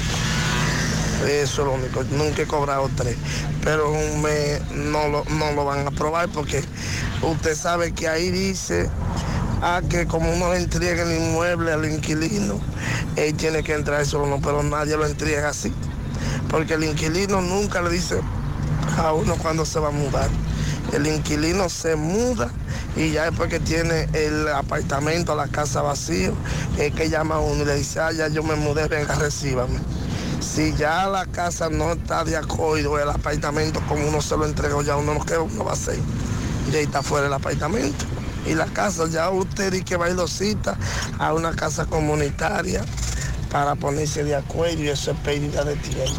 Eso es lo único. Nunca he cobrado tres. Pero mes no lo, no lo van a aprobar porque usted sabe que ahí dice ah, que como uno le entrega el inmueble al inquilino, él tiene que entrar solo, pero nadie lo entrega así. Porque el inquilino nunca le dice a uno cuando se va a mudar. El inquilino se muda y ya después que tiene el apartamento, la casa vacío, es que llama a uno y le dice, ah, ya yo me mudé, venga, recíbame. Si ya la casa no está de acuerdo, el apartamento como uno se lo entregó, ya uno no queda, uno va a hacer. Ya está fuera el apartamento. Y la casa, ya usted y que va y lo cita a una casa comunitaria para ponerse de acuerdo y eso es pérdida de tiempo.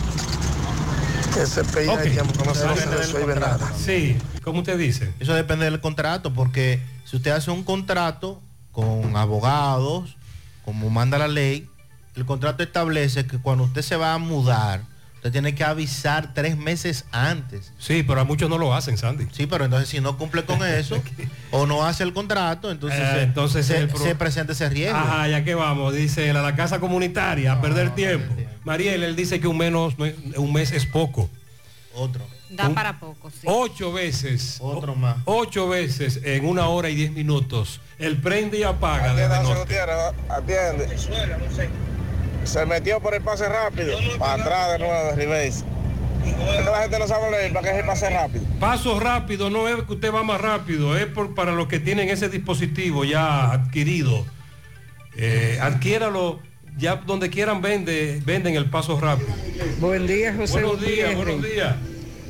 Eso es pérdida de tiempo, no se resuelve nada. Sí, ¿cómo usted dice? Eso depende del contrato, porque si usted hace un contrato con abogados, como manda la ley, el contrato establece que cuando usted se va a mudar, usted tiene que avisar tres meses antes. Sí, pero a muchos no lo hacen, Sandy. Sí, pero entonces si no cumple con eso o no hace el contrato, entonces, Eh, se, entonces se, el pro- se presenta ese riesgo. Ajá, ya que vamos, dice la, la casa comunitaria, a perder tiempo. Mariel, él dice que un, menos, un mes es poco. Otro. Da para poco, sí. Ocho veces. Otro más. Ocho veces en una hora y diez minutos. El prende y apaga. desde norte. Atiende. Se metió por el pase rápido, para atrás de nuevo de. Entonces la gente no sabe leer para que es el pase rápido. Paso rápido, no es que usted va más rápido, es por, para los que tienen ese dispositivo ya adquirido. Eh, adquiéralo ya donde quieran vende, venden el paso rápido. Buen día, José Buenos días, Gutiérrez. buenos días.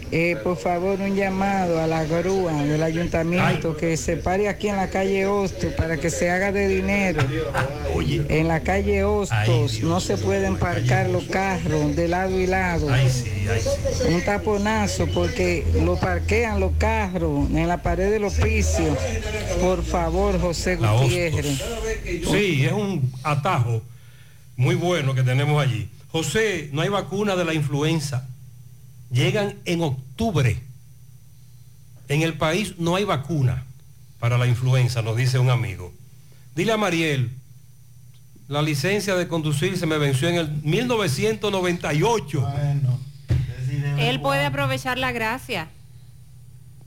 Eh, por favor, un llamado a la grúa del ayuntamiento que se pare aquí en la calle Hostos para que se haga de dinero. En la calle Hostos no se pueden parcar los carros de lado y lado. Un taponazo porque lo parquean los carros en la pared del hospicio. Por favor, José Gutiérrez. Sí, es un atajo muy bueno que tenemos allí. José, no hay vacuna de la influenza. Llegan en octubre. En el país no hay vacuna para la influenza, nos dice un amigo. Dile a Mariel, la licencia de conducir se me venció en el 1998. Él puede aprovechar la gracia.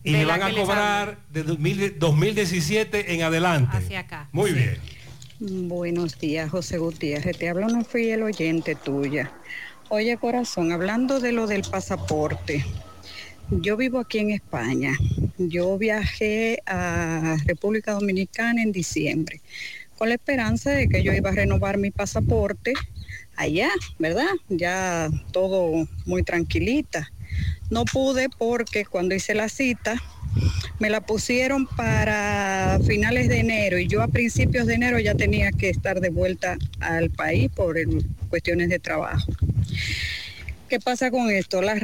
y le van a cobrar de 2000 2017 en adelante. Hacia acá. Muy bien. Buenos días, José Gutiérrez. Te hablo, no fui el oyente tuya. Oye, corazón, hablando de lo del pasaporte, yo vivo aquí en España. Yo viajé a República Dominicana en diciembre con la esperanza de que yo iba a renovar mi pasaporte allá, ¿verdad? Ya todo muy tranquilita. No pude porque cuando hice la cita me la pusieron para finales de enero y yo a principios de enero ya tenía que estar de vuelta al país por cuestiones de trabajo. ¿Qué pasa con esto? La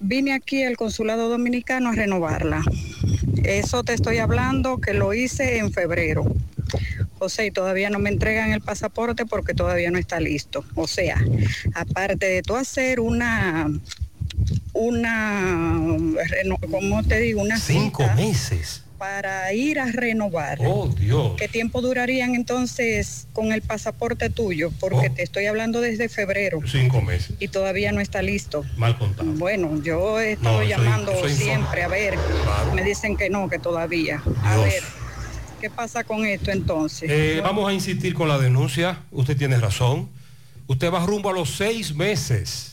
vine aquí al consulado dominicano a renovarla. Eso te estoy hablando que lo hice en febrero. O sea, y todavía no me entregan el pasaporte porque todavía no está listo. O sea, aparte de tú hacer una, una, ¿cómo te digo? Una Cinco cita meses. para ir a renovar. Oh, Dios. ¿Qué tiempo durarían entonces con el pasaporte tuyo? Porque te estoy hablando desde febrero Cinco meses. y todavía no está listo. Mal contado. Bueno, yo he estado No, llamando siempre a ver. Me dicen que no, que todavía. A ver, ¿qué pasa con esto entonces? Eh, vamos a insistir con la denuncia. Usted tiene razón. Usted va rumbo a los seis meses.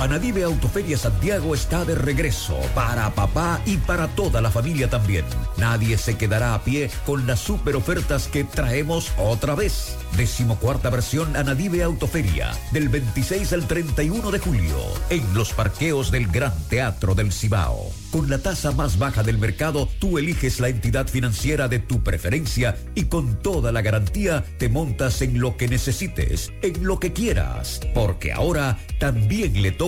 Anadive Autoferia Santiago está de regreso para papá y para toda la familia también. Nadie se quedará a pie con las super ofertas que traemos otra vez. Decimocuarta versión Anadive Autoferia del 26 al 31 de julio en los parqueos del Gran Teatro del Cibao. Con la tasa más baja del mercado, tú eliges la entidad financiera de tu preferencia y con toda la garantía te montas en lo que necesites, en lo que quieras, porque ahora también le toca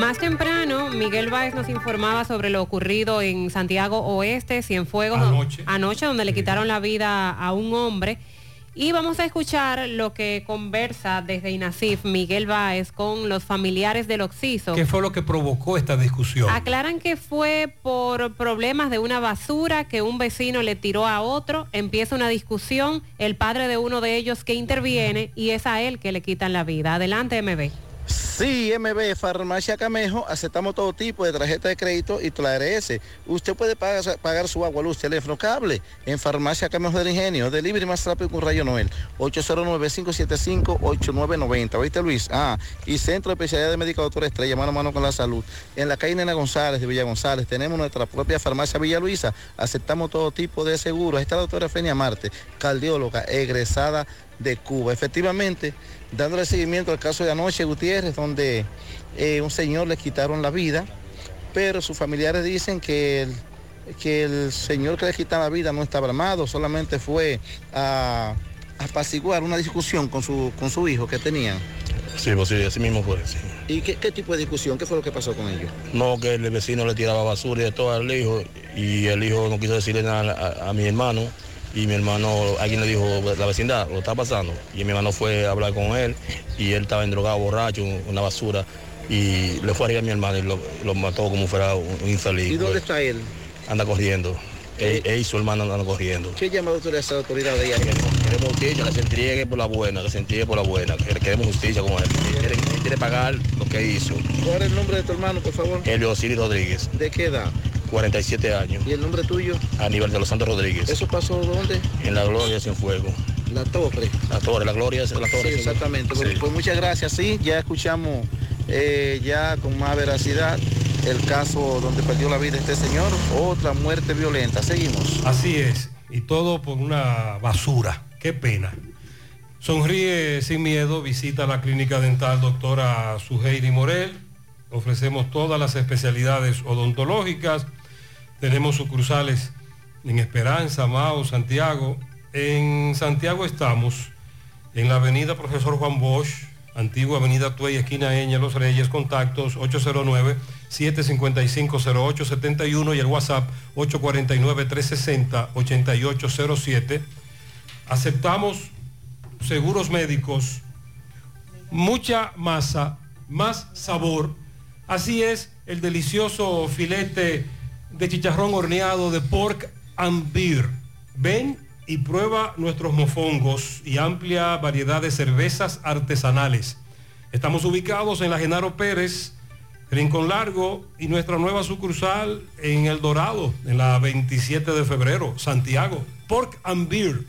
Más temprano, Miguel Báez nos informaba sobre lo ocurrido en Santiago Oeste, Cienfuegos, Anoche. anoche donde le quitaron la vida a un hombre. Y vamos a escuchar lo que conversa desde INASIF Miguel Báez con los familiares del Oxiso. ¿Qué fue lo que provocó esta discusión? Aclaran que fue por problemas de una basura que un vecino le tiró a otro, empieza una discusión, el padre de uno de ellos que interviene y es a él que le quitan la vida. Adelante, MB. Sí, MB, Farmacia Camejo, aceptamos todo tipo de tarjeta de crédito y ARS. Usted puede pagar, pagar su agua, luz, teléfono, cable en Farmacia Camejo del Ingenio. Delivery más rápido con Rayo Noel. 809-575-8990. ¿Oíste, Luis? Ah, y Centro de Especialidad de Médica Doctor Estrella, mano a mano con la salud. En la calle Nena González de Villa González tenemos nuestra propia farmacia Villa Luisa. Aceptamos todo tipo de seguros. Ahí está la doctora Fenia Marte, cardióloga, egresada de Cuba. Efectivamente, dándole seguimiento al caso de anoche Gutiérrez, donde eh, un señor le quitaron la vida, pero sus familiares dicen que el, que el señor que le quitaba la vida no estaba armado, solamente fue a, a apaciguar una discusión con su, con su hijo que tenían. Sí, pues sí, así mismo fue. sí. ¿Y qué, qué tipo de discusión? ¿Qué fue lo que pasó con ellos? No, que el vecino le tiraba basura y de todo al hijo y el hijo no quiso decirle nada a, a mi hermano y mi hermano, alguien le dijo, la vecindad, lo está pasando. Y mi hermano fue a hablar con él y él estaba endrogado, borracho, una basura y le fue a arriba a mi hermano y lo, lo mató como fuera un un infeliz. ¿Y dónde está él? Anda corriendo. Él, él y su hermano andan corriendo. ¿Qué llamado usted a esa autoridad de ella? Queremos justicia, que se entregue por la buena, que se entregue por la buena. que- Queremos justicia con él. Él quiere, él quiere pagar lo que hizo. ¿Cuál es el nombre de tu hermano, por favor? Helio Osiris Rodríguez, ¿De qué edad? 47 años. ¿Y el nombre tuyo? Aníbal de los Santos Rodríguez. ¿Eso pasó dónde? En la Gloria sin fuego. La torre. La torre, la Gloria la torre. Sí, exactamente. Sí. Pues, pues muchas gracias. Sí, ya escuchamos eh, ya con más veracidad el caso donde perdió la vida este señor. Otra muerte violenta. Seguimos. Así es, y todo por una basura. Qué pena. Sonríe sin miedo, visita la clínica dental doctora Suheiri Morel. Ofrecemos todas las especialidades odontológicas. Tenemos sucursales en Esperanza, Mao, Santiago. En Santiago estamos en la avenida Profesor Juan Bosch, antigua avenida Tuey, esquina Eña, Los Reyes, contactos 809-755-0871 y el WhatsApp 849-360-8807. Aceptamos seguros médicos, mucha masa, más sabor. Así es el delicioso filete de chicharrón horneado de pork and beer. Ven y prueba nuestros mofongos y amplia variedad de cervezas artesanales. Estamos ubicados en la Genaro Pérez, Rincón Largo y nuestra nueva sucursal en El Dorado, en la 27 de febrero, Santiago. Pork and Beer,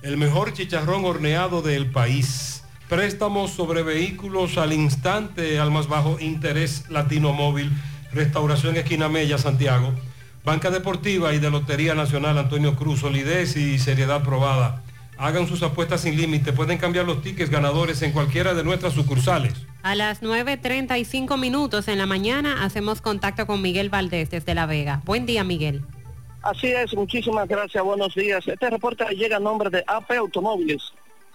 el mejor chicharrón horneado del país. Préstamos sobre vehículos al instante, al más bajo interés Latino Móvil, Restauración Esquina Mella, Santiago. Banca Deportiva y de Lotería Nacional Antonio Cruz, solidez y seriedad probada. Hagan sus apuestas sin límite, pueden cambiar los tickets ganadores en cualquiera de nuestras sucursales. A las 9.35 minutos en la mañana hacemos contacto con Miguel Valdés desde La Vega. Buen día, Miguel. Así es, muchísimas gracias, buenos días. Este reporte llega a nombre de AP Automóviles,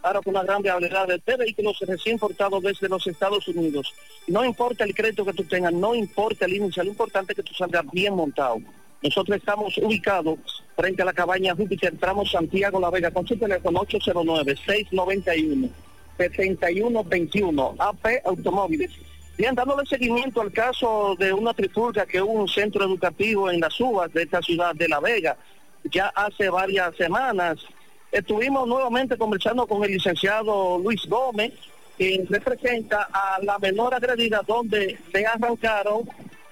ahora con una gran variedad de vehículos recién importados desde los Estados Unidos. No importa el crédito que tú tengas, no importa el índice, lo importante es que tú salgas bien montado. Nosotros estamos ubicados frente a la cabaña Júpiter, tramo Santiago La Vega, con su teléfono 809-691-7121, AP Automóviles. Bien, dándole seguimiento al caso de una trifulca que hubo un centro educativo en las uvas de esta ciudad de La Vega, ya hace varias semanas. Estuvimos nuevamente conversando con el licenciado Luis Gómez, quien representa a la menor agredida donde se arrancaron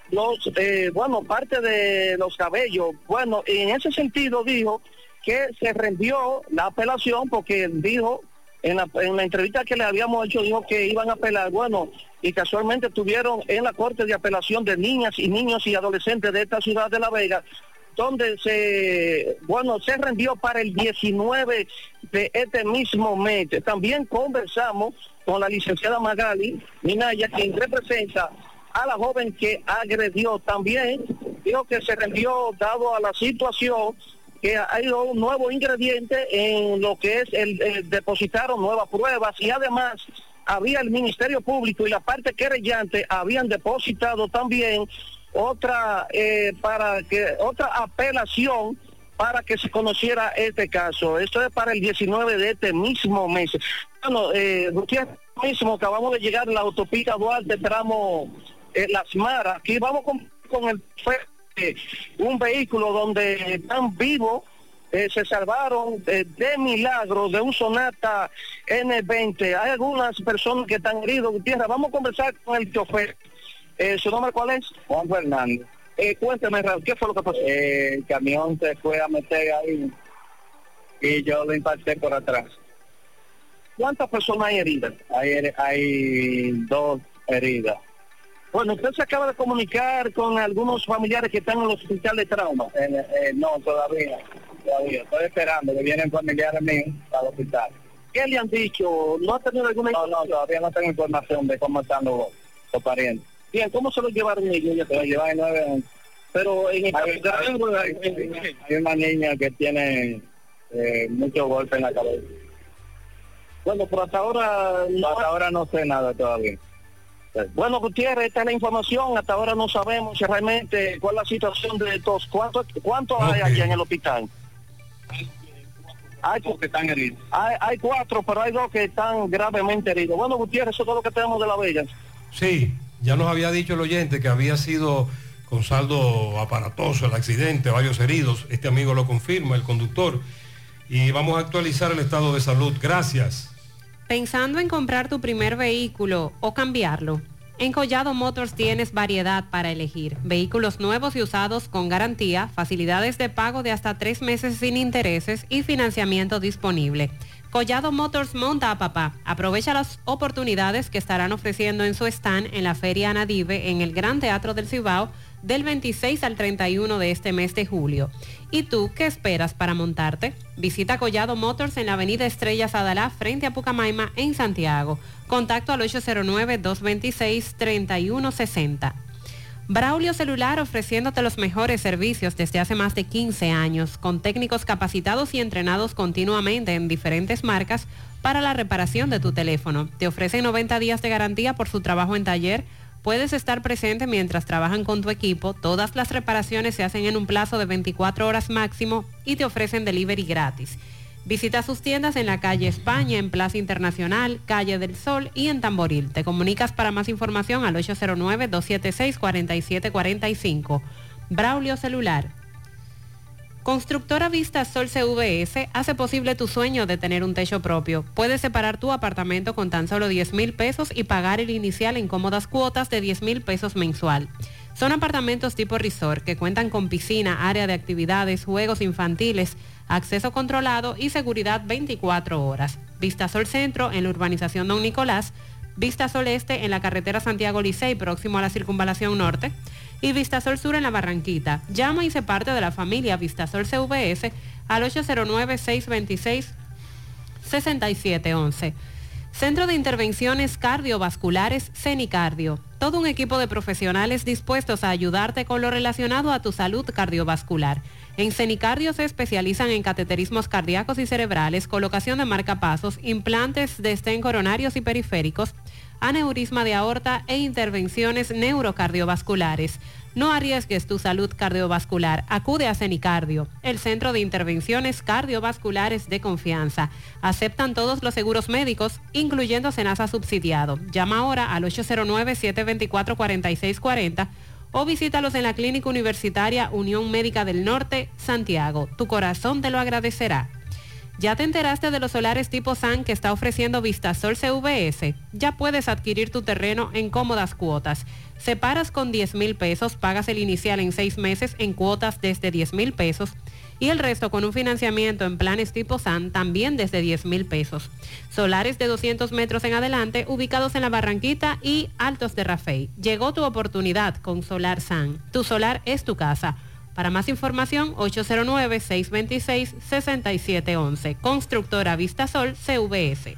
los, eh, bueno, parte de los cabellos. Bueno, en ese sentido dijo que se rendió la apelación porque dijo, en la, en la entrevista que le habíamos hecho, dijo que iban a apelar. Bueno, y casualmente estuvieron en la Corte de Apelación de Niñas y Niños y Adolescentes de esta ciudad de La Vega, donde se, bueno, se rendió para el 19 de este mismo mes. También conversamos con la licenciada Magali Minaya, quien representa a la joven que agredió también, dijo que se rendió dado a la situación que hay un nuevo ingrediente en lo que es el, el depositaron nuevas pruebas y además había el Ministerio Público y la parte querellante habían depositado también otra eh, para que otra apelación para que se conociera este caso. Esto es para el 19 de este mismo mes. Bueno, eh, mismo acabamos de llegar a la autopista Duarte, tramo eh, Las Maras. Aquí vamos con, con el eh, un vehículo donde están vivos eh, se salvaron eh, de milagro de un Sonata N20. Hay algunas personas que están heridos, Gutiérrez. Vamos a conversar con el chofer. Eh, ¿Su nombre cuál es? Juan Fernando. Eh, cuénteme, ¿qué fue lo que pasó? Eh, el camión se fue a meter ahí y yo lo impacté por atrás. ¿Cuántas personas hay heridas? Hay, hay dos heridas. Bueno, usted se acaba de comunicar con algunos familiares que están en el hospital de trauma. Eh, eh, no, todavía, todavía. Estoy esperando que vienen familiares míos al hospital. ¿Qué le han dicho? ¿No ha tenido alguna No, no, todavía no tengo información de cómo están los, los parientes. Bien, ¿cómo se lo llevaron ellos? Ya Se lo llevan en nueve años. Pero en el Hay, hay- hay una niña que tiene eh, muchos golpes en la cabeza. Bueno, por hasta ahora no, Hasta ahora no sé nada todavía. Bueno, Gutiérrez, esta es la información. Hasta ahora no sabemos realmente cuál es la situación de estos. ¿Cuánto, cuánto hay aquí en el hospital? Hay, que están heridos. hay, hay cuatro, pero hay dos que están gravemente heridos. Bueno, Gutiérrez, eso es todo lo que tenemos de la Bella. Sí, ya nos había dicho el oyente que había sido con saldo aparatoso el accidente, varios heridos. Este amigo lo confirma, el conductor. Y vamos a actualizar el estado de salud. Gracias. Pensando en comprar tu primer vehículo o cambiarlo. En Collado Motors tienes variedad para elegir. Vehículos nuevos y usados con garantía, facilidades de pago de hasta tres meses sin intereses y financiamiento disponible. Collado Motors monta a papá. Aprovecha las oportunidades que estarán ofreciendo en su stand en la Feria Anadive en el Gran Teatro del Cibao del 26 al 31 de este mes de julio. ¿Y tú qué esperas para montarte? Visita Collado Motors en la avenida Estrellas Adalá frente a Pucamaima en Santiago. Contacto al 809-226-3160. Braulio Celular ofreciéndote los mejores servicios desde hace más de 15 años, con técnicos capacitados y entrenados continuamente en diferentes marcas para la reparación de tu teléfono. Te ofrecen 90 días de garantía por su trabajo en taller. Puedes estar presente mientras trabajan con tu equipo. Todas las reparaciones se hacen en un plazo de 24 horas máximo y te ofrecen delivery gratis. Visita sus tiendas en la calle España, en Plaza Internacional, Calle del Sol y en Tamboril. Te comunicas para más información al 809-276-4745. Braulio Celular. Constructora Vista Sol CVS hace posible tu sueño de tener un techo propio. Puedes separar tu apartamento con tan solo 10 mil pesos y pagar el inicial en cómodas cuotas de 10 mil pesos mensual. Son apartamentos tipo resort que cuentan con piscina, área de actividades, juegos infantiles, acceso controlado y seguridad 24 horas. Vista Sol Centro en la urbanización Don Nicolás, Vista Sol Este en la carretera Santiago Licey próximo a la circunvalación norte y Vistasol Sur en la Barranquita. Llama y se parte de la familia Vistasol CVS al 809-626-6711. Centro de Intervenciones Cardiovasculares CENICardio. Todo un equipo de profesionales dispuestos a ayudarte con lo relacionado a tu salud cardiovascular. En CENICardio se especializan en cateterismos cardíacos y cerebrales, colocación de marcapasos, implantes de estén coronarios y periféricos, aneurisma de aorta e intervenciones neurocardiovasculares. No arriesgues tu salud cardiovascular. Acude a CENICardio, el centro de intervenciones cardiovasculares de confianza. Aceptan todos los seguros médicos, incluyendo Senasa subsidiado. Llama ahora al 809-724-4640 o visítalos en la Clínica Universitaria Unión Médica del Norte, Santiago. Tu corazón te lo agradecerá. ¿Ya te enteraste de los solares tipo SAN que está ofreciendo Vistasol CVS? Ya puedes adquirir tu terreno en cómodas cuotas. Separas con 10 mil pesos, pagas el inicial en seis meses en cuotas desde 10 mil pesos y el resto con un financiamiento en planes tipo SAN también desde 10 mil pesos. Solares de 200 metros en adelante ubicados en la Barranquita y Altos de Rafey. Llegó tu oportunidad con Solar SAN. Tu solar es tu casa. Para más información, 809-626-6711. Constructora Vistasol CVS.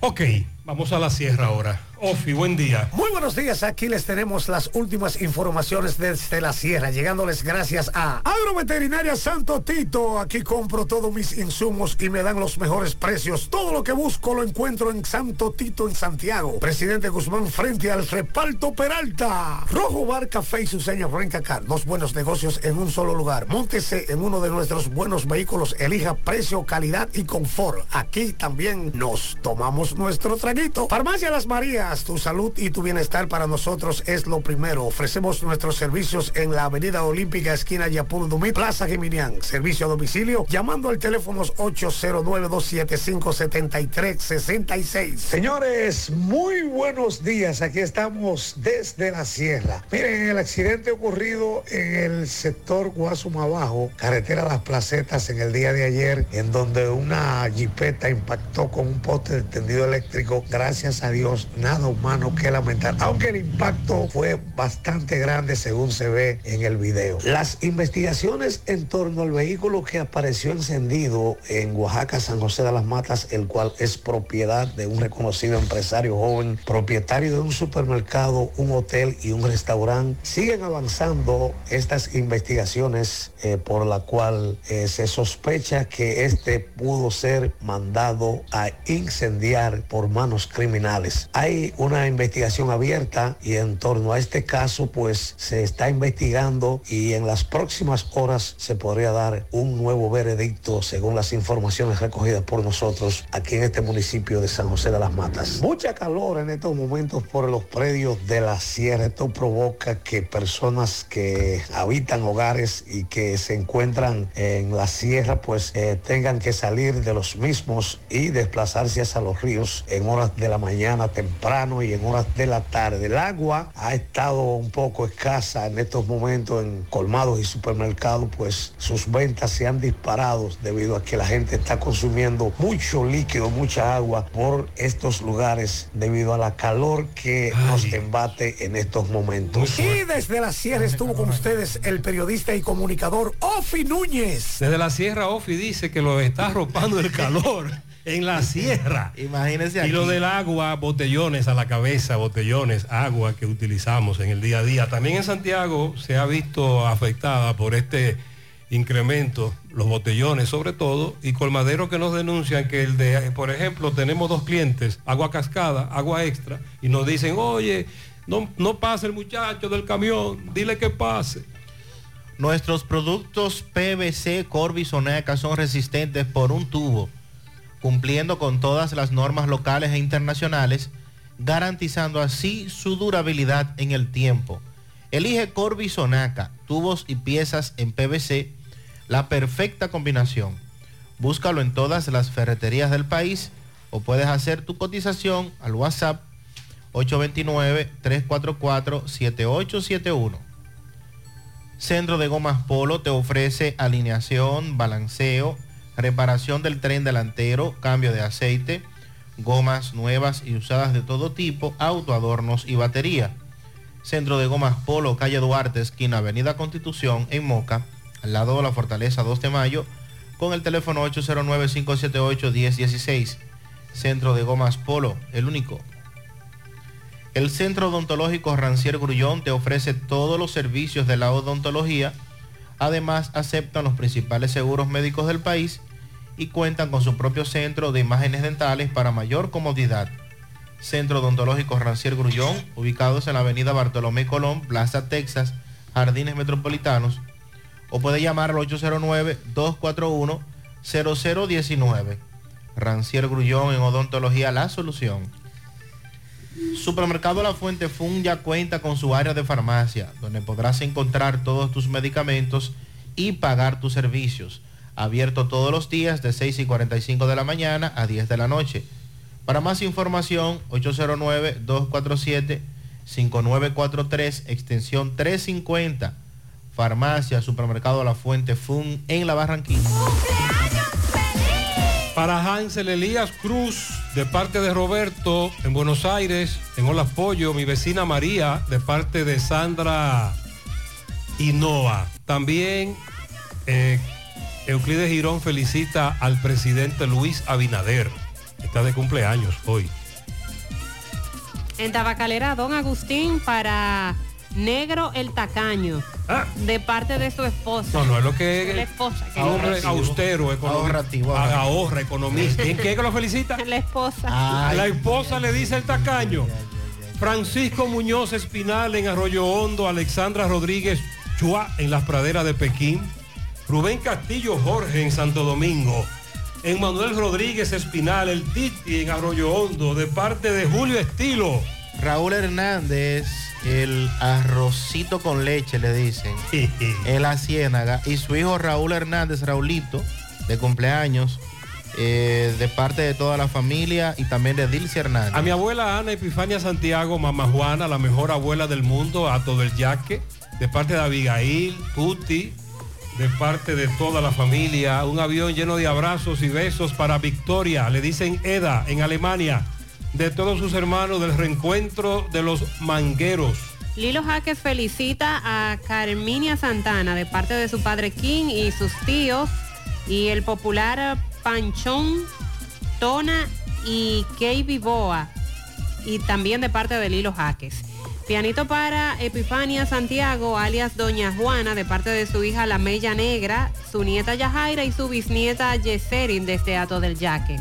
Ok, vamos a la sierra ahora. Ofi, buen día. Muy buenos días, aquí les tenemos las últimas informaciones desde la sierra, llegándoles gracias a Agroveterinaria Santo Tito. Aquí compro todos mis insumos y me dan los mejores precios. Todo lo que busco lo encuentro en Santo Tito en Santiago. Presidente Guzmán frente al reparto Peralta. Rojo Bar Café y su seña Rencacar. Dos buenos negocios en un solo lugar. Móntese en uno de nuestros buenos vehículos. Elija precio, calidad y confort. Aquí también nos tomamos nuestro traguito. Farmacia Las Marías tu salud y tu bienestar para nosotros es lo primero. Ofrecemos nuestros servicios en la Avenida Olímpica, esquina Yapur Dumit, Plaza Geminián. Servicio a domicilio, llamando al teléfono 809-275-7366. Señores, muy buenos días. Aquí estamos desde la sierra. Miren, el accidente ocurrido en el sector Guasuma Abajo, carretera Las Placetas, en el día de ayer, en donde una jipeta impactó con un poste de tendido eléctrico. Gracias a Dios, humano que lamentar. Aunque el impacto fue bastante grande según se ve en el video. Las investigaciones en torno al vehículo que apareció encendido en Oaxaca, San José de las Matas, el cual es propiedad de un reconocido empresario joven, propietario de un supermercado, un hotel y un restaurante, siguen avanzando estas investigaciones eh, por la cual eh, se sospecha que este pudo ser mandado a incendiar por manos criminales. Hay una investigación abierta y en torno a este caso pues se está investigando y en las próximas horas se podría dar un nuevo veredicto según las informaciones recogidas por nosotros aquí en este municipio de San José de las Matas. Mucha calor en estos momentos por los predios de la sierra. Esto provoca que personas que habitan hogares y que se encuentran en la sierra pues eh, tengan que salir de los mismos y desplazarse hacia los ríos en horas de la mañana temprano y en horas de la tarde. El agua ha estado un poco escasa en estos momentos en colmados y supermercados, pues sus ventas se han disparado debido a que la gente está consumiendo mucho líquido, mucha agua por estos lugares debido a la calor que nos embate en estos momentos. Y desde la sierra estuvo con ustedes el periodista y comunicador Ofi Núñez. Desde la sierra Ofi dice que lo está arropando el calor. en la sierra. Imagínense Y lo del agua, botellones a la cabeza, botellones, agua que utilizamos en el día a día. También en Santiago se ha visto afectada por este incremento, los botellones sobre todo, y colmaderos que nos denuncian que el de, por ejemplo, tenemos dos clientes, agua cascada, agua extra, y nos dicen, oye, no, no pase el muchacho del camión, dile que pase. Nuestros productos PVC Corby Soneca son resistentes por un tubo, cumpliendo con todas las normas locales e internacionales, garantizando así su durabilidad en el tiempo. Elige Corby Sonaca, tubos y piezas en PVC, la perfecta combinación. Búscalo en todas las ferreterías del país o puedes hacer tu cotización al WhatsApp 829-344-7871. Centro de Gomas Polo te ofrece alineación, balanceo, reparación del tren delantero, cambio de aceite, gomas nuevas y usadas de todo tipo, autoadornos y batería. Centro de Gomas Polo, calle Duarte, esquina Avenida Constitución, en Moca, al lado de la Fortaleza 2 de Mayo, con el teléfono 809-578-1016. Centro de Gomas Polo, el único. El Centro Odontológico Rancier Grullón te ofrece todos los servicios de la odontología. Además, aceptan los principales seguros médicos del país y cuentan con su propio centro de imágenes dentales para mayor comodidad. Centro Odontológico Rancier Grullón, ubicados en la avenida Bartolomé Colón, Plaza Texas, Jardines Metropolitanos, o puede llamar al 809-241-0019. Rancier Grullón en Odontología La Solución. Supermercado La Fuente Fun ya cuenta con su área de farmacia, donde podrás encontrar todos tus medicamentos y pagar tus servicios. Abierto todos los días de 6 y 45 de la mañana a 10 de la noche. Para más información, 809-247-5943, extensión 350. Farmacia, Supermercado La Fuente Fun en La Barranquilla. Para Hansel Elías Cruz, de parte de Roberto, en Buenos Aires, en Hola Pollo, mi vecina María, de parte de Sandra Hinoa. También eh, Euclides Girón felicita al presidente Luis Abinader. Está de cumpleaños hoy. En Tabacalera, don Agustín para Negro el Tacaño. De parte de su esposa. No, no es lo que La esposa. que Hombre no- austero, económico. Ahorrativo, Ah, Ahorra, economista. ¿En qué que lo felicita? La esposa. A la esposa le dice el tacaño. Francisco Muñoz Espinal en Arroyo Hondo, Alexandra Rodríguez Chua en las praderas de Pekín, Rubén Castillo Jorge en Santo Domingo, Emmanuel Rodríguez Espinal, el Titi en Arroyo Hondo, de parte de Julio Estilo Raúl Hernández, el arrocito con leche, le dicen, en la ciénaga. Y su hijo Raúl Hernández, Raulito, de cumpleaños, eh, de parte de toda la familia y también de Dilce Hernández. A mi abuela Ana Epifania Santiago, mamá Juana, la mejor abuela del mundo, a todo el yaque, de parte de Abigail, Tuti, de parte de toda la familia. Un avión lleno de abrazos y besos para Victoria, le dicen Eda, en Alemania, de todos sus hermanos del reencuentro de los mangueros. Lilo Jaques felicita a Carminia Santana de parte de su padre King y sus tíos y el popular Panchón, Tona y Key Boa y también de parte de Lilo Jaques. Pianito para Epifania Santiago, alias Doña Juana, de parte de su hija La Mella Negra, su nieta Yajaira y su bisnieta Yeserin desde Ato del Yaque.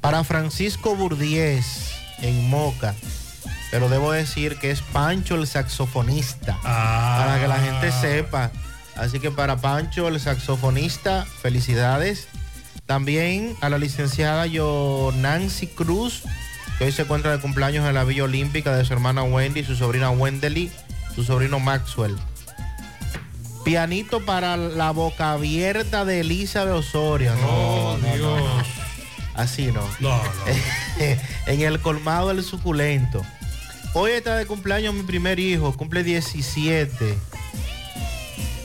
Para Francisco Burdiés, en Moca, pero debo decir que es Pancho el saxofonista, para que la gente sepa. Así que para Pancho el saxofonista, felicidades. También a la licenciada yo Nancy Cruz, que hoy se encuentra de cumpleaños en la Villa Olímpica de su hermana Wendy, su sobrina Wendely, su sobrino Maxwell. Pianito para la boca abierta de Elizabeth Osorio. No, no, no, no. Así no. No, en el colmado del suculento. Hoy está de cumpleaños mi primer hijo, cumple 17.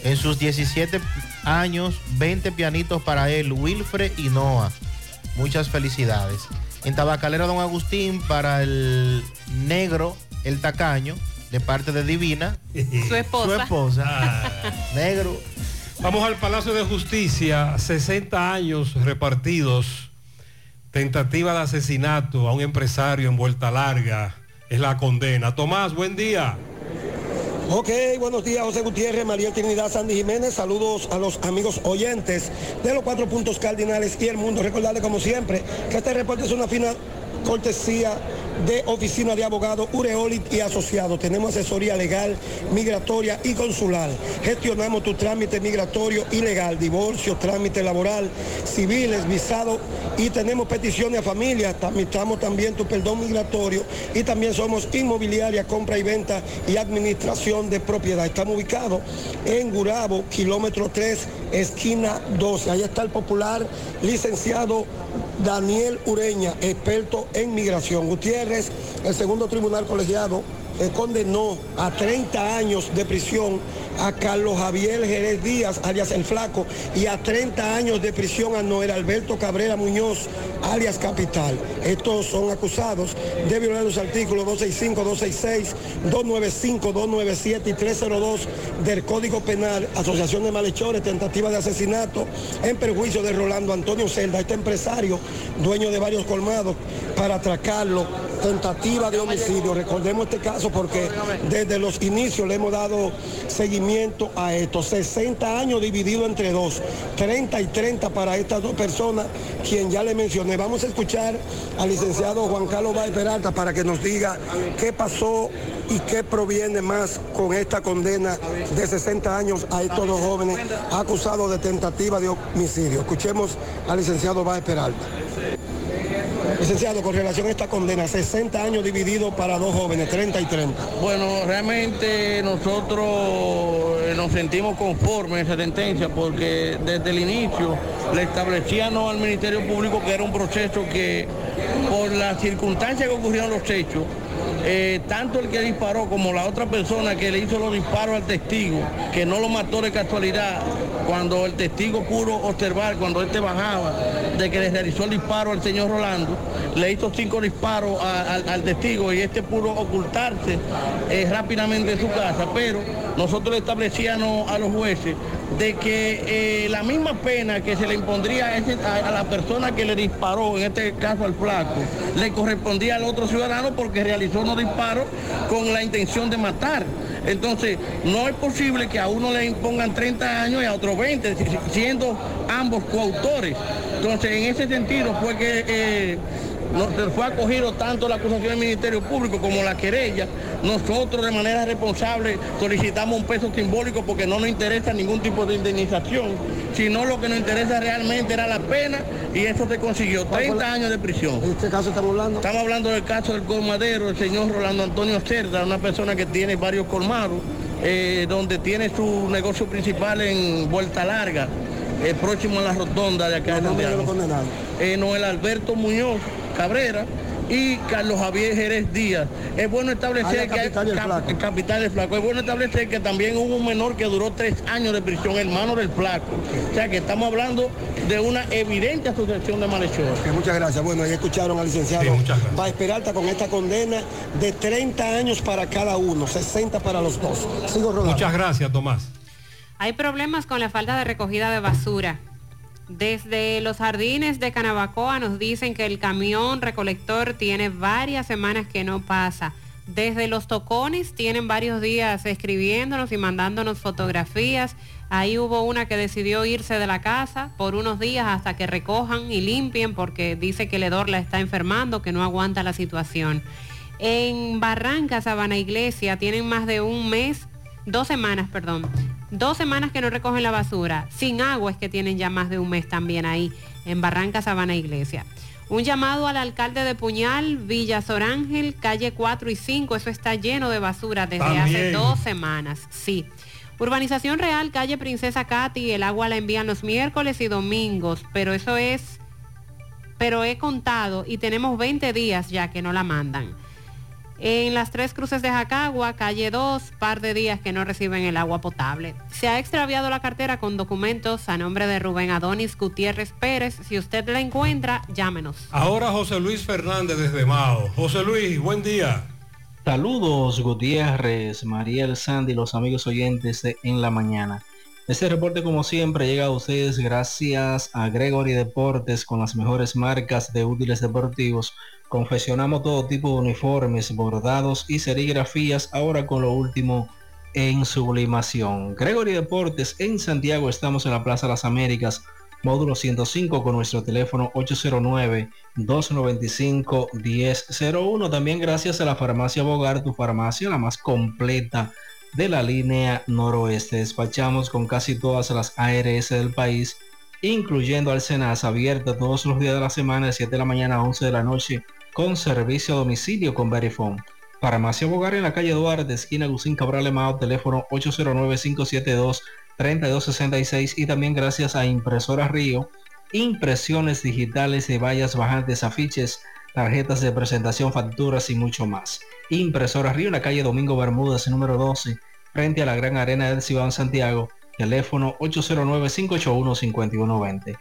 En sus 17 años, 20 pianitos para él, Wilfred y Noah. Muchas felicidades. En Tabacalera Don Agustín para el negro, el tacaño, de parte de Divina. Su esposa. Su esposa. negro. Vamos al Palacio de Justicia, 60 años repartidos. Tentativa de asesinato a un empresario en vuelta larga. Es la condena. Tomás, buen día. Ok, buenos días, José Gutiérrez, María Trinidad, Sandy Jiménez. Saludos a los amigos oyentes de los cuatro puntos cardinales y el mundo. Recordarle, como siempre, que este reporte es una fina cortesía de Oficina de Abogados Ureoli y Asociados. Tenemos asesoría legal, migratoria y consular. Gestionamos tu trámite migratorio y legal, divorcio, trámite laboral, civiles, visado y tenemos peticiones a familias. Tramitamos también tu perdón migratorio y también somos inmobiliaria, compra y venta y administración de propiedad. Estamos ubicados en Gurabo, kilómetro 3, esquina 12. Ahí está el popular licenciado Daniel Ureña, experto en migración. Gutiérrez, el segundo tribunal colegiado, eh, condenó a 30 años de prisión a Carlos Javier Jerez Díaz, alias El Flaco, y a 30 años de prisión a Noel Alberto Cabrera Muñoz, alias Capital. Estos son acusados de violar los artículos 265, 266, 295, 297 y 302 del Código Penal, asociación de malhechores, tentativa de asesinato en perjuicio de Rolando Antonio Celda, este empresario, dueño de varios colmados, para atracarlo, tentativa de homicidio. Recordemos este caso porque desde los inicios le hemos dado seguimiento a esto. 60 años dividido entre dos, 30 y 30 para estas dos personas, quien ya le mencioné. Vamos a escuchar al licenciado Juan Carlos Báez Peralta para que nos diga qué pasó y qué proviene más con esta condena de 60 años a estos dos jóvenes acusados de tentativa de homicidio. Escuchemos al licenciado Báez Peralta. Licenciado, con relación a esta condena, 60 años dividido para dos jóvenes, 30 y 30. Bueno, realmente nosotros eh, nos sentimos conformes a esa sentencia porque desde el inicio le establecíamos al Ministerio Público que era un proceso que por las circunstancias que ocurrieron los hechos, eh, tanto el que disparó como la otra persona que le hizo los disparos al testigo, que no lo mató de casualidad, cuando el testigo pudo observar, cuando este bajaba, de que le realizó el disparo al señor Rolando, le hizo cinco disparos al- testigo y este pudo ocultarse eh, rápidamente en su casa, pero nosotros le establecíamos a los jueces de que eh, la misma pena que se le impondría a la persona que le disparó, en este caso al flaco, le correspondía al otro ciudadano porque realizó unos disparos con la intención de matar. Entonces, no es posible que a uno le impongan 30 años y a otro 20, si- siendo ambos coautores. Entonces, en ese sentido fue que eh, no, fue acogido tanto la acusación del Ministerio Público como la querella. Nosotros de manera responsable solicitamos un peso simbólico porque no nos interesa ningún tipo de indemnización, sino lo que nos interesa realmente era la pena y eso se consiguió, 30 años de prisión. ¿En este caso estamos hablando? Estamos hablando del caso del colmadero, el señor Rolando Antonio Cerda, una persona que tiene varios colmados, eh, donde tiene su negocio principal en Vuelta Larga, eh, próximo a la rotonda de acá de Santiago. Eh, Noel Alberto Muñoz Cabrera y Carlos Javier Jerez Díaz. Es bueno establecer que capital Flaco. el capital del flaco. Es bueno establecer que también hubo un menor que duró tres años de prisión, hermano del flaco. O sea que estamos hablando de una evidente asociación de malhechores. Que muchas gracias. Bueno, ahí escucharon al licenciado Sí, muchas gracias. Páez Peralta con esta condena de 30 años para cada uno, 60 para los dos. Sigo rodando. Muchas gracias, Tomás. Hay problemas con la falta de recogida de basura. Desde los jardines de Canabacoa nos dicen que el camión recolector tiene varias semanas que no pasa. Desde los tocones tienen varios días escribiéndonos y mandándonos fotografías. Ahí hubo una que decidió irse de la casa por unos días hasta que recojan y limpien porque dice que el hedor la está enfermando, que no aguanta la situación. En Barranca, Sabana Iglesia, tienen más de un mes, dos semanas, perdón, dos semanas que no recogen la basura. Sin agua es que tienen ya más de un mes también ahí, en Barranca, Sabana Iglesia. Un llamado al alcalde de Puñal, Villa Sorángel, calle 4 y 5, eso está lleno de basura desde hace dos semanas, sí. Urbanización Real, calle Princesa Katy, el agua la envían los miércoles y domingos, pero eso es, pero he contado y tenemos 20 días ya que no la mandan. En las tres cruces de Jacagua, calle 2, par de días que no reciben el agua potable. Se ha extraviado la cartera con documentos a nombre de Rubén Adonis Gutiérrez Pérez. Si usted la encuentra, llámenos. Ahora José Luis Fernández desde Mao. José Luis, buen día. Saludos Gutiérrez, Mariel Sandy, los amigos oyentes de En la Mañana. Este reporte como siempre llega a ustedes gracias a Gregory Deportes con las mejores marcas de útiles deportivos. Confeccionamos todo tipo de uniformes, bordados y serigrafías ahora con lo último en sublimación. Gregory Deportes en Santiago estamos en la Plaza Las Américas, módulo 105 con nuestro teléfono 809-295-1001. También gracias a la farmacia Bogar, tu farmacia la más completa de la línea noroeste. Despachamos con casi todas las ARS del país, incluyendo al Senas abierta todos los días de la semana de 7 de la mañana a 11 de la noche con servicio a domicilio con Verifone. Farmacia Bogar en la calle Duarte, esquina Lucín Cabral Emao, teléfono 809-572-3266 y también gracias a Impresora Río, impresiones digitales de vallas bajantes, afiches, tarjetas de presentación, facturas y mucho más. Impresora Río en la calle Domingo Bermúdez, número 12, frente a la Gran Arena del Cibao Santiago, teléfono 809-581-5120.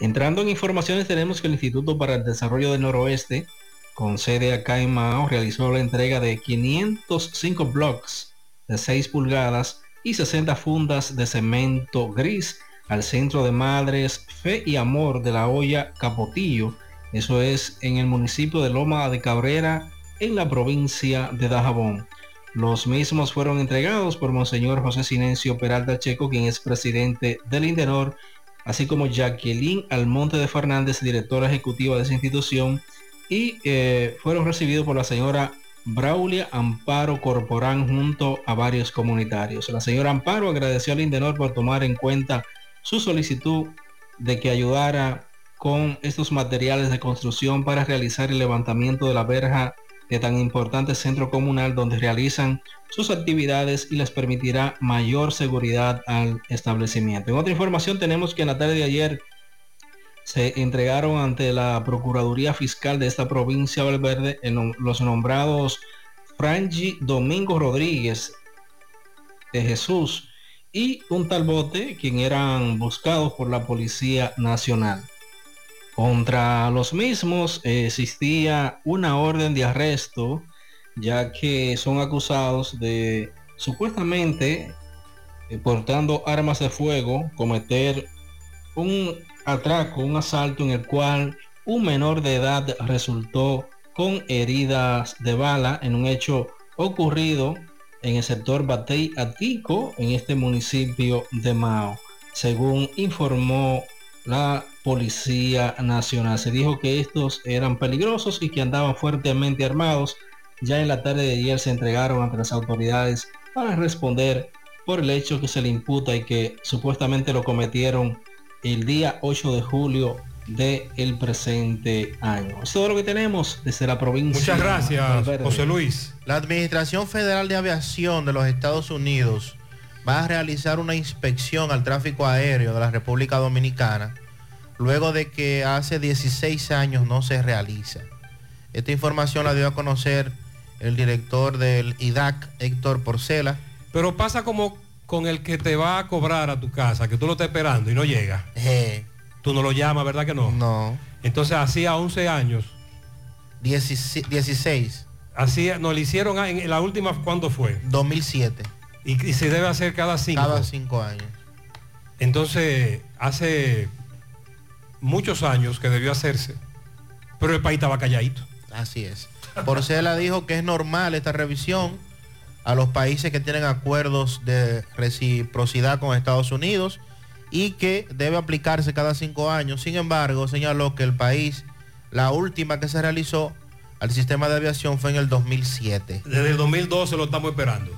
Entrando en informaciones tenemos que el Instituto para el Desarrollo del Noroeste, con sede acá en Mao, realizó la entrega de 505 blocks de 6 pulgadas y 60 fundas de cemento gris al Centro de Madres Fe y Amor de la Olla Capotillo. Eso es en el municipio de Loma de Cabrera, en la provincia de Dajabón. Los mismos fueron entregados por Monseñor José Sinencio Peralta Checo, quien es presidente del Indenor, así como Jacqueline Almonte de Fernández, directora ejecutiva de esa institución, y eh, fueron recibidos por la señora Braulia Amparo Corporán junto a varios comunitarios. La señora Amparo agradeció al Indenor por tomar en cuenta su solicitud de que ayudara con estos materiales de construcción para realizar el levantamiento de la verja de tan importante centro comunal donde realizan sus actividades y les permitirá mayor seguridad al establecimiento. En otra información tenemos que en la tarde de ayer se entregaron ante la Procuraduría Fiscal de esta provincia de Valverde en los nombrados Frangi Domingo Rodríguez de Jesús y un tal bote quien eran buscados por la Policía Nacional. Contra los mismos existía una orden de arresto ya que son acusados de supuestamente eh, portando armas de fuego cometer un atraco, un asalto en el cual un menor de edad resultó con heridas de bala en un hecho ocurrido en el sector Batey Atico en este municipio de Mao. Según informó la Policía Nacional. Se dijo que estos eran peligrosos y que andaban fuertemente armados. Ya en la tarde de ayer se entregaron ante las autoridades para responder por el hecho que se le imputa y que supuestamente lo cometieron el día 8 de julio del el presente año. Es todo lo que tenemos desde la provincia. Muchas gracias. José Luis. La Administración Federal de Aviación de los Estados Unidos va a realizar una inspección al tráfico aéreo de la República Dominicana luego de que hace 16 años no se realiza. Esta información la dio a conocer el director del IDAC, Héctor Porcela. Pero pasa como con el que te va a cobrar a tu casa, que tú lo estás esperando y no llega. Tú no lo llamas, ¿verdad que no? No. Entonces hacía 11 años. 16. Así, nos lo hicieron en la última, ¿cuándo fue? 2007. Y, y se debe hacer cada cinco. Cada cinco años. Entonces, hace muchos años que debió hacerse, pero el país estaba calladito. Así es. Porcela dijo que es normal esta revisión a los países que tienen acuerdos de reciprocidad con Estados Unidos y que debe aplicarse cada cinco años. Sin embargo, señaló que el país, la última que se realizó al sistema de aviación fue en el 2007. Desde el 2012 lo estamos esperando.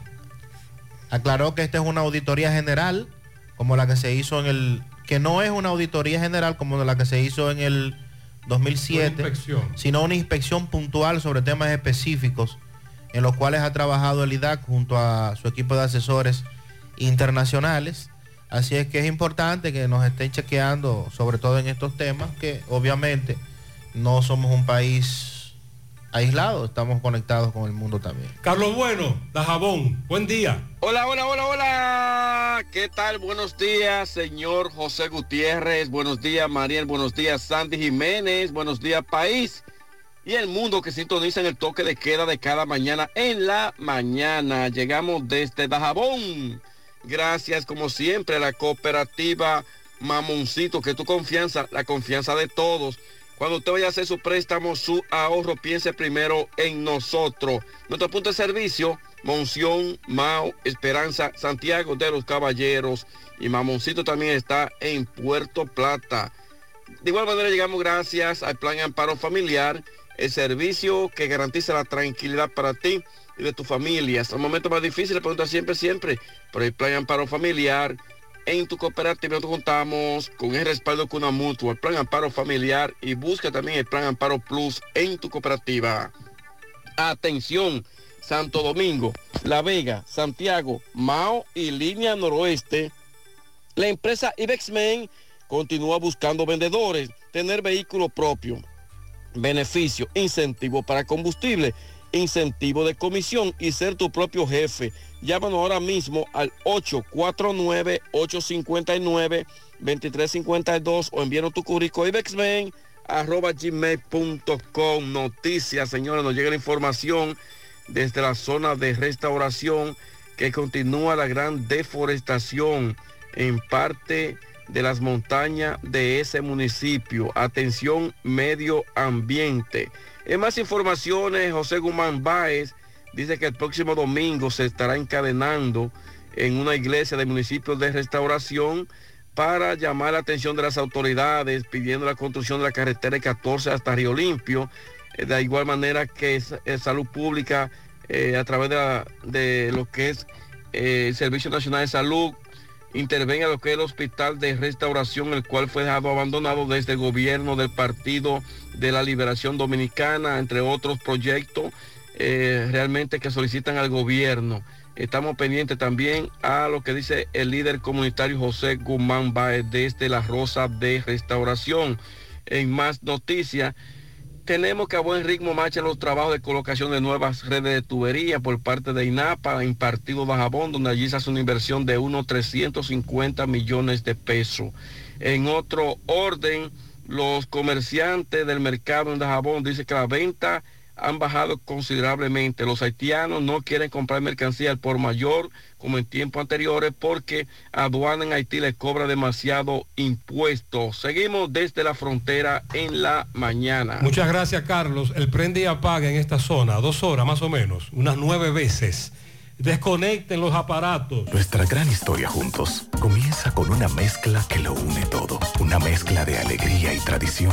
Aclaró que esta es una auditoría general, como la que se hizo en el... que no es una auditoría general como la que se hizo en el 2007, Una inspección. sino una inspección puntual sobre temas específicos en los cuales ha trabajado el IDAC junto a su equipo de asesores internacionales. Así es que es importante que nos estén chequeando, sobre todo en estos temas, que obviamente no somos un país aislado, estamos conectados con el mundo también. Carlos Bueno, Dajabón, buen día. Hola, hola, hola, hola. ¿Qué tal? Buenos días, señor José Gutiérrez. Buenos días, Mariel. Buenos días, Sandy Jiménez. Buenos días, país. Y el mundo que sintoniza en el toque de queda de cada mañana en la mañana. Llegamos desde Dajabón. Gracias, como siempre, a la cooperativa Mamoncito, que tu confianza, la confianza de todos. Cuando usted vaya a hacer su préstamo, su ahorro, piense primero en nosotros. Nuestro punto de servicio, Monción, Mao, Esperanza, Santiago de los Caballeros y Mamoncito también está en Puerto Plata. De igual manera llegamos gracias al Plan Amparo Familiar, el servicio que garantiza la tranquilidad para ti y de tu familia. Hasta el momento más difícil, pregunta siempre, siempre, por el Plan Amparo Familiar. En tu cooperativa nosotros contamos con el respaldo con una mutua, el Plan Amparo Familiar y busca también el Plan Amparo Plus en tu cooperativa. Atención, Santo Domingo, La Vega, Santiago, Mao y Línea Noroeste. La empresa Ibexmen continúa buscando vendedores, tener vehículo propio, beneficio, incentivo para combustible, incentivo de comisión y ser tu propio jefe. Llámanos ahora mismo al 849-859-2352 o envíanos tu currículo ibexmen arroba gmail.com. Noticias, señores, nos llega la información desde la zona de restauración que continúa la gran deforestación en parte de las montañas de ese municipio. Atención medio ambiente. En más informaciones, José Guzmán Báez dice que el próximo domingo se estará encadenando en una iglesia del municipio de restauración para llamar la atención de las autoridades pidiendo la construcción de la carretera 14 hasta Río Limpio. Eh, De igual manera que es, es salud pública eh, a través de, lo que es eh, el Servicio Nacional de Salud intervenga lo que es el hospital de restauración, el cual fue dejado abandonado desde el gobierno del Partido de la Liberación Dominicana, entre otros proyectos eh, realmente que solicitan al gobierno. Estamos pendientes también a lo que dice el líder comunitario José Guzmán Baez desde la Rosa de Restauración. En más noticias, tenemos que a buen ritmo marchan los trabajos de colocación de nuevas redes de tubería por parte de INAPA en Partido Bajabón, donde allí se hace una inversión de unos 350 millones de pesos. En otro orden, los comerciantes del mercado en Dajabón dicen que la venta han bajado considerablemente. Los haitianos no quieren comprar mercancía al por mayor como en tiempos anteriores porque aduana en Haití les cobra demasiado impuesto. Seguimos desde la frontera en la mañana. Muchas gracias, Carlos. El prende y apaga en esta zona, dos horas más o menos, unas nueve veces. Desconecten los aparatos. Nuestra gran historia juntos comienza con una mezcla que lo une todo. Una mezcla de alegría y tradición.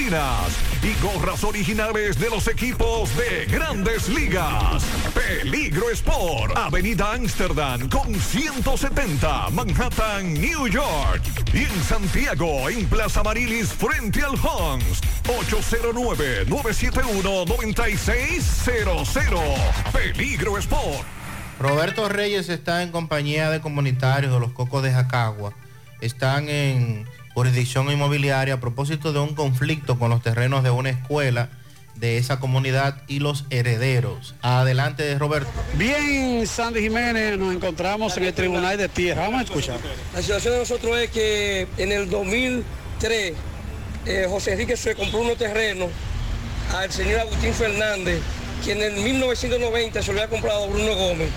y gorras originales de los equipos de grandes ligas. Peligro Sport, Avenida Amsterdam con 170, Manhattan, New York. Y en Santiago, en Plaza Marilis, frente al Hans, 809-971-9600. Peligro Sport. Roberto Reyes está en compañía de comunitarios de los Cocos de Jacagua. Están en jurisdicción inmobiliaria a propósito de un conflicto con los terrenos de una escuela de esa comunidad y los herederos. Adelante, Roberto. Bien, Sandy Jiménez, nos encontramos en el Tribunal de Tierra. Vamos a escuchar. La situación de nosotros es que en el 2003 eh, José Enrique se compró unos terrenos al señor Agustín Fernández, quien en 1990 se lo había comprado a Bruno Gómez.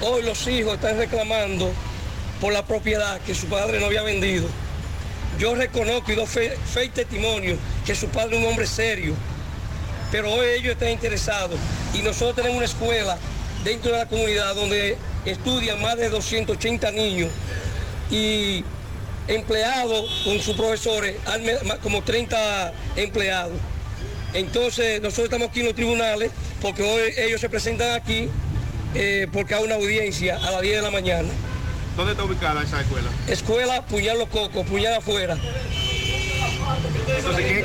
Hoy los hijos están reclamando por la propiedad que su padre no había vendido. Yo reconozco y doy fe, testimonio que su padre es un hombre serio, pero hoy ellos están interesados y nosotros tenemos una escuela dentro de la comunidad donde estudian más de 280 niños y empleados con sus profesores, como 30 empleados. Entonces nosotros estamos aquí en los tribunales porque hoy ellos se presentan aquí eh, porque hay una audiencia a las 10 de la mañana. ¿Dónde está ubicada esa escuela? Escuela Puñal Los Cocos, Puñal afuera. Entonces,